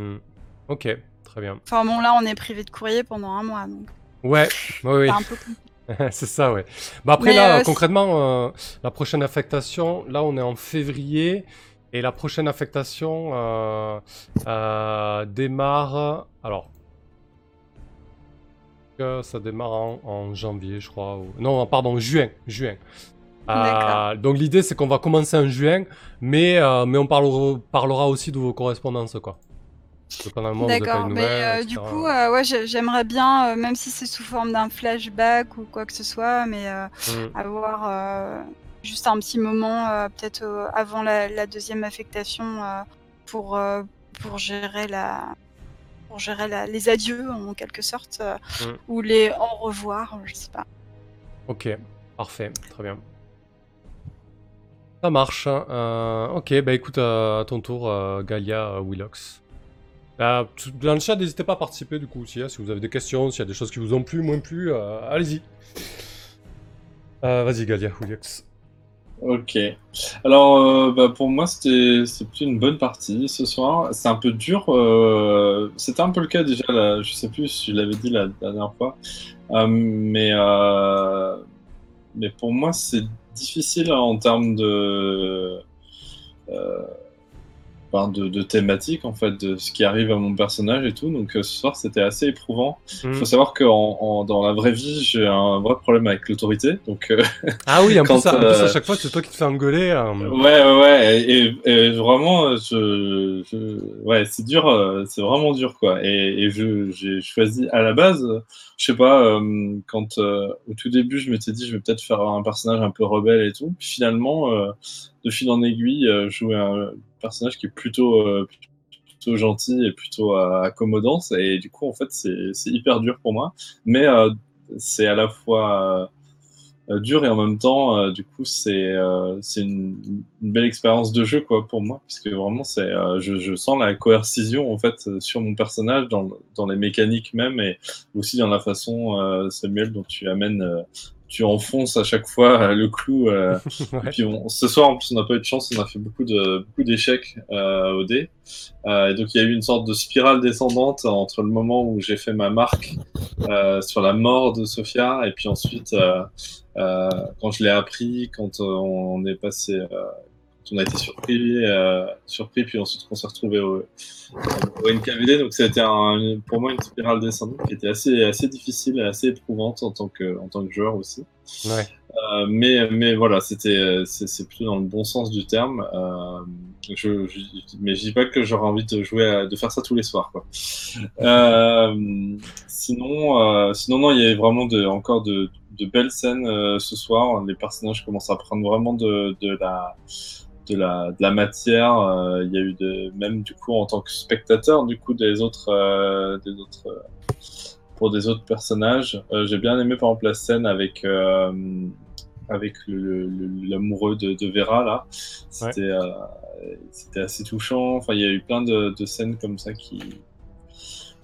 Mm. Ok, très bien. Enfin bon, là, on est privé de courrier pendant un mois, donc Ouais, ouais, oui. c'est ça, ouais. Bah après Mais, là, euh, concrètement, euh, la prochaine affectation, là on est en février et la prochaine affectation euh, démarre. Alors, ça démarre en, en janvier, je crois. ou- Non, pardon, juin, juin. Euh, donc l'idée c'est qu'on va commencer en juin, mais euh, mais on parlera, parlera aussi de vos correspondances, quoi. D'accord, mais euh, du coup, euh, ouais, j'ai- j'aimerais bien, euh, même si c'est sous forme d'un flashback ou quoi que ce soit, mais Mm. avoir juste un petit moment, peut-être avant la, la deuxième affectation, pour, pour gérer la pour gérer la- les adieux en quelque sorte, Mm. ou les au revoir, je sais pas. Ok, parfait, très bien. Ça marche. hein. Ok, bah écoute, euh, à ton tour, Galia Willox. Euh, tout- dans le chat, n'hésitez pas à participer du coup aussi, hein, si vous avez des questions, s'il y a des choses qui vous ont plu, moins plu, euh, allez-y. Euh, Vas-y, Galia Willox. Ok. Alors, euh, bah, pour moi, c'était plutôt une bonne partie ce soir. C'est un peu dur. C'était un peu le cas déjà. Là, je sais plus si je l'avais dit la, dernière fois. Mais, mais pour moi, c'est difficile en termes de, ben, de, de thématique, en fait, de ce qui arrive à mon personnage et tout. Donc, euh, ce soir, c'était assez éprouvant. Il Hmm. faut savoir que en, en- dans la vraie vie, j'ai un vrai problème avec l'autorité. Donc, euh, Ah oui, en Quand, plus, en plus, à euh, chaque fois, c'est toi qui te fais engueuler. euh, Ouais, ouais, ouais, et, et- et vraiment, je, je- ouais, c'est dur, c'est vraiment dur, quoi. Et, et je, j'ai choisi à la base, je sais pas, euh, quand euh, au tout début, je m'étais dit, je vais peut-être faire un personnage un peu rebelle et tout. Puis finalement, euh, de fil en aiguille, euh, jouer un personnage qui est plutôt, euh, gentil et plutôt euh, accommodant. Et du coup, en fait, c'est, hyper dur pour moi. Mais c'est à la fois dur et en même temps, du coup, c'est une, belle expérience de jeu pour moi, puisque vraiment, c'est euh, je, sens la coercition en fait sur mon personnage, dans, les mécaniques même, et aussi dans la façon, Samuel, dont tu amènes, tu enfonces à chaque fois euh, le clou. euh, Ouais. et puis on- ce soir, en plus, on n'a pas eu de chance, on a fait beaucoup de beaucoup d'échecs euh, au dé. Euh, et donc il y a eu une sorte de spirale descendante entre le moment où j'ai fait ma marque euh, sur la mort de Sophia et puis ensuite euh, euh, quand je l'ai appris, quand on est passé, euh, on a été surpris, euh, surpris puis ensuite qu'on s'est retrouvé au, au NKVD. Donc c'était un, pour moi une spirale descendante qui était assez assez difficile et assez éprouvante en tant que en tant que joueur aussi. Ouais. Euh, mais, mais voilà, c'était, c'est, c'est plutôt dans le bon sens du terme. Euh, je, je, mais je dis pas que j'aurais envie de jouer, à- de faire ça tous les soirs. Quoi. Euh, sinon, sinon non, il y avait vraiment de, encore de, de belles scènes ce soir. Les personnages commencent à prendre vraiment de, de la de la, de la matière. Euh, il y a eu de, même du coup en tant que spectateur du coup des autres, euh, des autres euh, pour des autres personnages. J'ai bien aimé par exemple la scène avec avec l'amoureux de, de Vera là. C'était euh, c'était assez touchant. Enfin, il y a eu plein de, de scènes comme ça qui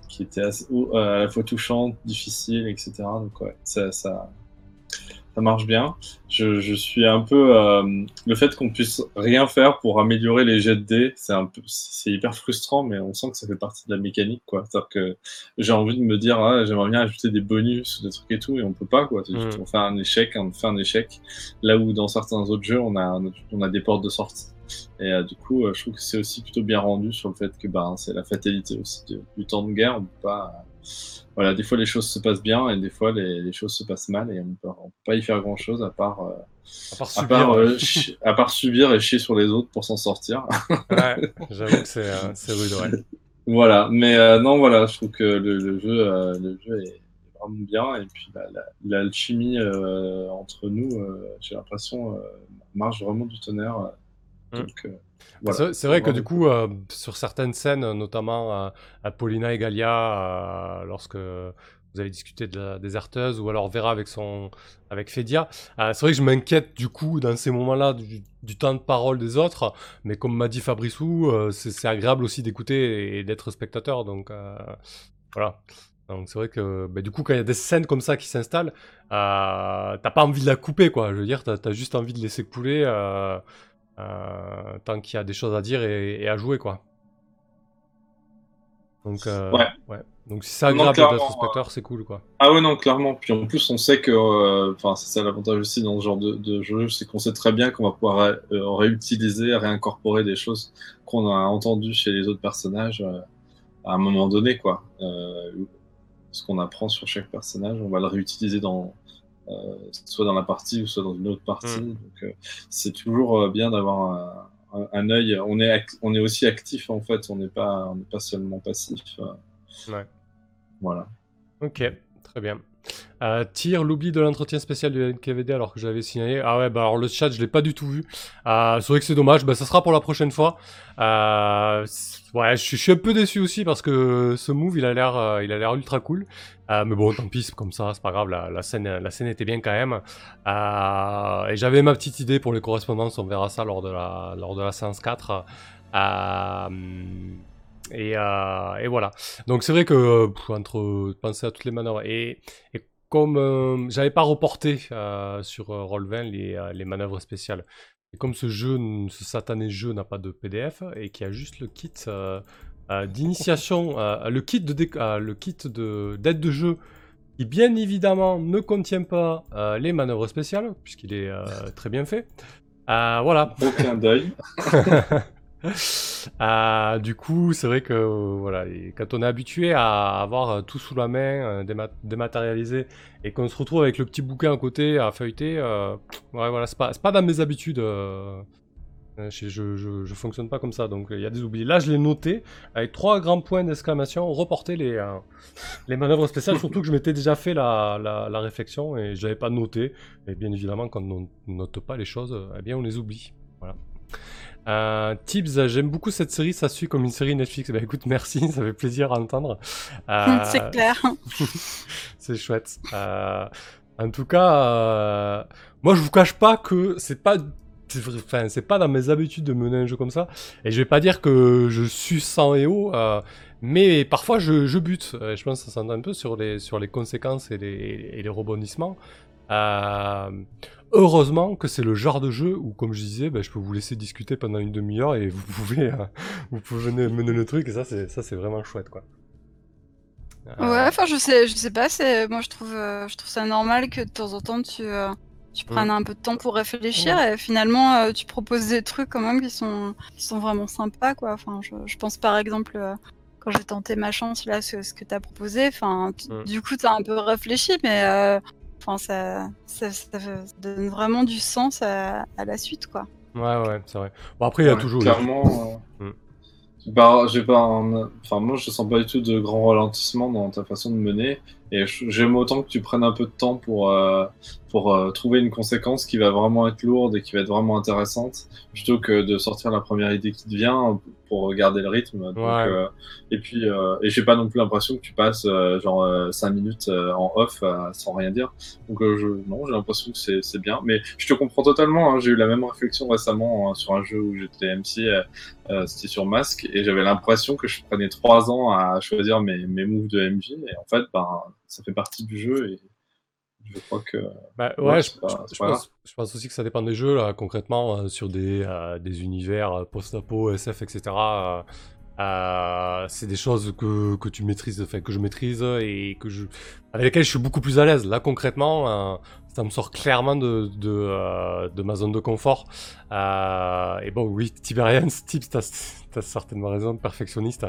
qui étaient assez, euh, à la fois touchantes, difficiles, etc. Donc ouais, ça ça ça marche bien. Je, je suis un peu euh, le fait qu'on puisse rien faire pour améliorer les jets de dés, c'est un peu c'est hyper frustrant, mais on sent que ça fait partie de la mécanique quoi. C'est-à-dire que j'ai envie de me dire ah, j'aimerais bien ajouter des bonus des trucs et tout et on peut pas quoi. C'est juste, Mm. On fait un échec, on fait un échec. Là où dans certains autres jeux on a on a des portes de sortie. Et euh, du coup, euh, je trouve que c'est aussi plutôt bien rendu sur le fait que bah, c'est la fatalité aussi de- du temps de guerre. On peut pas, voilà, des fois les choses se passent bien et des fois les, les choses se passent mal et on peut, on peut pas y faire grand chose à part, euh, À part à subir. part, ouais. euh, à part subir et chier sur les autres pour s'en sortir. Ouais, j'avoue que c'est euh, rude, ouais. voilà, mais non, voilà, je trouve que le, le jeu, le jeu est vraiment bien et puis la- l'alchimie entre nous, j'ai l'impression, marche vraiment du tonnerre. Mm. Donc, voilà. C'est- vrai que du coup, euh, sur certaines scènes, notamment euh, à Paulina et Galia, euh, lorsque vous avez discuté de la déserteuse, ou alors Vera avec son avec Fedia, euh, c'est vrai que je m'inquiète du coup dans ces moments-là du, du temps de parole des autres, mais comme m'a dit Fabrissou, c'est agréable aussi d'écouter et d'être spectateur, donc voilà. Donc c'est vrai que bah, du coup quand il y a des scènes comme ça qui s'installent, t'as pas envie de la couper quoi. Je veux dire, t'as as juste envie de laisser couler. Euh, euh, tant qu'il y a des choses à dire et, et à jouer quoi. Donc euh, Ouais. Donc si c'est agréable d'être spectateur, c'est cool quoi. Ah ouais, non, clairement. Puis en plus, on sait que, euh, enfin, c'est ça l'avantage aussi dans ce genre de, de jeu, c'est qu'on sait très bien qu'on va pouvoir ré- euh, réutiliser, réincorporer des choses qu'on a entendues chez les autres personnages euh, à un moment donné, quoi. Euh, ce qu'on apprend sur chaque personnage, on va le réutiliser dans, euh, soit dans la partie ou soit dans une autre partie. Mm. Donc, euh, c'est toujours euh, bien d'avoir un, un, un œil. On est, act- on est aussi actif en fait. On n'est pas, on n'est pas seulement passif. euh, Ouais. Voilà. Ok, très bien. Euh, tire l'oubli de l'entretien spécial du NKVD alors que je l'avais signalé. Ah ouais, bah alors le chat, je l'ai pas du tout vu. Euh, c'est vrai que c'est dommage, bah ça sera pour la prochaine fois. Euh, ouais, je suis, un peu déçu aussi parce que ce move, il a l'air, euh, il a l'air ultra cool. Mais bon, tant pis, comme ça, c'est pas grave. La, scène, la scène était bien quand même. Et j'avais ma petite idée pour les correspondances. On verra ça lors de la, lors de la séance 4. Euh, et, euh, et voilà. Donc c'est vrai que pff, entre penser à toutes les manœuvres et, et comme euh, j'avais pas reporté euh, sur euh, Roll20 les, euh, les manœuvres spéciales, et comme ce jeu, ce satané jeu n'a pas de PDF et qu'il y a juste le kit euh, euh, d'initiation, euh, le kit de euh, le kit de d'aide de jeu qui bien évidemment ne contient pas euh, les manœuvres spéciales puisqu'il est euh, très bien fait. Euh, voilà, Aucun deuil. ah, du coup, c'est vrai que voilà, quand on est habitué à avoir tout sous la main, euh, déma- dématérialisé, et qu'on se retrouve avec le petit bouquin à côté à feuilleter, euh, voilà, c'est pas, pas dans mes habitudes. euh, euh, je, je, fonctionne pas comme ça, donc il y a des oublis. Là, je l'ai noté avec trois grands points d'exclamation. Reporter les, les manœuvres spéciales, surtout que je m'étais déjà fait la réflexion et je l'avais pas noté. Et bien évidemment, quand on note pas les choses, eh bien, on les oublie. Voilà. Euh, Tibbs, j'aime beaucoup cette série, ça suit comme une série Netflix. Bah écoute, merci, ça fait plaisir à entendre. Euh, C'est clair. c'est chouette. Euh, En tout cas, euh, moi je vous cache pas que c'est pas, enfin c'est pas dans mes habitudes de mener un jeu comme ça. Et je vais pas dire que je suis sans et haut, mais parfois je, je bute. Je pense que ça s'entend un peu sur les sur les conséquences et les, et les rebondissements. Euh, heureusement que c'est le genre de jeu où, comme je disais, ben, je peux vous laisser discuter pendant une demi-heure et vous pouvez euh, vous pouvez mener, le truc. Et ça c'est ça c'est vraiment chouette quoi. Euh, Ouais, enfin, je sais, je sais pas, c'est, moi, je trouve, euh, je trouve ça normal que de temps en temps, tu, tu prennes un peu de temps pour réfléchir et finalement, tu proposes des trucs quand même qui sont, qui sont vraiment sympas, quoi. Enfin, je, je pense par exemple, quand j'ai tenté ma chance, là, ce, ce que t'as proposé, enfin, du coup, t'as un peu réfléchi, mais, enfin, ça, ça, ça donne vraiment du sens à, à la suite, quoi. Ouais, ouais, c'est vrai. Bon, après, il y a Ouais, toujours. Clairement. euh, Mm. bah, j'ai pas un- Enfin, moi, je sens pas du tout de grand ralentissement dans ta façon de mener. Et j'aime autant que tu prennes un peu de temps pour, euh, pour euh, trouver une conséquence qui va vraiment être lourde et qui va être vraiment intéressante, plutôt que de sortir la première idée qui te vient pour garder le rythme. Donc, Ouais. euh, et puis, euh, et j'ai pas non plus l'impression que tu passes euh, genre 5 minutes en off sans rien dire. Donc, je, non, j'ai l'impression que c'est c'est bien. Mais je te comprends totalement. hein. J'ai eu la même réflexion récemment hein, sur un jeu où j'étais MC. euh, c'était sur Mask et j'avais l'impression que je prenais trois ans à choisir mes, mes moves de MJ et en fait ben ça fait partie du jeu et je crois que Bah, ouais, Ouais, je, pas- pense, je pense aussi que ça dépend des jeux, là, concrètement, euh, sur des, euh, des univers euh, post-apo, SF, etc. euh, c'est des choses que, que tu maîtrises, enfin, que je maîtrise et que je, avec lesquelles je suis beaucoup plus à l'aise. Là, concrètement, ça me sort clairement de, de, euh, ma zone de confort. Euh, et bon, oui, Tiberian, Tips, t'as as certainement raison, perfectionniste.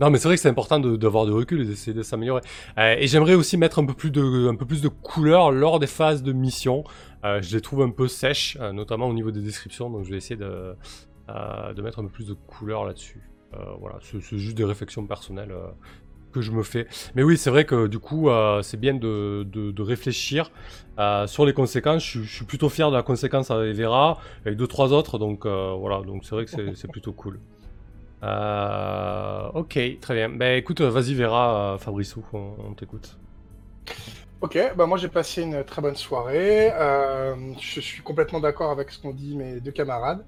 Non, mais c'est vrai que c'est important d'avoir de recul et d'essayer de s'améliorer. Euh, et j'aimerais aussi mettre un peu plus de, un peu plus de couleur lors des phases de mission. Je les trouve un peu sèches, notamment au niveau des descriptions, donc je vais essayer de, de mettre un peu plus de couleur là-dessus. Voilà, c'est juste des réflexions personnelles que je me fais. Mais oui, c'est vrai que du coup, euh, c'est bien de, réfléchir euh, sur les conséquences. Je, suis- plutôt fier de la conséquence avec Vera, avec deux trois autres, donc euh, voilà, donc c'est vrai que c'est- plutôt cool. Ok, très bien. Ben écoute, vas-y Vera, Fabrice, on, t'écoute. Ok, bah moi j'ai passé une très bonne soirée. Je suis complètement d'accord avec ce qu'ont dit mes deux camarades.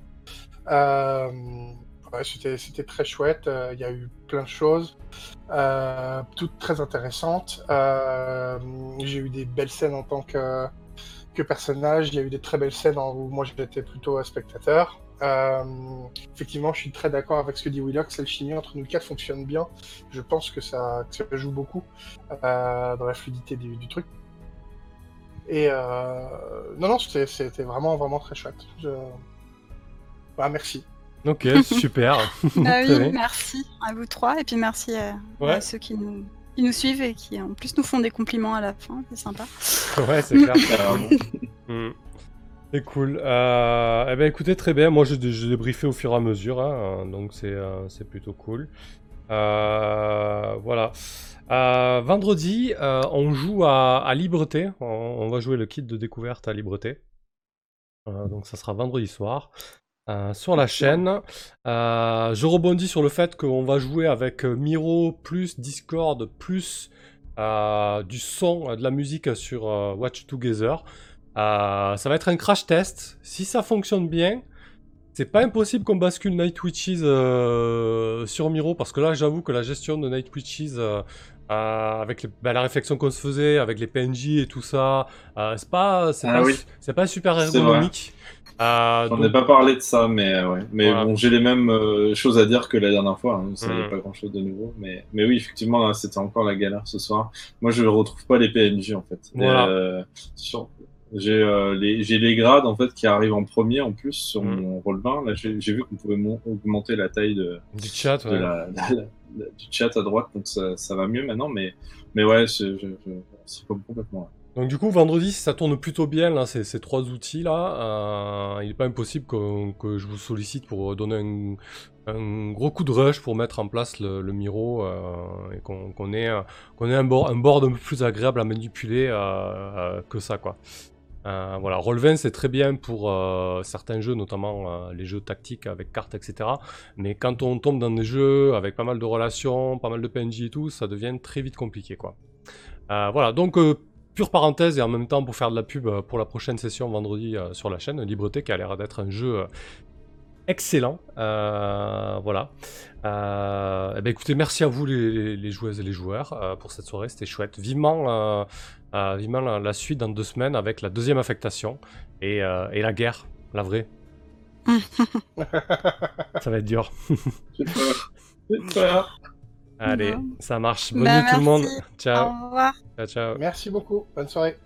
C'était, très chouette. euh, Il y a eu plein de choses, euh, toutes très intéressantes. Euh, j'ai eu des belles scènes en tant que, personnage. Il y a eu des très belles scènes où moi j'étais plutôt spectateur. Effectivement, je suis très d'accord avec ce que dit Willox. L'alchimie entre nous quatre fonctionne bien. Je pense que ça, joue beaucoup dans la fluidité du, truc. Et non, non, c'était vraiment, vraiment très chouette. Bah, merci. Ok, super. Ah oui, merci à vous trois et puis merci à, Ouais. à ceux qui nous, qui nous suivent et qui en plus nous font des compliments à la fin. C'est sympa. Ouais, c'est clair. carrément. Hmm. C'est cool. Euh, eh ben écoutez, très bien. Moi, je, je débriefé au fur et à mesure, hein, donc c'est euh, c'est plutôt cool. Euh, voilà. Euh, vendredi, euh, on joue à, à Libreté. On, on va jouer le kit de découverte à Libreté. Euh, donc ça sera vendredi soir. Euh, sur la chaîne. Euh, je rebondis sur le fait qu'on va jouer avec euh, Miro plus Discord plus euh, du son, de la musique sur Watch Together. Ça va être un crash test. Si ça fonctionne bien, c'est pas impossible qu'on bascule Night Witches sur Miro parce que là, j'avoue que la gestion de Night Witches, euh, avec les- bah, la réflexion qu'on se faisait, avec les PNJ et tout ça, euh, c'est pas, c'est Ah pas, oui. super ergonomique. Euh, J'en donc- ai pas parlé de ça, mais euh, ouais. Mais Voilà. bon, j'ai les mêmes euh, choses à dire que la dernière fois. Hein. Ça y a Mm. pas grand chose de nouveau. Mais, mais oui, effectivement, là, c'était encore la galère ce soir. Moi, je retrouve pas les PNJ en fait. Voilà. Euh, sur- J'ai euh, les, j'ai les grades en fait qui arrivent en premier en plus sur Mm. mon rôle 20. Là, j'ai j'ai vu qu'on pouvait mon- augmenter la taille de, Du chat, ouais. la, la- la- la- du chat à droite, donc ça, ça va mieux maintenant. Mais, mais ouais, je, je, je, c'est complètement. Donc du coup, vendredi, si ça tourne plutôt bien, là, ces, trois outils-là, euh, il n'est pas impossible que je vous sollicite pour donner un, gros coup de rush pour mettre en place le, Miro euh, et qu'on ait, un, board, un board un peu plus agréable à manipuler euh, que ça, quoi. Voilà, Roll20 c'est très bien pour certains jeux, notamment les jeux tactiques avec cartes, etc. Mais quand on tombe dans des jeux avec pas mal de relations, pas mal de PNJ et tout, ça devient très vite compliqué, quoi. Voilà, donc pure parenthèse et en même temps pour faire de la pub euh, pour la prochaine session vendredi euh, sur la chaîne, Libreté qui a l'air d'être un jeu euh, excellent. Euh, voilà. Euh, eh ben, écoutez, merci à vous les, les- les joueuses et les joueurs euh, pour cette soirée, c'était chouette. Vivement, euh, euh, vivement la, la suite dans deux semaines avec la deuxième affectation et, euh, et la guerre, la vraie. Ça va être dur. Allez, Bon. ça marche. Bonne Bah, nuit tout le monde. Ciao. Au revoir. Ciao, ciao. Merci beaucoup. Bonne soirée.